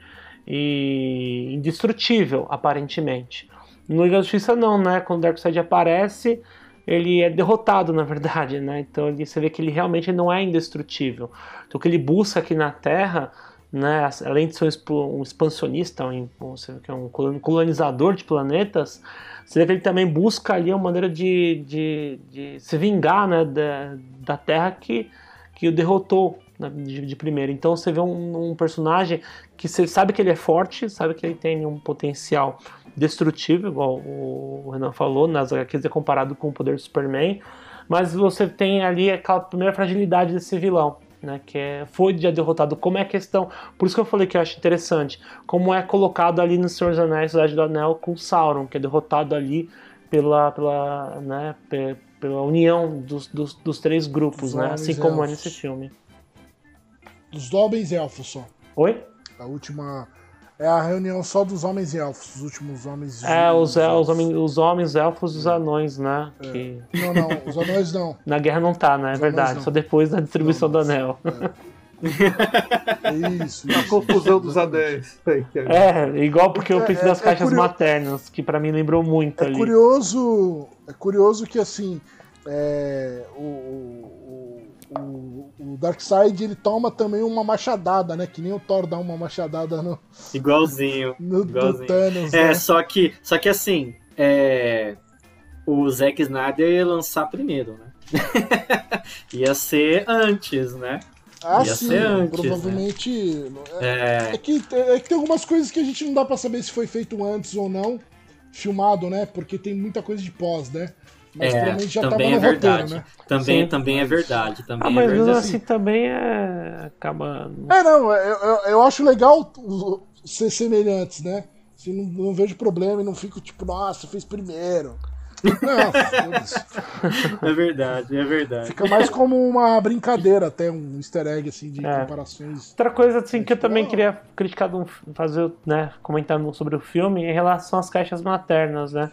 e indestrutível, aparentemente. No Liga da Justiça não, né? Quando o Darkseid aparece, ele é derrotado, na verdade, né? Então ele, você vê que ele realmente não é indestrutível. Então o que ele busca aqui na Terra né, além de ser um expansionista, um, um- é colon- colonizador de planetas, você vê que ele também busca ali uma maneira de, de, de se vingar né, da, da Terra que, que o derrotou de, de primeiro. Então você vê um, um personagem que você sabe que ele é forte, sabe que ele tem um potencial destrutível, igual o Renan falou, nas HQs é comparado com o poder do Superman, mas você tem ali aquela primeira fragilidade desse vilão né, que é, foi já derrotado, como é a questão, por isso que eu falei que eu acho interessante, como é colocado ali no Senhor dos Anéis, Cidade do Anel, com Sauron, que é derrotado ali pela, pela, né, pe- pela união dos, dos, dos três grupos, né, assim como é nesse filme. Dos homens elfos só. Oi? A última, é a reunião só dos homens e elfos, os últimos homens É, os, el- os, elfos. homens, os homens, elfos e os anões, né? Que Não, não, os anões não. na guerra não tá, né? É Os verdade. não. Só depois da distribuição do anel. Isso, A isso. confusão dos anéis. É, é- É, igual porque eu É, pensei é- nas é caixas curio- maternas, que pra mim lembrou muito É ali. curioso, é curioso que assim, é, o, o, o, Darkseid ele toma também uma machadada, né? Que nem o Thor dá uma machadada no, Igualzinho. no, Igualzinho. Thanos, É, né? só que, só que assim, é, o Zack Snyder ia lançar primeiro, né? ia ser antes, né? Ah, ia sim, ser antes, provavelmente. É, É, é que, é que tem algumas coisas que a gente não dá pra saber se foi feito antes ou não, filmado, né? Porque tem muita coisa de pós, né? Mas É, provavelmente já também tava é no roteiro, verdade. né? também, Sim. também é verdade. Também Ah, é mas mesmo verdade. assim também é. acaba. É, não, eu, eu, eu acho legal ser semelhantes, né? Assim, não, não vejo problema e não fico tipo, nossa, fez primeiro. Não. É verdade, é verdade. Fica mais como uma brincadeira, até um easter egg, assim, de É. comparações. Outra coisa assim que eu também Não. queria criticar, fazer, né, comentando sobre o filme, em relação às caixas maternas, né?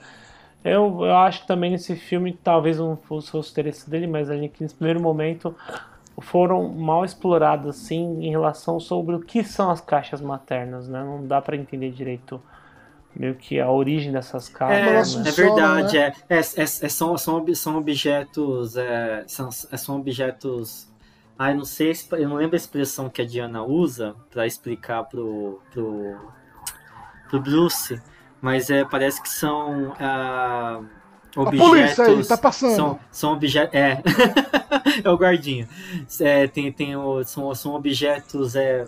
Eu, eu acho que também nesse filme, talvez não fosse o interesse dele, mas ali que nesse primeiro momento foram mal exploradas, assim, em relação sobre o que são as caixas maternas, né? Não dá pra entender direito meio que a origem dessas caixas, É, elas né? é verdade, né? é, é, é- é- são, são, são objetos, é, são, é, são objetos, ai, não sei, eu não lembro a expressão que a Diana usa para explicar pro, pro, pro Bruce, mas é, parece que são ah, objetos... polícia aí, tá passando. São, são objetos, é, é o guardinha, é, tem, tem o, são, são objetos é,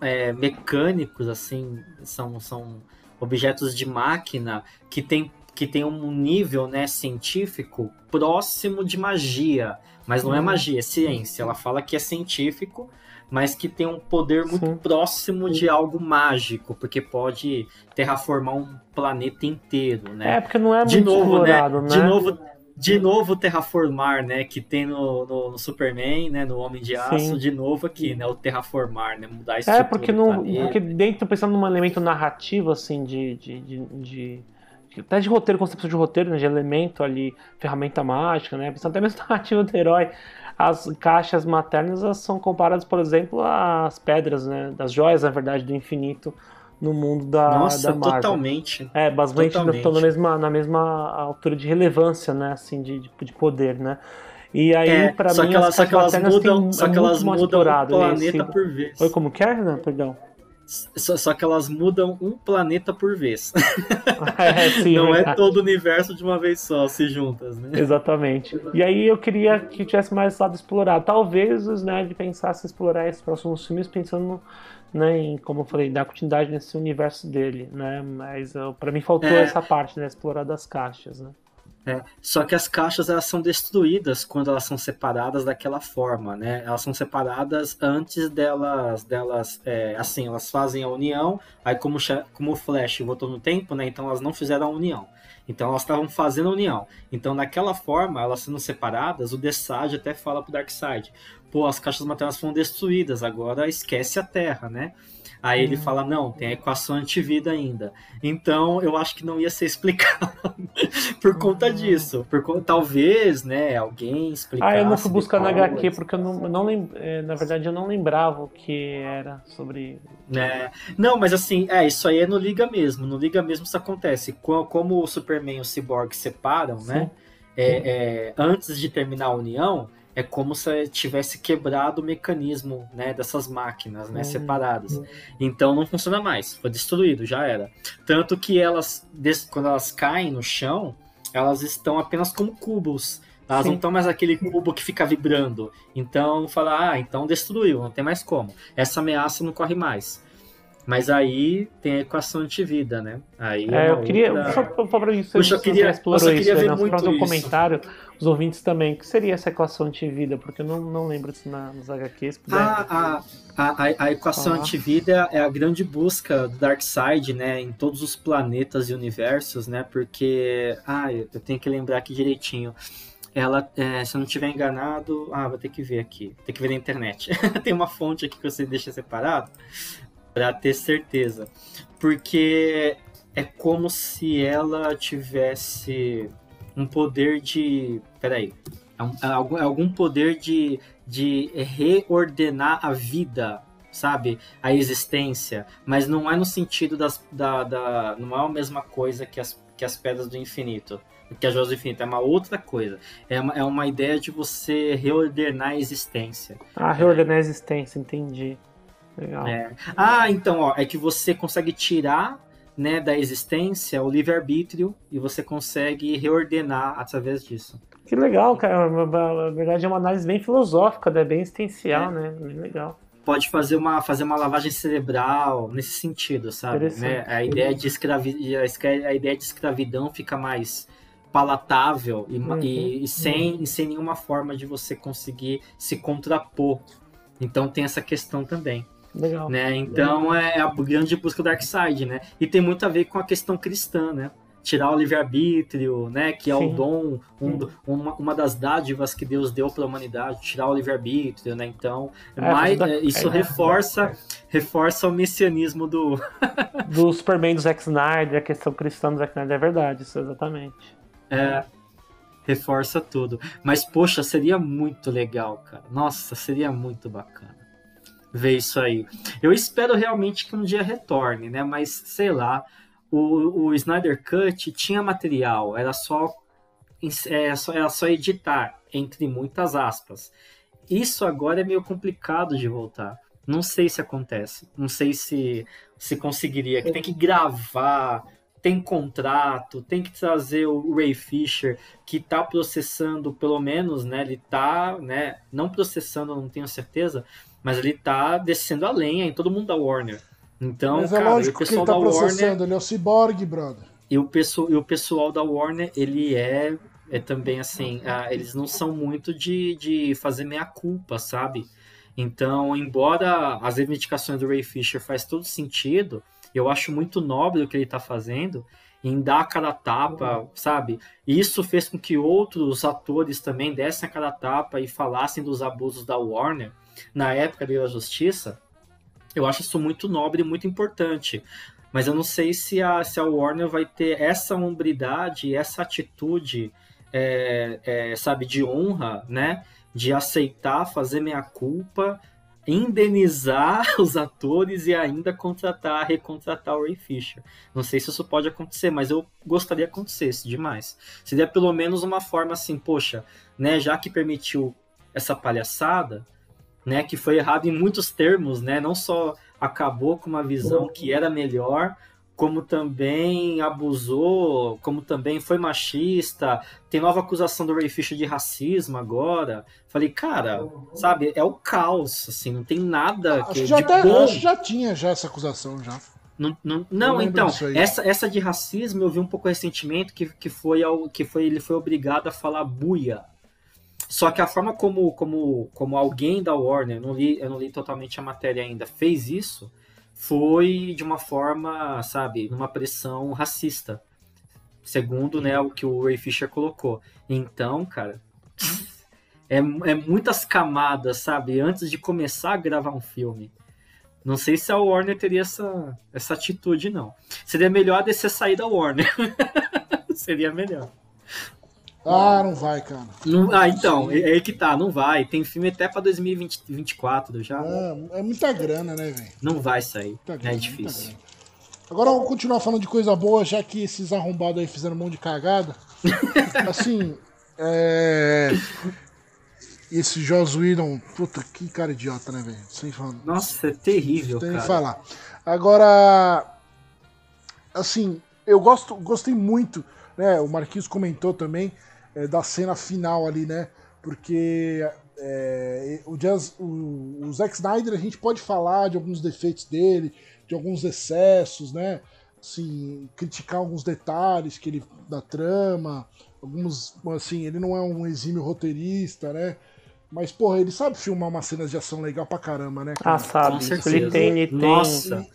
é, mecânicos, assim, são... são objetos de máquina que tem, que tem um nível né, científico próximo de magia. Mas não é Uhum. magia, é ciência. Ela fala que é científico, mas que tem um poder muito Sim. próximo de algo mágico, porque pode terraformar um planeta inteiro, né? É, porque não é de muito novo, né? né? De novo, de novo terraformar, né? Que tem no, no, no Superman, né? No Homem de Aço, Sim. de novo aqui, né? O terraformar, né? Mudar a É, estrutura porque, do no, planeta. porque dentro, pensando num elemento narrativo, assim, de. de, de, de- até de roteiro, concepção de roteiro, né, de elemento ali, ferramenta mágica, né? Pensando até mesmo na narrativa do herói. As caixas maternas são comparadas, por exemplo, às pedras, né? Das joias, na verdade, do infinito no mundo da, Nossa, da Marvel. totalmente. É, basicamente estão na mesma, na mesma altura de relevância, né? Assim, de, de, de poder, né? E aí, É, pra só mim, que elas, as só que elas mudam, só é que elas mudam explorado esse- planeta por vez. Oi, como que é, Renan? Perdão. Só, só que elas mudam um planeta por vez. É, sim, Não é verdade. todo o universo de uma vez só, se juntas, né? Exatamente. E aí eu queria que tivesse mais lado explorado. Talvez o Snyder pensasse em explorar esses próximos filmes pensando né, em, como eu falei, dar continuidade nesse universo dele, né? Mas para mim faltou É. essa parte, né? Explorar das caixas, né? É, só que as caixas elas são destruídas quando elas são separadas daquela forma, né? Elas são separadas antes delas, delas, é, assim, elas fazem a união. Aí como, como o Flash voltou no tempo, né? Então elas não fizeram a união. Então elas estavam fazendo a união. Então naquela forma, elas sendo separadas, o Desage até fala pro Darkseid, pô, as caixas maternas foram destruídas, agora esquece a Terra, né? Aí ele fala, não, tem a equação antivida ainda. Então eu acho que não ia ser explicado por conta disso. Por talvez, né, alguém explicasse. Ah, eu não fui buscar na HQ porque eu não, eu não lem- eh, na verdade eu não lembrava o que era sobre. né? Não, mas assim, é, isso aí é no Liga mesmo. No Liga mesmo isso acontece. Co- Como o Superman e o Cyborg separam, né? é, é, antes de terminar a união, é como se tivesse quebrado o mecanismo né, dessas máquinas né, Hum. separadas. Então não funciona mais, foi destruído, já era. Tanto que elas, quando elas caem no chão, elas estão apenas como cubos. Elas Sim. não estão mais aquele cubo que fica vibrando. Então fala, ah, então destruiu, não tem mais como. Essa ameaça não corre mais. Mas aí tem a equação antivida, né? Aí É, uma eu queria. outra- Só falar isso, Puxa, eu queria- explorou eu só isso, queria ver só muito um comentário, os ouvintes também. O que seria essa equação antivida? Porque eu não, não lembro disso na, nos HQs. se puder. A, a, a, a- equação Falar. antivida é a grande busca do Darkseid, né, em todos os planetas e universos, né, porque, ah, eu eu tenho que lembrar aqui direitinho, ela, é, se eu não estiver enganado, ah, vou ter que ver aqui, tem que ver na internet, tem uma fonte aqui que você deixa separado, Pra ter certeza. Porque é como se ela tivesse um poder de. Peraí. É, é algum, é algum poder de, de reordenar a vida, sabe? A existência. Mas não é no sentido das, da, da. Não é a mesma coisa que as, que as pedras do infinito. Que as joias do infinito. É uma outra coisa. É uma, é uma ideia de você reordenar a existência. Ah, reordenar a existência, entendi. Legal. É. Ah, então, ó, é que você consegue tirar né, da existência o livre-arbítrio e você consegue reordenar através disso. Que legal, cara. Na verdade é uma análise bem filosófica, né? bem existencial, É. né? Bem legal. Pode fazer uma, fazer uma lavagem cerebral nesse sentido, sabe? Né? A, ideia de escravi... a ideia de escravidão fica mais palatável e, Uhum. e- e sem, e sem nenhuma forma de você conseguir se contrapor. Então tem essa questão também. Legal. né? Então é a grande busca do Darkseid, né? E tem muito a ver com a questão cristã, né? Tirar o livre-arbítrio, né? Que é o Sim. dom, um uma, uma das dádivas que Deus deu para a humanidade, tirar o livre-arbítrio, né? Então, É, mais, da- é, isso é, reforça, reforça o messianismo do. Do Superman do Zack Snyder, a questão cristã do Zack Snyder, é verdade, isso exatamente. É, reforça tudo. Mas, poxa, seria muito legal, cara. Nossa, seria muito bacana ver isso aí. Eu espero realmente que um dia retorne, né? Mas, sei lá, o, o Snyder Cut tinha material, era só, é, só- era só editar, entre muitas aspas. Isso agora é meio complicado de voltar. Não sei se acontece. Não sei se se conseguiria. Que tem que gravar, tem contrato, tem que trazer o Ray Fisher, que tá processando, pelo menos, né? Ele tá, né? Não processando, não tenho certeza, mas ele tá descendo a lenha em todo mundo da Warner. Então, Mas é cara, e o lógico que ele pessoal tá da Warner processando, ele é o Cyborg, brother. e o, pessoal, e o pessoal da Warner, ele é, é também assim, ah, eles não são muito de, de fazer meia-culpa, sabe? Então, embora as reivindicações do Ray Fisher faz todo sentido, eu acho muito nobre o que ele tá fazendo em dar a cara a tapa, sabe? E isso fez com que outros atores também dessem a cara a tapa e falassem dos abusos da Warner na época da Justiça. Eu acho isso muito nobre e muito importante. Mas eu não sei se a, se a Warner vai ter essa hombridade, essa atitude, é, é, sabe, de honra, né? De aceitar, fazer meia culpa, indenizar os atores e ainda contratar, recontratar o Ray Fisher. Não sei se isso pode acontecer, mas eu gostaria que acontecesse demais. Seria pelo menos uma forma assim, poxa, né? Já que permitiu essa palhaçada, né? Que foi errado em muitos termos, né? Não só acabou com uma visão que era melhor, como também abusou, como também foi machista. Tem nova acusação do Ray Fisher de racismo agora. Falei, cara, sabe, é o caos, assim, não tem nada Acho que que já, de até, bom. acho já tinha já essa acusação já. Não, não, não então, essa, essa de racismo eu vi um pouco recentemente que, que, foi, ao, que foi ele foi obrigado a falar buia. Só que a forma como, como, como alguém da Warner, eu não, li, eu não li totalmente a matéria ainda, fez isso, foi de uma forma, sabe, numa pressão racista. Segundo né, o que o Ray Fisher colocou. Então, cara, é, é muitas camadas, sabe? Antes de começar a gravar um filme. Não sei se a Warner teria essa, essa atitude, não. Seria melhor a sair da Warner. Seria melhor. Ah, não vai, cara. Não- ah, então, é aí que tá, não vai. Tem filme até pra 2024 já. É, é muita grana, né, velho? Não vai sair. É grana, difícil. muita grana. Agora vamos continuar falando de coisa boa, já que esses arrombados aí fizeram um monte de cagada. assim, é. Esse Joss Whedon, puta, que cara idiota, né, velho? Sem falar. Nossa, é terrível, Tem que cara. falar. Agora, assim, eu gosto, gostei muito, né? O Marquinhos comentou também é, da cena final ali, né? Porque é, o, Jazz, o, o Zack Snyder, a gente pode falar de alguns defeitos dele, de alguns excessos, né? Assim, criticar alguns detalhes que ele da trama, alguns, assim, ele não é um exímio roteirista, né? Mas, porra, ele sabe filmar umas cenas de ação legal pra caramba, né? cara? Ah, sabe. Com certeza. Ele tem, ele tem. Nossa.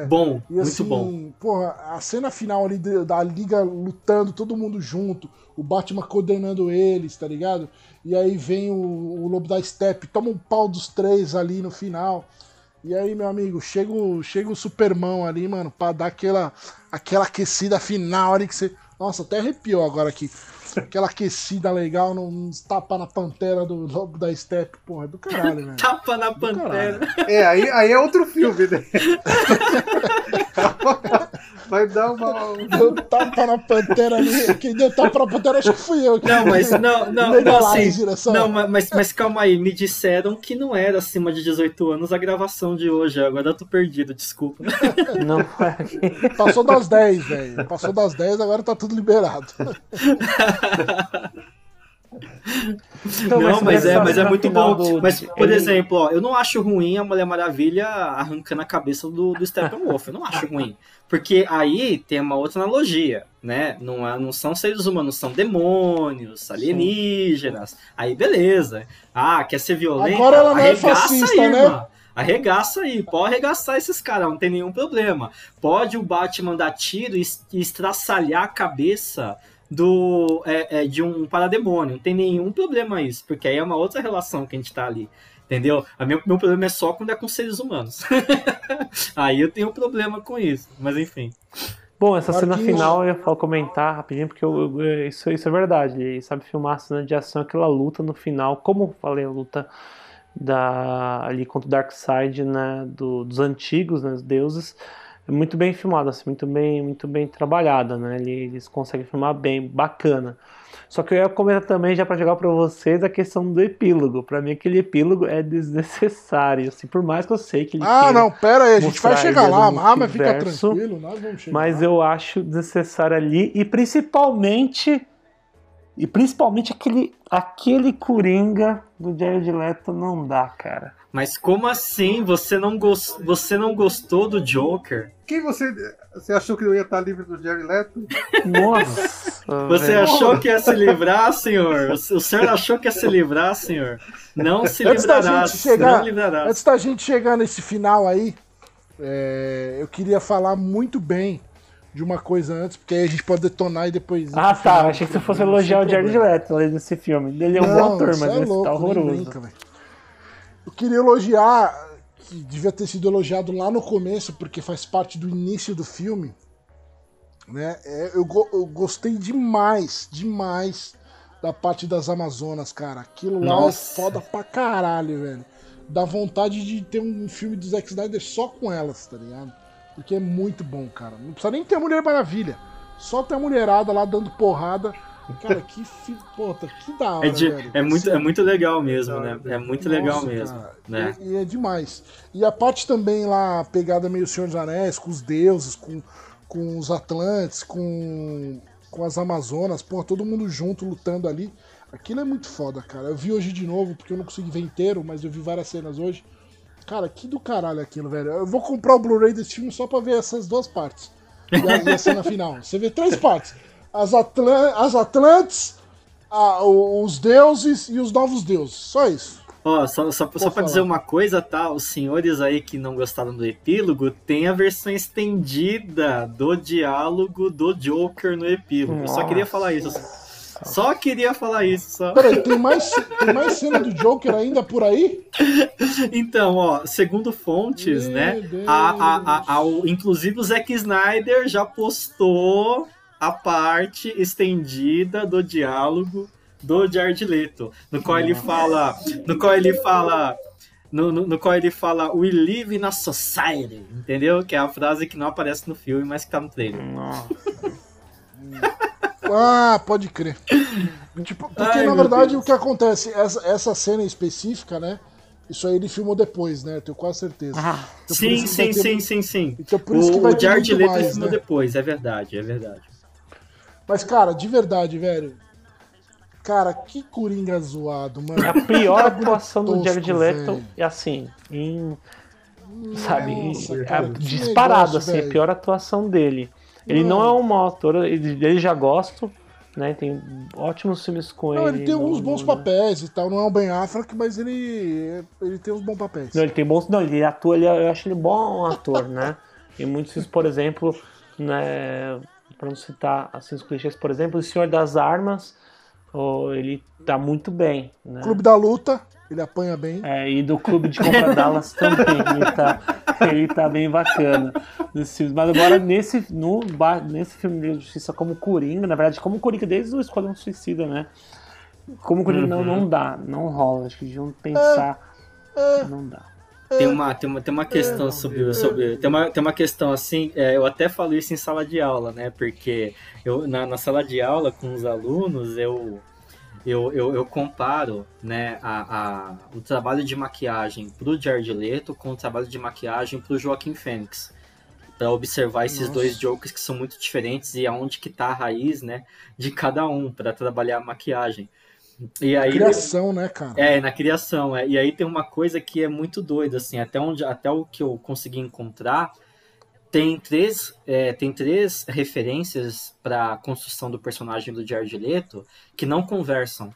Bom, E muito assim, bom. porra, a cena final ali da liga lutando, todo mundo junto, o Batman coordenando eles, tá ligado? E aí vem o, o Lobo da Steppe, toma um pau dos três ali no final. E aí, meu amigo, chega o, chega o Supermão ali, mano, pra dar aquela, aquela aquecida final ali que você. Nossa, até arrepiou agora aqui. Aquela aquecida legal, uns tapa na pantera do Lobo da Steppe, porra, é do caralho, velho. Tapa na Do pantera. caralho. É, aí, aí é outro filme, né? Vai dar uma. Deu tapa na pantera ali. Quem deu tapa na pantera acho que fui eu. Não, mas não, não, não, assim, não, ma- mas, mas calma aí, me disseram que não era acima de 18 anos a gravação de hoje, agora eu tô perdido, desculpa. Não é. Passou das 10, velho. Passou das 10, agora tá tudo liberado. Então, não, mas, é, mas é muito bom. do- mas, por ele- exemplo, ó, eu não acho ruim a Mulher Maravilha arrancando a cabeça do, do Steppenwolf. Eu não acho ruim. Porque aí tem uma outra analogia, né? Não, é, não são seres humanos, são demônios, alienígenas. Aí beleza. Ah, quer ser violenta? Agora ela não é Arregaça fascista, aí, né? mano. Arregaça aí, pode arregaçar esses caras, não tem nenhum problema. Pode o Batman dar tiro e estraçalhar a cabeça do é, é, de um parademônio. Não tem nenhum problema isso, porque aí é uma outra relação que a gente tá ali. Entendeu? A meu, meu problema é só quando é com seres humanos. aí eu tenho um problema com isso. Mas enfim. Bom, essa cena Marquinhos. final eu falo comentar rapidinho, porque eu- eu- isso, isso é verdade. Ele sabe filmar a cena de ação, aquela luta no final, como falei, a luta da, ali contra o Darkseid, né, do- dos antigos, né, os deuses, é muito bem filmada, assim, muito bem, muito bem trabalhada, né? Ele- Eles conseguem filmar bem, bacana. Só que eu ia comentar também, já para jogar para vocês, a questão do epílogo. Para mim, aquele epílogo é desnecessário, assim, por mais que eu sei que ele Ah, não, pera aí, a gente vai chegar lá. Ah, mas fica tranquilo, nós vamos chegar Mas lá. eu acho desnecessário ali e principalmente e principalmente aquele aquele Coringa do Jared Leto não dá, cara. Mas como assim? Você não, gos- você não gostou do Joker? Quem você. Você achou que eu ia estar livre do Jerry Leto? Nossa. Você velho. achou que ia se livrar, senhor? O senhor achou que ia se livrar, senhor? Não se Antes da livrará. gente chegar- Não livrará. Antes da gente chegar nesse final aí, é, eu queria falar muito bem de uma coisa antes, porque aí a gente pode detonar e depois. Ah, tá. Achei que você fosse elogiar o Jared. Leto nesse filme. Ele é um bom ator, mas é esse louco, tá nem horroroso. brinca, velho. Eu queria elogiar, que devia ter sido elogiado lá no começo, porque faz parte do início do filme. Né? É, eu, eu gostei demais, demais da parte das Amazonas, cara. Aquilo lá Nossa. é foda pra caralho, velho. Dá vontade de ter um filme do Zack Snyder só com elas, tá ligado? Porque é muito bom, cara. Não precisa nem ter a Mulher Maravilha. Só ter a mulherada lá dando porrada. Cara, que fi... Puta, que da hora, É, de- velho. é muito, Assim, é muito legal mesmo, né? É muito legal nossa, mesmo. cara, Né? E, e é demais. E a parte também lá, pegada meio Senhor dos Anéis, com os deuses, com, com os Atlantes, com, com as Amazonas, porra, todo mundo junto lutando ali. Aquilo é muito foda, cara. Eu vi hoje de novo, porque eu não consegui ver inteiro, mas eu vi várias cenas hoje. Cara, que do caralho aquilo, velho. Eu vou comprar o Blu-ray desse filme só pra ver essas duas partes. E a, e a cena final. Você vê três partes: as, Atlan as Atlantes, a- os deuses e os novos deuses. Só isso. Ó, só, só, só pra falar. dizer uma coisa, tá? Os senhores aí que não gostaram do epílogo, tem a versão estendida do diálogo do Joker no epílogo. Eu só queria falar isso. Só queria falar isso, só. Peraí, tem mais, tem mais cena do Joker ainda por aí? Então, ó, segundo fontes, Meu né? A, a, a, ao- inclusive o Zack Snyder já postou a parte estendida do diálogo do Jared Leto, no qual ele fala, no qual ele fala, no, no, no qual ele fala We live in a society, entendeu? Que é a frase que não aparece no filme, mas que tá no trailer. Nossa. Ah, pode crer. Tipo, porque Ai, na verdade Deus. o que acontece, essa, essa cena específica, né? Isso aí ele filmou depois, né? Eu tenho quase certeza. Ah, Então, Sim, sim, ter sim, sim, sim. Então por isso que O, vai o ter Jared Leto mais, filmou né? depois, é verdade, é verdade. Mas, cara, de verdade, velho. Cara, que coringa zoado, mano. É a pior atuação do Jared Leto, e assim, em, sabe, Nossa, em- cara, é que disparado, negócio, assim, a velho. pior atuação dele. Ele não é um mau ator, ele, ele já gosto, né, tem ótimos filmes com Não, ele. ele tem no- uns bons papéis e tal. Não é o Ben Affleck, mas ele, ele tem uns bons papéis. Não, ele tem bons. Não, ele atua, ele, eu acho ele bom ator, né? Em muitos filmes, por exemplo, né, para não citar assim, os clichês, por exemplo, O Senhor das Armas, oh, ele tá muito bem, né? Clube da Luta, Ele apanha bem. É, e do clube de compra Dallas também. Ele tá, ele tá bem bacana nesse filme. Mas agora, nesse, no, nesse filme de Justiça como Coringa, na verdade, como Coringa desde o Esquadrão Suicida, né? Como Coringa não, não dá, não rola. Acho que deviam pensar. Não dá. Tem uma, tem uma, tem uma questão sobre, sobre tem, uma, tem uma questão assim, é, eu até falo isso em sala de aula, né? Porque eu, na, na sala de aula com os alunos, eu, eu, eu, eu comparo né, a, a, o trabalho de maquiagem pro Jared Leto com o trabalho de maquiagem pro Joaquim Fênix. Pra observar esses Nossa. dois jokers que são muito diferentes e aonde que tá a raiz, né? De cada um, para trabalhar a maquiagem. E aí, Criação, né, cara? é, na criação, é. E aí tem uma coisa que é muito doida, assim, até onde, até o que eu consegui encontrar, tem três, é, tem três referências para a construção do personagem do Jared Leto que não conversam.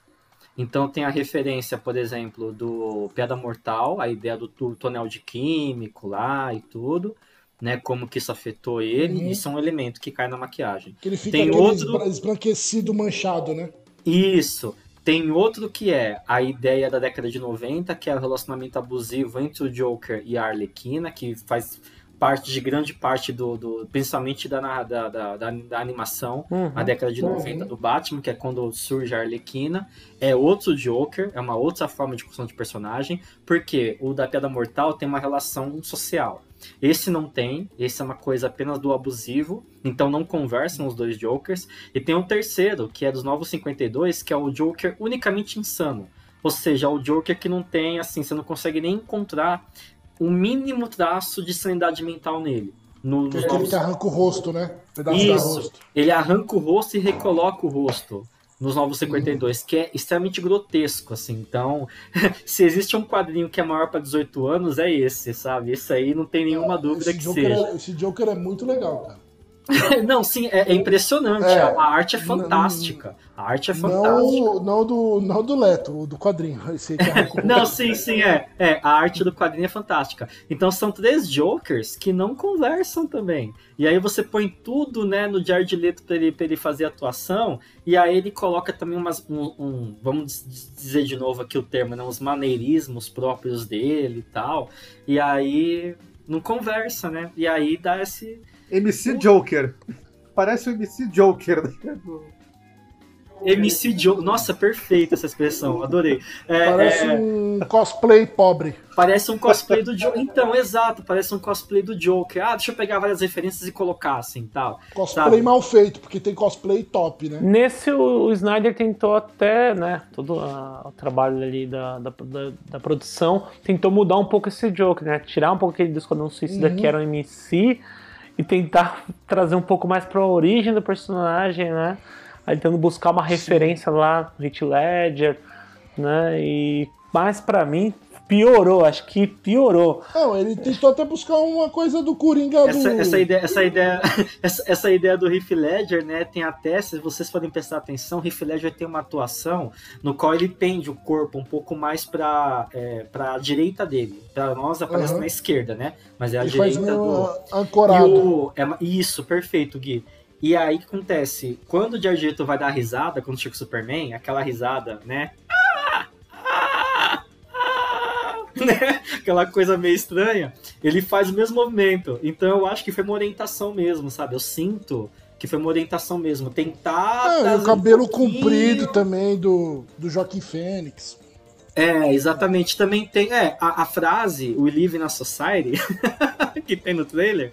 Então tem a referência, por exemplo, do Piada Mortal, a ideia do tonel de químico lá e tudo, né? Como que isso afetou ele, Uhum. isso é um elemento que cai na maquiagem. Que ele fica Tem outro- esbra- esbranquecido, manchado, né? Isso. Tem outro que é a ideia da década de 90, que é o relacionamento abusivo entre o Joker e a Arlequina, que faz parte de grande parte do. do principalmente da, da, da, da animação, Uhum. a década de Uhum. 90 do Batman, que é quando surge a Arlequina. É outro Joker, é uma outra forma de construção de personagem, porque o da Piada Mortal tem uma relação social. Esse não tem, esse é uma coisa apenas do abusivo, então não conversam os dois Jokers. E tem um terceiro, que é dos Novos 52, que é o Joker unicamente insano. Ou seja, é o Joker que não tem, assim, você não consegue nem encontrar o mínimo traço de sanidade mental nele. No, Que é novos... que arranca o rosto, né? Pedaço da Isso, rosto. ele arranca o rosto e recoloca o rosto nos Novos 52, que é extremamente grotesco, assim. Então, se existe um quadrinho que é maior para 18 anos, é esse, sabe? Esse aí não tem nenhuma dúvida Esse que Joker, seja. é, esse Joker é muito legal, cara. Não, sim, é, é impressionante. É. A, arte é fantástica. A arte é fantástica. Não, não, do, não do Leto, o do quadrinho. O Não, sim, sim, é. É, a arte do quadrinho é fantástica. Então são três Jokers que não conversam também. E aí você põe tudo, né, no Jared Leto pra ele, pra ele fazer atuação, e aí ele coloca também umas, um, um- vamos diz- dizer de novo aqui o termo, né, uns maneirismos próprios dele e tal. E aí não conversa, né? E aí dá esse... MC Joker. Parece o MC Joker. né? MC Joe. Nossa, perfeita essa expressão, adorei. É, Parece é, um cosplay pobre. Parece um cosplay do Joker. Então, exato, parece um cosplay do Joker. Ah, deixa eu pegar várias referências e colocar assim tal. Cosplay Sabe? mal feito, porque tem cosplay top, né? Nesse, o, o Snyder tentou até, né, todo a- o trabalho ali da, da, da, da produção, tentou mudar um pouco esse joke, né, tirar um pouco aquele do Esquadrão Suicida Uhum. que era um MC e tentar trazer um pouco mais pra origem do personagem, né, aí tentando buscar uma referência lá no Heath Ledger, né, e mais pra mim piorou, acho que piorou. Não, ele tentou até buscar uma coisa do Coringa Essa, do. essa ideia, essa ideia, essa, essa ideia do Heath Ledger, né? Tem até, se vocês podem prestar atenção, o Heath Ledger tem uma atuação no qual ele pende o corpo um pouco mais para é, para direita dele. Para nós aparece Uhum. na esquerda, né? Mas é a Ele faz direita meio do. ancorado. O, é isso, perfeito, Gui. E aí o que acontece? Quando o Jared Leto vai dar risada, quando chega o Superman, aquela risada, né? Né? Aquela coisa meio estranha, ele faz o mesmo movimento. Então eu acho que foi uma orientação mesmo, sabe? Eu sinto que foi uma orientação mesmo. Tentar. Trazer o um cabelo pouquinho- comprido também do, do Joaquim Fênix. É, exatamente. Também tem. É, a, a frase, We Live in a Society, que tem no trailer,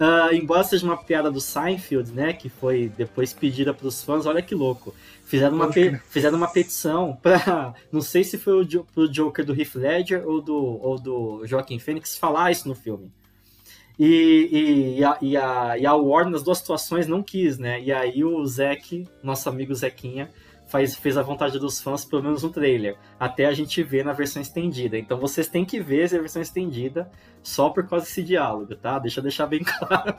ah, embora seja uma piada do Seinfeld, né? Que foi depois pedida pros fãs, olha que louco. Fizeram uma, pe- fizeram uma petição pra. Não sei se foi o pro Joker do Heath Ledger ou do, ou do Joaquim Phoenix falar isso no filme. E, e, e a, e, a, e a Warner, nas duas situações, não quis, né? E aí o Zack, nosso amigo Zequinha, faz, fez a vontade dos fãs, pelo menos no trailer, até a gente ver na versão estendida. Então vocês têm que ver essa versão estendida só por causa desse diálogo, tá? Deixa eu deixar bem claro,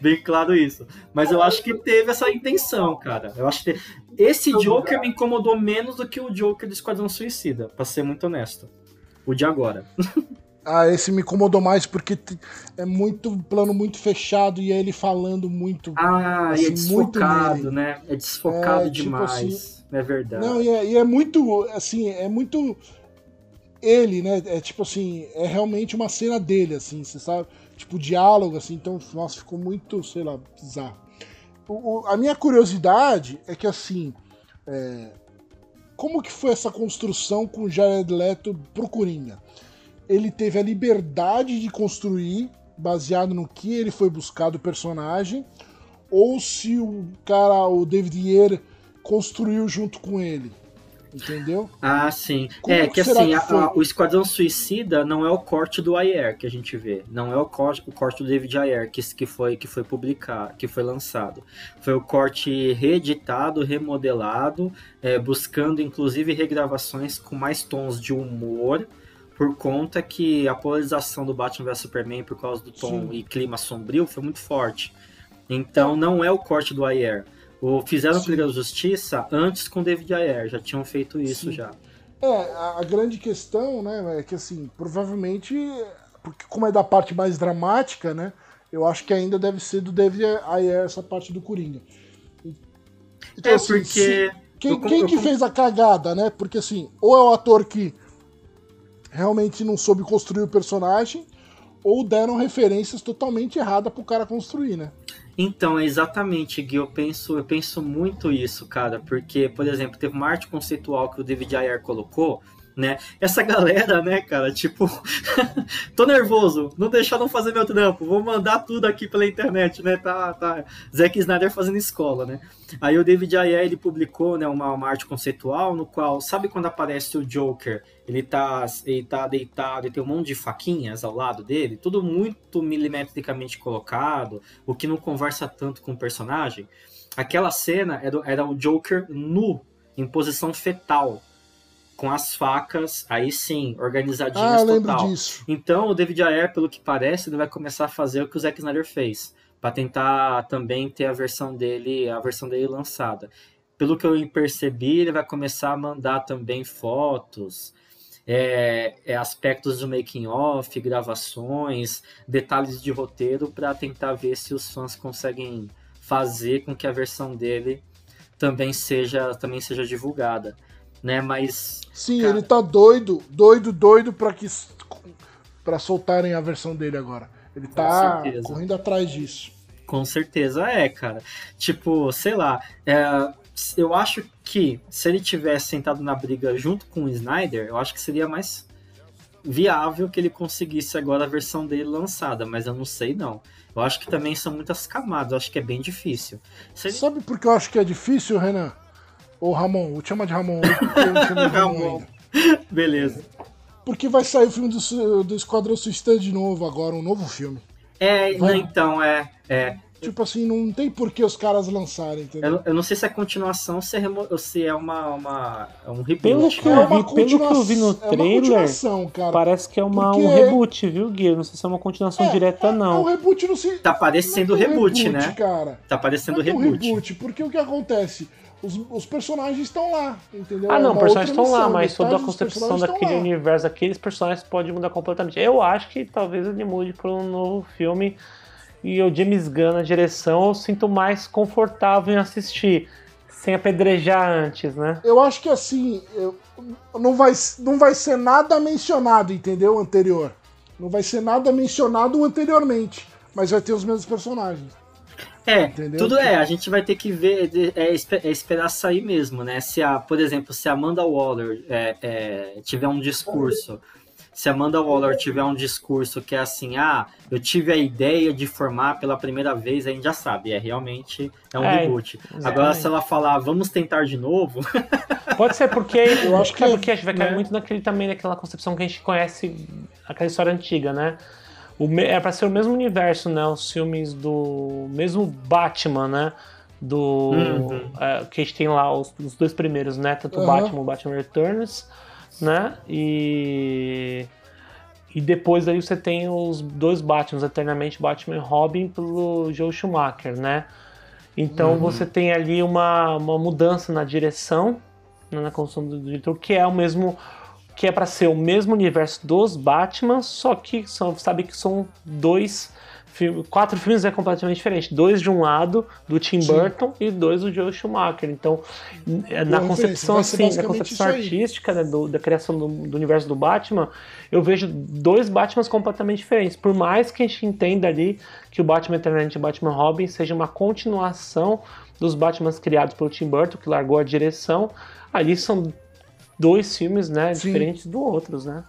bem claro isso. Mas eu acho que teve essa intenção, cara. Eu acho que esse Joker me incomodou menos do que o Joker do Esquadrão Suicida, pra ser muito honesto. O de agora. Ah, esse me incomodou mais porque é muito um plano muito fechado e é ele falando muito. Ah, e é Assim, muito desfocado, né? É desfocado É, tipo demais. assim, é verdade. Não, e é, e é muito, assim, é muito. ele, né? É tipo assim, é realmente uma cena dele, assim, você sabe? Tipo, diálogo, assim, então, nossa, ficou muito, sei lá, bizarro. O, o, a minha curiosidade é que, assim, é, como que foi essa construção com o Jared Leto pro Coringa? Ele teve a liberdade de construir, baseado no que ele foi buscar do personagem, ou se o cara, o David Ayer, construiu junto com ele? Entendeu? Ah, sim. Como é, que assim, que a- o Esquadrão Suicida não é o corte do Ayer que a gente vê. Não é o corte, o corte do David Ayer que, que foi, que foi publicado, que foi lançado. Foi o corte reeditado, remodelado, é, buscando inclusive regravações com mais tons de humor, por conta que a polarização do Batman vs Superman por causa do tom Sim. e clima sombrio foi muito forte. Então não é o corte do Ayer. O, fizeram o Sim. Liga da Justiça antes com o David Ayer, já tinham feito isso Sim. já. É, a, a grande questão, né, é que assim, provavelmente, porque como é da parte mais dramática, né, eu acho que ainda deve ser do David Ayer essa parte do Coringa. Então, É assim, porque se- quem, eu quem eu que fez a cagada, né? Porque assim, ou é o ator que realmente não soube construir o personagem, ou deram referências totalmente erradas pro cara construir, né? Então, exatamente, Gui, eu penso, eu penso muito isso, cara, porque, por exemplo, teve uma arte conceitual que o David Ayer colocou, né? Essa galera, né, cara, tipo, tô nervoso, não deixaram fazer meu trampo, vou mandar tudo aqui pela internet, né? Tá, tá. Zack Snyder fazendo escola, né? Aí o David Ayer, ele publicou, né, uma, uma arte conceitual no qual, sabe quando aparece o Joker, ele tá, ele tá deitado e tem um monte de faquinhas ao lado dele, tudo muito milimetricamente colocado, o que não conversa tanto com o personagem. Aquela cena era, era o Joker nu, em posição fetal, com as facas, aí sim, Ah, organizadinhas lembro total. disso. Então, o David Ayer, pelo que parece, ele vai começar a fazer o que o Zack Snyder fez, para tentar também ter a versão dele, a versão dele lançada. Pelo que eu percebi, ele vai começar a mandar também fotos, é, é, aspectos do making off, gravações, detalhes de roteiro para tentar ver se os fãs conseguem fazer com que a versão dele também seja também seja divulgada, né? Mas Sim, Cara. ele tá doido, doido, doido pra que para soltarem a versão dele agora. Ele tá correndo atrás disso. Com certeza é, cara. Tipo, sei lá, é, eu acho que se ele tivesse sentado na briga junto com o Snyder, eu acho que seria mais viável que ele conseguisse agora a versão dele lançada, mas eu não sei não. Eu acho que também são muitas camadas, eu acho que é bem difícil. Ele- Sabe por que eu acho que é difícil, Renan? Ô Ramon, vou te chamar de Ramon eu Ramon. Beleza. Porque vai sair o filme do, do Esquadrão Suicida de novo agora, um novo filme. É, Vai. então, é, é. Tipo assim, não tem por que os caras lançarem, entendeu? Eu, eu não sei se é continuação ou se é, remo- ou se é uma, uma é um reboot. Pelo que É eu uma vi, pelo que eu vi no é uma trailer, continuação, cara. parece que é uma, um Porque- reboot, viu, Gui? Não sei se é uma continuação É, direta, É um não. reboot no se... Tá parecendo não é um reboot, né? cara. Tá Não parecendo é que é um reboot. reboot, porque o que acontece? Os, os personagens estão lá, entendeu? Ah, É não, uma personagens outra estão lá, mas toda a concepção personagens daquele universo, aqueles personagens pode mudar completamente. Eu acho que talvez ele mude para um novo filme e o James Gunn na direção eu sinto mais confortável em assistir, sem apedrejar antes, né? Eu acho que assim, eu- não, vai, não vai ser nada mencionado, entendeu? Anterior. Não vai ser nada mencionado anteriormente, mas vai ter os mesmos personagens. É, Entendeu? tudo é, a gente vai ter que ver, é, é esperar sair mesmo, né? Se a, por exemplo, se a Amanda Waller é, é, tiver um discurso, se a Amanda Waller tiver um discurso que é assim, ah, eu tive a ideia de formar pela primeira vez, a gente já sabe, é realmente é um É, reboot. exatamente. Agora, se ela falar, vamos tentar de novo, Pode ser porque Eu acho que é porque a gente vai cair né? muito naquele também naquela concepção que a gente conhece aquela história antiga, né? O, é pra ser o mesmo universo, né? Os filmes do mesmo Batman, né? Do Uhum. é, que a gente tem lá os, os dois primeiros, né? Tanto o Aham. Batman, o Batman Returns, né? E e depois aí você tem os dois Batmans, eternamente Batman e Robin pelo Joe Schumacher, né? Então você tem ali uma, uma mudança na direção, né, na construção do diretor, que é o mesmo que é para ser o mesmo universo dos Batman, só que são, sabe que são dois filme- quatro filmes é completamente diferente. Dois de um lado, do Tim Sim. Burton, e dois do Joe Schumacher. Então, n- na referência, concepção, assim, na concepção artística né, do- da criação do, do universo do Batman, eu vejo dois Batmans completamente diferentes. Por mais que a gente entenda ali que o Batman Eternamente e o Batman Robin seja uma continuação dos Batmans criados pelo Tim Burton, que largou a direção, ali são dois filmes, né, Sim. diferentes do outros, né?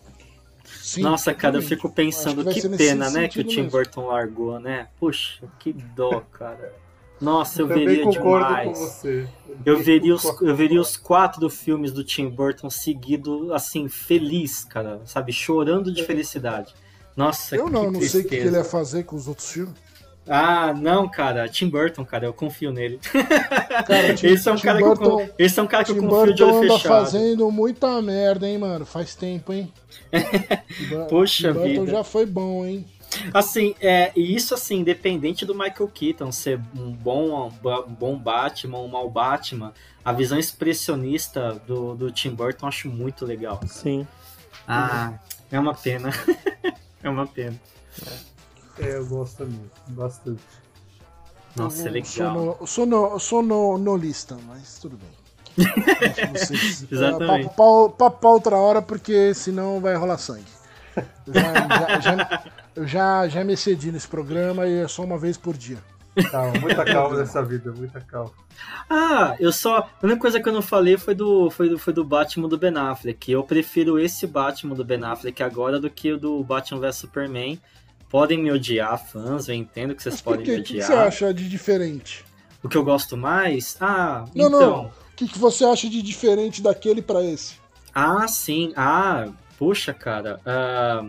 Sim, Nossa, cara, eu fico pensando que nesse pena, né, que o Tim mesmo. Burton largou, né? Puxa, que dó, cara. Nossa, eu Também veria demais. com você. Eu veria, os, eu veria os quatro filmes do Tim Burton seguido, assim, feliz, cara, sabe? Chorando de felicidade. Nossa, Eu não, que não sei o que que tristeza. ele ia fazer com os outros filmes. Ah, não, cara, Tim Burton, cara, eu confio nele. Cara, Tim- esse é um Tim cara que Burton- eu, con- esse é um cara que Tim eu confio de Burton olho anda fechado. fazendo muita merda, hein, mano? Faz tempo, hein? Poxa Tim Burton vida. já foi bom, hein? Assim, é, e isso assim, independente do Michael Keaton ser um bom, um bom Batman, um mau Batman, a visão expressionista do, do Tim Burton eu acho muito legal. Sim. Ah, é uma pena. é uma pena. É, eu gosto também, bastante. Nossa, é Eu Sou, legal. no, sou, no, sou no, nolista, mas tudo bem. Vocês- Exatamente. Papo, papo, papo pra outra hora, porque senão vai rolar sangue. Eu já, já, já, eu já, já me excedi nesse programa e é só uma vez por dia. Calma, muita calma nessa vida, muita calma. Ah, eu só. A única coisa que eu não falei foi do, foi do, foi do Batman do Ben Affleck. Eu prefiro esse Batman do Ben Affleck agora do que o do Batman vs Superman. Podem me odiar, fãs, eu entendo que vocês Mas podem quê? me O que, que odiar. você acha de diferente? O que eu gosto mais? Ah, Não, então. não. O que, que você acha de diferente daquele pra esse? Ah, sim. Ah, puxa, cara. ah,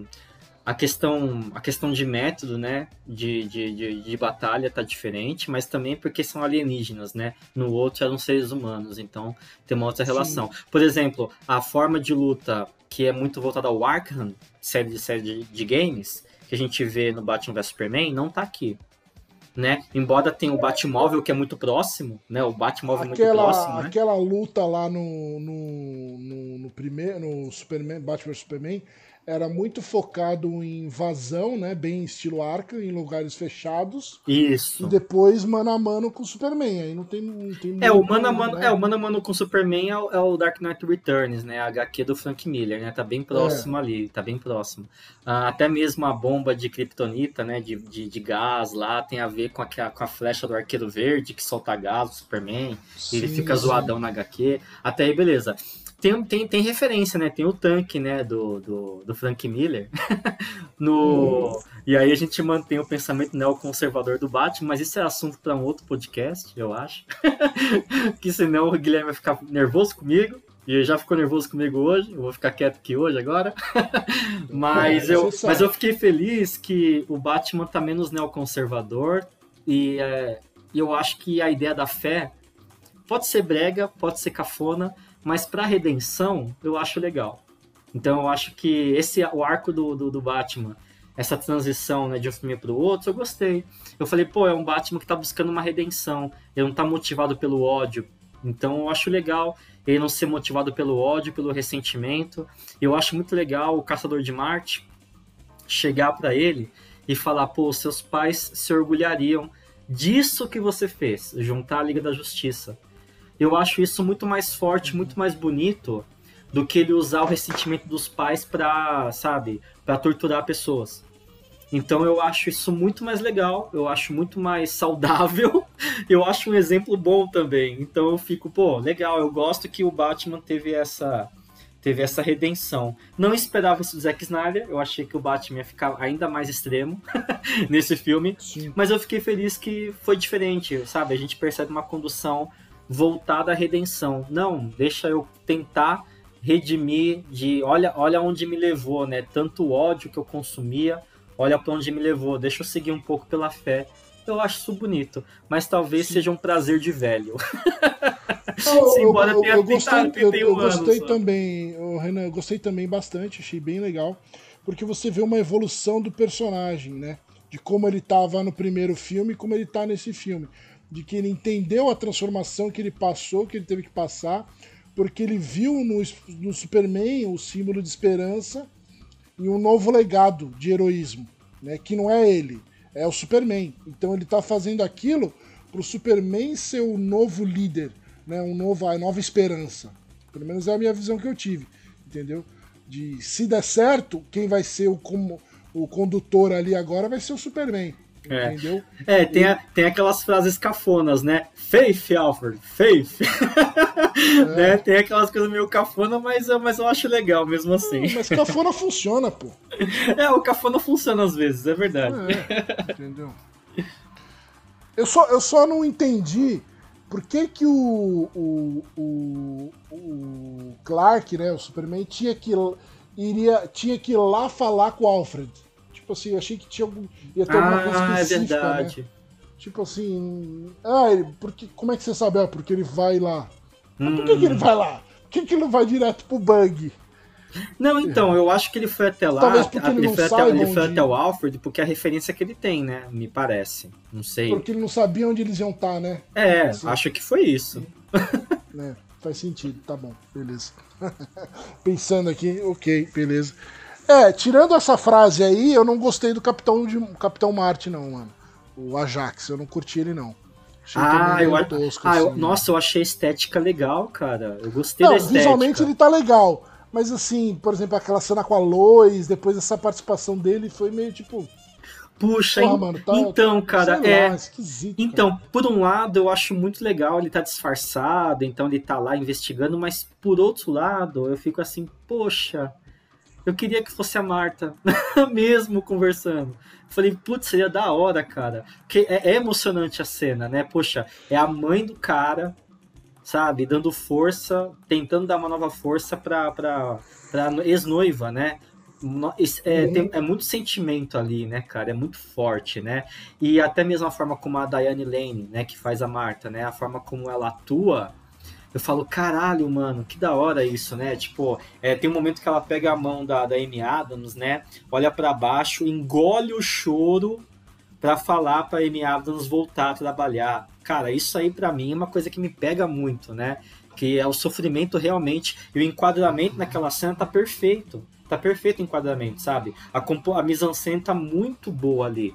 a, questão, a questão de método, né? De, de, de, de batalha tá diferente, mas também porque são alienígenas, né? No outro eram seres humanos, então tem uma outra Sim. relação. Por exemplo, a forma de luta que é muito voltada ao Arkham, série de série de, de games, que a gente vê no Batman vs Superman, não tá aqui. Né? Embora tenha o Batmóvel que é muito próximo, né? O Batmóvel é muito Aquela, próximo, né? aquela luta lá no, no, no, no primeiro, no Superman, Batman vs Superman, era muito focado em invasão, né? Bem estilo Arkham, em lugares fechados. Isso. E depois mano a mano com o Superman. Aí não tem, não tem É, o mano a mano, né? é, o mano a mano com Superman é o, é o Dark Knight Returns, né? A HQ do Frank Miller, né? Tá bem próximo ali, tá bem próximo. Ah, até mesmo a bomba de Kryptonita, né? De, de, de gás lá, tem a ver com a, com a flecha do Arqueiro Verde, que solta gás do Superman. e ele Sim, fica sim. zoadão na HQ. Até aí, beleza. Tem, tem, tem referência, né? Tem o tanque, né? Do, do, do Frank Miller. no... E aí a gente mantém o pensamento neoconservador do Batman, mas isso é assunto para um outro podcast, eu acho. que senão o Guilherme vai ficar nervoso comigo. E ele já ficou nervoso comigo hoje, eu vou ficar quieto aqui hoje agora. mas, É, eu, mas eu fiquei feliz que o Batman tá menos neoconservador. E é, e eu acho que a ideia da fé pode ser brega, pode ser cafona, mas para redenção eu acho legal. Então eu acho que esse o arco do, do, do Batman, essa transição né, de um filme para o outro, eu gostei. Eu falei, pô, é um Batman que tá buscando uma redenção, ele não tá motivado pelo ódio. Então eu acho legal ele não ser motivado pelo ódio, pelo ressentimento. Eu acho muito legal o Caçador de Marte chegar para ele e falar, pô, seus pais se orgulhariam disso que você fez, juntar a Liga da Justiça. Eu acho isso muito mais forte, muito mais bonito do que ele usar o ressentimento dos pais para, sabe, para torturar pessoas. Então eu acho isso muito mais legal, eu acho muito mais saudável, eu acho um exemplo bom também. Então eu fico, pô, legal, eu gosto que o Batman teve essa teve essa redenção. Não esperava isso do Zack Snyder, eu achei que o Batman ia ficar ainda mais extremo nesse filme, Sim. mas eu fiquei feliz que foi diferente, sabe? A gente percebe uma condução voltada à redenção. Não, deixa eu tentar redimir de olha, olha onde me levou, né? Tanto ódio que eu consumia, olha para onde me levou. Deixa eu seguir um pouco pela fé. Eu acho isso bonito, mas talvez seja um prazer de velho. Sim, eu, gostei, 30, eu, 31 eu gostei anos, também, Renan, eu gostei também bastante, achei bem legal, porque você vê uma evolução do personagem, né? De como ele tava no primeiro filme e como ele tá nesse filme. De que ele entendeu a transformação que ele passou, que ele teve que passar, porque ele viu no, no Superman o símbolo de esperança e um novo legado de heroísmo, né? Que não é ele, é o Superman. Então ele tá fazendo aquilo pro Superman ser o novo líder, né? Um novo, a nova esperança. Pelo menos é a minha visão que eu tive, entendeu? De se der certo, quem vai ser o, como, o condutor ali agora vai ser o Superman. É. Entendeu? É, tem, a- tem aquelas frases cafonas, né? Faith, Alfred, faith. né? Tem aquelas coisas meio cafona, mas, eu- mas eu acho legal mesmo assim. Mas cafona funciona, pô. É, o cafona funciona às vezes, é verdade. É, entendeu? Eu só, eu só não entendi por que, que o, o, o, o Clark, né, o Superman, tinha que, iria, tinha que ir lá falar com o Alfred. Tipo assim, achei que tinha algum, ia ter alguma coisa Ah, é específica, né? verdade. Tipo assim, ah, ele, porque, como é que você sabe? Ah, porque ele vai lá. Mas por que, Hum. que ele vai lá? Por que, que ele não vai direto pro bug? Não, então, eu acho que ele foi até lá. Ele ele foi, até, ele foi até o Alfred, porque é a referência que ele tem, né? Me parece. Não sei. Porque ele não sabia onde eles iam estar, né? É, Sim. acho que foi isso. né? Faz sentido, tá bom, beleza. Pensando aqui, ok, beleza. É, tirando essa frase aí, eu não gostei do Capitão, de, Capitão Marte, não, mano. O Ajax, eu não curti ele, não. Achei Ah, também eu, a- tosco, ah, eu- assim. nossa, eu achei a estética legal, cara. Eu gostei Não, da estética. visualmente ele tá legal. Mas assim, por exemplo, aquela cena com a Lois, depois essa participação dele foi meio tipo. Puxa, Porra, en- mano, tá- então, cara, é. lá. Então, por um lado, eu acho muito legal ele tá disfarçado, então ele tá lá investigando, mas por outro lado, eu fico assim, poxa, eu queria que fosse a Marta, mesmo conversando. Falei, putz, seria da hora, cara. Porque é, é emocionante a cena, né? Poxa, é a mãe do cara, sabe, dando força, tentando dar uma nova força pra, pra, pra ex-noiva, né? É, Uhum. tem- é muito sentimento ali, né, cara? É muito forte, né? E até mesmo a forma como a Diane Lane, né, que faz a Marta, né? A forma como ela atua, eu falo, caralho, mano, que da hora isso, né? Tipo, é, tem um momento que ela pega a mão da, da Amy Adams, né? Olha pra baixo, engole o choro pra falar pra Amy Adams voltar a trabalhar. Cara, isso aí pra mim é uma coisa que me pega muito, né? Que é o sofrimento realmente, e o enquadramento naquela cena tá perfeito. Tá perfeito o enquadramento, sabe? A, a mise-en-scène tá muito boa ali.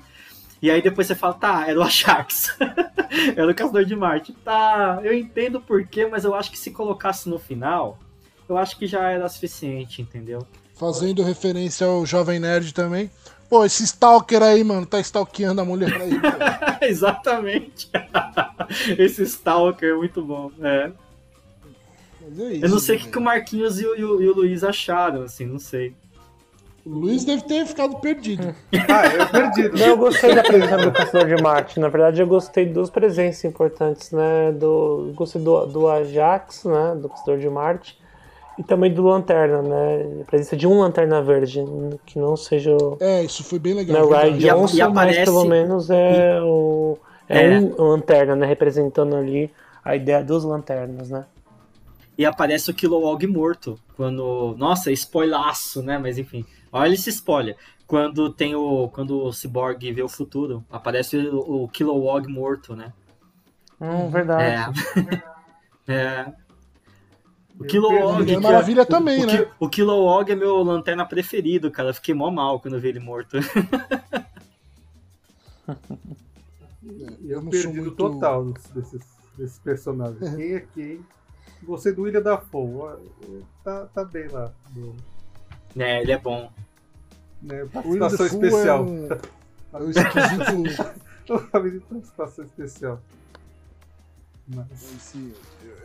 E aí depois você fala, tá, era o Ajax. era o Caçador de Marte. Tá, eu entendo porquê, mas eu acho que se colocasse no final, eu acho que já era suficiente, entendeu? Fazendo referência ao Jovem Nerd também. Pô, esse Stalker aí, mano, tá stalkeando a mulher aí. Exatamente. Esse Stalker é muito bom. É. Mas é isso, Eu não sei o que, que o Marquinhos e o, e o- e o Luiz acharam, assim, não sei. O Luiz deve ter ficado perdido. Ah, eu perdido. Não, eu gostei da presença do Caçador de Marte. Na verdade, eu gostei dos presentes importantes, né? Do, gostei do, do Ajax, né? Do Caçador de Marte. E também do Lanterna, né? A presença de um Lanterna Verde, que não seja o É, isso foi bem né, legal. o Ryan verdade. E a- Johnson, e aparece- mas pelo menos é, o, é, É. um Lanterna, né? Representando ali a ideia dos Lanternas, né? E aparece o Kilowog morto. Quando. Nossa, spoilaço, né? Mas enfim. Olha esse spoiler. Quando tem o. Quando o Cyborg vê o futuro, aparece o, o Kilowog morto, né? Hum, verdade. É. é. O Kilowog. que- Maravilha o- também, o, né? Ki- O Kilowog é meu lanterna preferido, cara. Eu fiquei mó mal quando eu vi ele morto. Eu, Eu não perdi sou no muito- total desses, desses personagens. Quem é quem? Gostei do William Dafoe. ó, Tá, tá bem lá. No, né, ele é bom. né, O William participação especial. É um, é um esquisito. participação especial. Esse-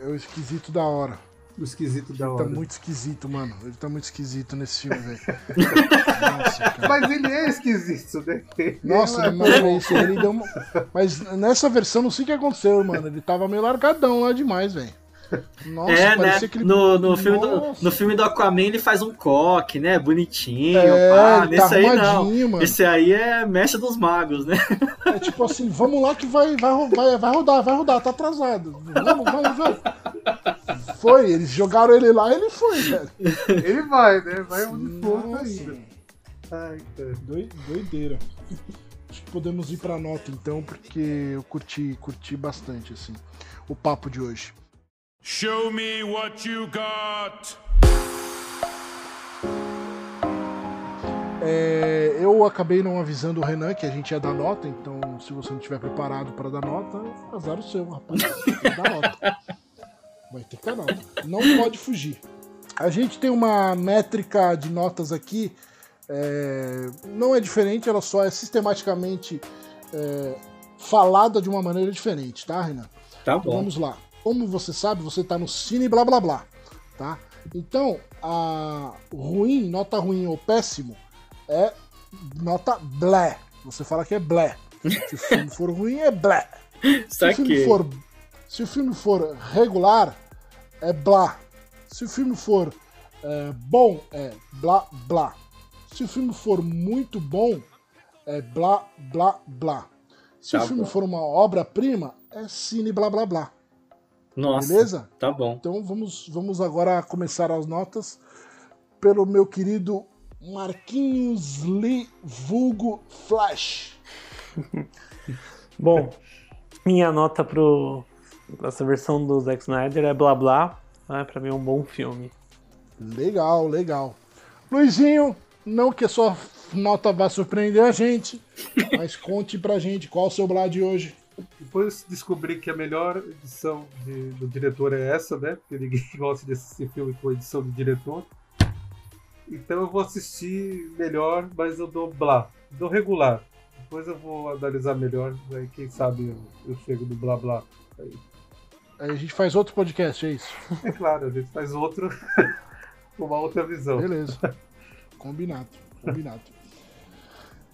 é o esquisito da hora. o esquisito da Ele hora. tá muito esquisito, mano. Ele tá muito esquisito nesse filme, velho. Mas ele é esquisito, né? Nossa, Ele é- mano, esse, ele deu uma... Mas nessa versão, não sei o que aconteceu, mano. Ele tava meio largadão lá demais, velho. Nossa, é, né? ele... No, no, filme do, no filme do Aquaman ele faz um coque, né? Bonitinho. É, pá. tá Nesse aí não. mano. Esse aí é mestre dos magos, né? É tipo assim, vamos lá que vai, vai, vai, vai rodar, vai rodar, tá atrasado. Vamos, vai, vai. Foi, eles jogaram ele lá ele foi, velho. Ele vai, né? Vai onde for ainda. Ai, cara. doi- doideira. Acho que podemos ir pra nota então, porque eu curti, curti bastante, assim, o papo de hoje. Show me what you got. É, eu acabei não avisando o Renan que a gente ia dar nota, então se você não estiver preparado para dar nota, azar o seu, rapaz. Dar nota. Vai ter que dar nota. Não pode fugir. A gente tem uma métrica de notas aqui, é, não é diferente, ela só é sistematicamente é, falada de uma maneira diferente, tá, Renan? Tá Então bom. vamos lá. Como você sabe, você tá no Cine Blá Blá Blá, tá? Então, a ruim, nota ruim ou péssimo é nota blé. Você fala que é blé. Se o filme for ruim, é blé. Se o filme for, se o filme for regular, é blá. Se o filme for é, bom, é blá blá. Se o filme for muito bom, é blá blá blá. Se Tá o filme bom. for uma obra-prima, é cine blá blá blá. Nossa, Beleza? tá bom. Então vamos, vamos agora começar as notas pelo meu querido Marquinhos Lee Vulgo Flash. Bom, minha nota pro essa versão do Zack Snyder é blá blá. Né? Pra mim é um bom filme. Legal, legal. Luizinho, não que a sua nota vá surpreender a gente, mas conte pra gente qual o seu blá de hoje. Depois descobri que a melhor edição de- do diretor é essa, né? Porque ninguém gosta de assistir filme com edição do diretor. Então eu vou assistir melhor, mas eu dou blá. Dou regular. Depois eu vou analisar melhor, aí quem sabe eu, eu chego no blá blá. Aí, Aí a gente faz outro podcast, é isso? é claro, a gente faz outro com uma outra visão. Beleza. Combinado, combinado.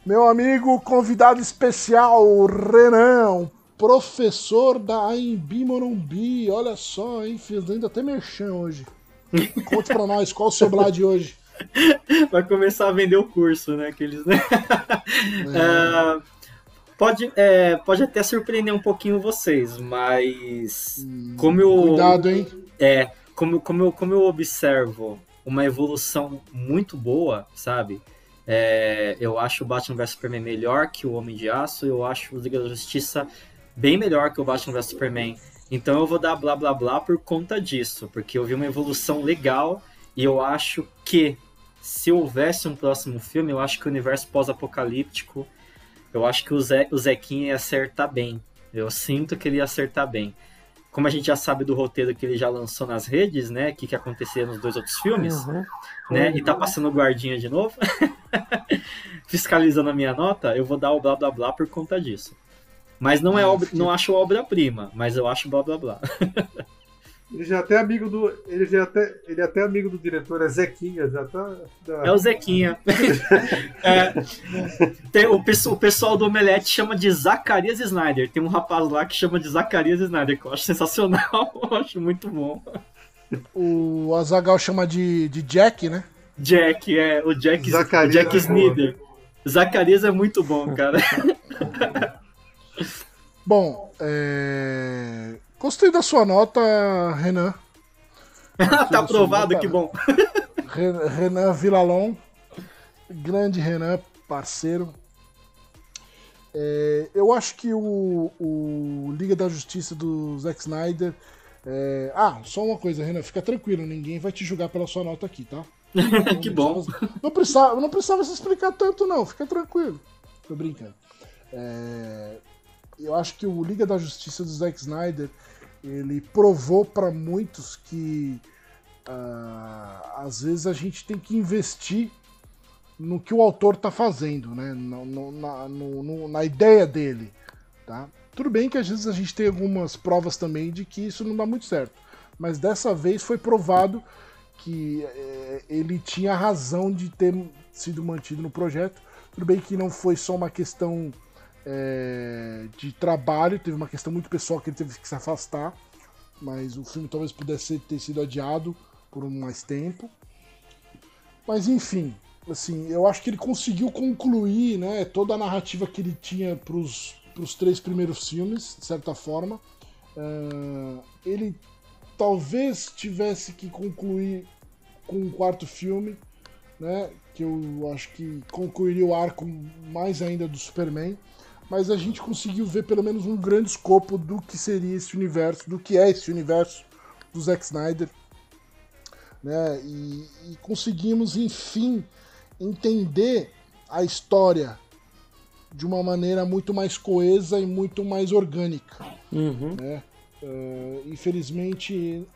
Meu amigo convidado especial, Renan, professor da AMB Morumbi. Olha só, hein? Fiz ainda até merchan hoje. Conte pra nós, qual o seu blá de hoje? Vai começar a vender o curso, né? Aqueles, né? É, Ah, pode, é, pode até surpreender um pouquinho vocês, mas como eu, Cuidado, hein? é, como, como, eu, como eu observo uma evolução muito boa, sabe? É, eu acho o Batman vs Superman melhor que o Homem de Aço, eu acho o Liga da Justiça bem melhor que o Batman vs Superman. Então eu vou dar blá blá blá por conta disso, porque eu vi uma evolução legal e eu acho que se houvesse um próximo filme, eu acho que o universo pós-apocalíptico, eu acho que o, Zé, o Zequinha ia acertar bem. Eu sinto que ele ia acertar bem. Como a gente já sabe do roteiro que ele já lançou nas redes, né? O que, que acontecia nos dois outros filmes, Uhum. né? E tá passando guardinha de novo. Fiscalizando a minha nota, eu vou dar o blá blá blá por conta disso. Mas não é obra, não acho obra-prima, mas eu acho blá blá blá. Ele já é até amigo do. Ele já é até, ele é até amigo do diretor, é Zequinha, já tá. já- É o Zequinha. É, tem- o, o pessoal do Omelete chama de Zacarias Snyder. Tem um rapaz lá que chama de Zacarias Snyder, que eu acho sensacional. Eu acho muito bom. O Azagal chama de, de Jack, né? Jack, é, o Jack, Zacarias Jack é Snyder. Zacarias é muito bom, cara. Bom, é... gostei da sua nota, Renan. tá aprovado, que bom. Re- Renan Villalon, grande Renan, parceiro. É, eu acho que o, o Liga da Justiça do Zack Snyder. é, Ah, só uma coisa, Renan, fica tranquilo, ninguém vai te julgar pela sua nota aqui, tá? que bom. Não precisava, não precisava se explicar tanto, não, fica tranquilo. Tô brincando. É, eu acho que o Liga da Justiça do Zack Snyder ele provou para muitos que ah, às vezes a gente tem que investir no que o autor tá fazendo, né? No- no- na, no- na ideia dele, tá? Tudo bem que às vezes a gente tem algumas provas também de que isso não dá muito certo, mas dessa vez foi provado que eh, ele tinha razão de ter sido mantido no projeto. Tudo bem que não foi só uma questão eh, de trabalho, teve uma questão muito pessoal que ele teve que se afastar, mas o filme talvez pudesse ter sido adiado por um mais tempo. Mas enfim, assim, eu acho que ele conseguiu concluir né, toda a narrativa que ele tinha para os três primeiros filmes, de certa forma. Ah, ele talvez tivesse que concluir com o quarto filme, né? Que eu acho que concluiria o arco mais ainda do Superman. Mas a gente conseguiu ver pelo menos um grande escopo do que seria esse universo, do que é esse universo do Zack Snyder. Né? E, e conseguimos, enfim, entender a história de uma maneira muito mais coesa e muito mais orgânica. Uhum. Né? Uh, infelizmente,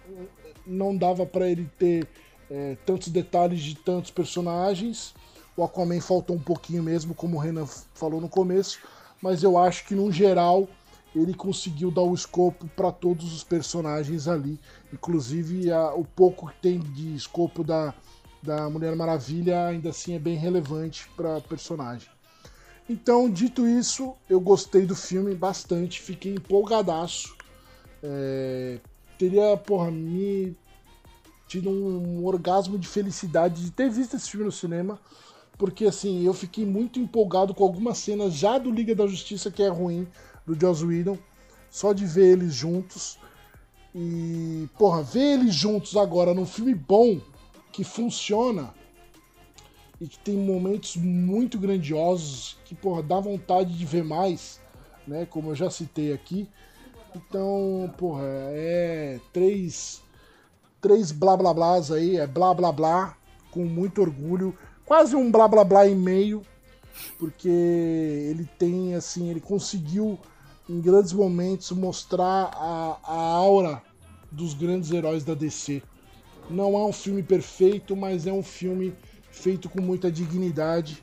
não dava para ele ter é, tantos detalhes de tantos personagens. O Aquaman faltou um pouquinho mesmo, como o Renan falou no começo, mas eu acho que no geral ele conseguiu dar o escopo para todos os personagens ali, inclusive a, o pouco que tem de escopo da, da Mulher Maravilha ainda assim é bem relevante para personagem. Então, dito isso, eu gostei do filme bastante, fiquei empolgadaço. É, teria, porra, me tido um orgasmo de felicidade de ter visto esse filme no cinema, porque assim, eu fiquei muito empolgado com algumas cenas já do Liga da Justiça que é ruim, do Joss Whedon, só de ver eles juntos. E, porra, ver eles juntos agora num filme bom, que funciona e que tem momentos muito grandiosos, que, porra, dá vontade de ver mais, né? Como eu já citei aqui. Então, porra, é três, três blá blá blás aí, é blá blá blá, com muito orgulho, quase um blá blá blá e meio, porque ele tem, assim, ele conseguiu em grandes momentos mostrar a, a aura dos grandes heróis da DC. Não é um filme perfeito, mas é um filme feito com muita dignidade.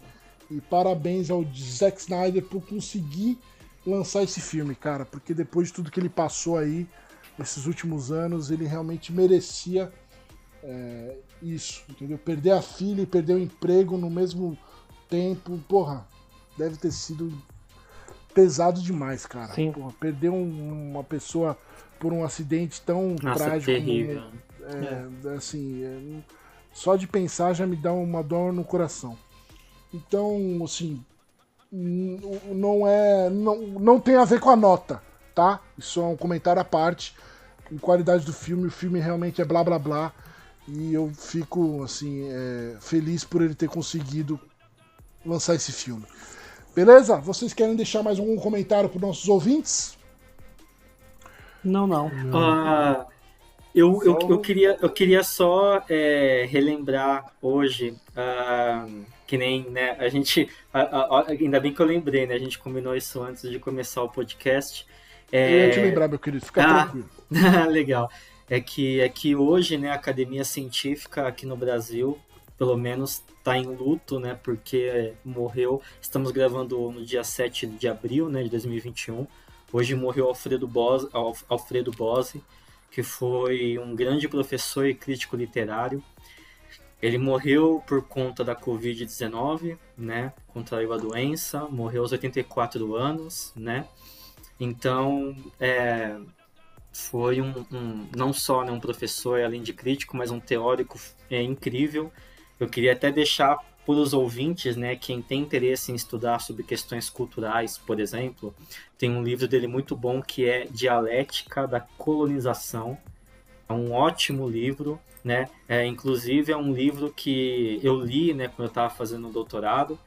E parabéns ao Zack Snyder por conseguir lançar esse filme, cara, porque depois de tudo que ele passou aí, esses últimos anos, ele realmente merecia é, isso, entendeu? Perder a filha e perder o emprego no mesmo tempo, porra, deve ter sido pesado demais, cara. Sim. Porra, perder um, uma pessoa por um acidente tão Nossa, trágico. terrível. É, assim, é, só de pensar já me dá uma dor no coração. Então, assim, não é. Não, não tem a ver com a nota, tá? Isso é um comentário à parte. Em qualidade do filme, o filme realmente é blá blá blá. E eu fico, assim, é, feliz por ele ter conseguido lançar esse filme. Beleza? Vocês querem deixar mais algum comentário para nossos ouvintes? Não, não. Ah, eu, eu, eu, queria, eu queria só é, relembrar hoje, ah, que nem né, a gente. ainda bem que eu lembrei, né? A gente combinou isso antes de começar o podcast. É... Eu ia te lembrar, meu querido, fica Ah. tranquilo. Legal. É que, é que hoje, né, a Academia Científica aqui no Brasil, pelo menos, está em luto, né, porque morreu. Estamos gravando no dia 7 de abril, né, de 2021. Hoje morreu Alfredo Bose, Alf- Alfredo Bose, que foi um grande professor e crítico literário. Ele morreu por conta da Covid-19, né, contraiu a doença, morreu aos 84 anos, né. Então, é, foi um, um- não só né, um professor além de crítico, mas um teórico é, incrível. Eu queria até deixar para os ouvintes, né, quem tem interesse em estudar sobre questões culturais, por exemplo, tem um livro dele muito bom que é Dialética da Colonização. É um ótimo livro, né? É, inclusive é um livro que eu li, né, quando eu estava fazendo o doutorado.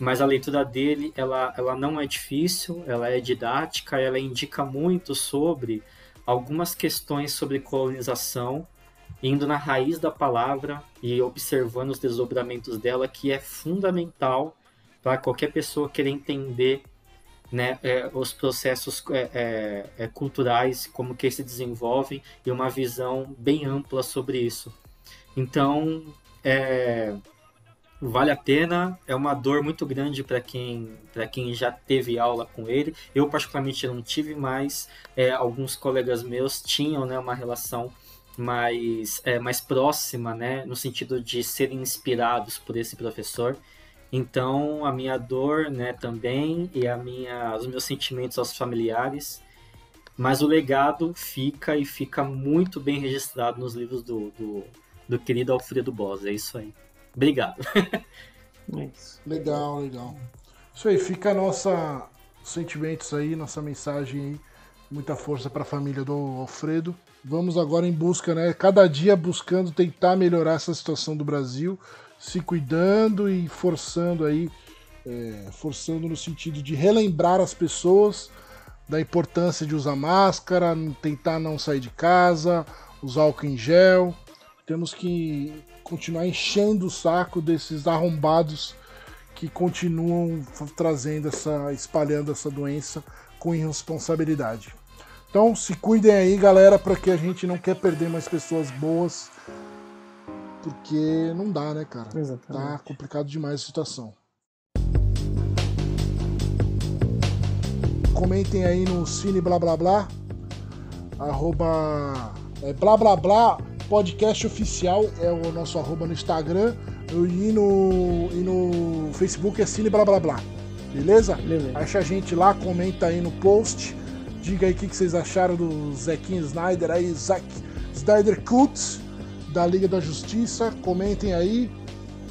Mas a leitura dele, ela, ela não é difícil, ela é didática, ela indica muito sobre algumas questões sobre colonização, indo na raiz da palavra e observando os desdobramentos dela, que é fundamental para qualquer pessoa querer entender né, é, os processos é, é, é, culturais, como que se desenvolvem, e uma visão bem ampla sobre isso. Então, é, vale a pena, é uma dor muito grande para quem, para quem já teve aula com ele. Eu, particularmente, não tive, mas é, alguns colegas meus tinham né, uma relação mais, é, mais próxima, né, no sentido de serem inspirados por esse professor. Então, a minha dor, né, também, e a minha, os meus sentimentos aos familiares, mas o legado fica e fica muito bem registrado nos livros do, do, do querido Alfredo Boss. É isso aí. Obrigado. É isso. Legal, legal. Isso aí, fica a nossa sentimentos aí, nossa mensagem aí. Muita força para a família do Alfredo. Vamos agora em busca, né? Cada dia buscando tentar melhorar essa situação do Brasil, se cuidando e forçando aí, é, forçando no sentido de relembrar as pessoas da importância de usar máscara, tentar não sair de casa, usar álcool em gel. Temos que continuar enchendo o saco desses arrombados que continuam trazendo essa, espalhando essa doença com irresponsabilidade. Então, se cuidem aí, galera, porque a gente não quer perder mais pessoas boas, porque não dá, né, cara? Exatamente. Tá complicado demais a situação. Comentem aí no Cine Blá Blá Blá, arroba é, blá blá blá podcast oficial é o nosso arroba no Instagram e no, e no Facebook é Cine Blá Blá Blá. Beleza? Beleza. Acha a gente lá, comenta aí no post. Diga aí o que, que vocês acharam do Zequinho Snyder aí, Zack Snyder Cut da Liga da Justiça. Comentem aí.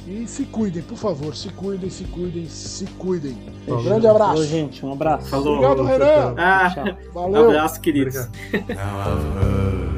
E se cuidem, por favor. Se cuidem, se cuidem, se cuidem. Um grande abraço. Falou, gente. Um abraço. Falou. Obrigado, Renan. Ah. Valeu. abraço, queridos.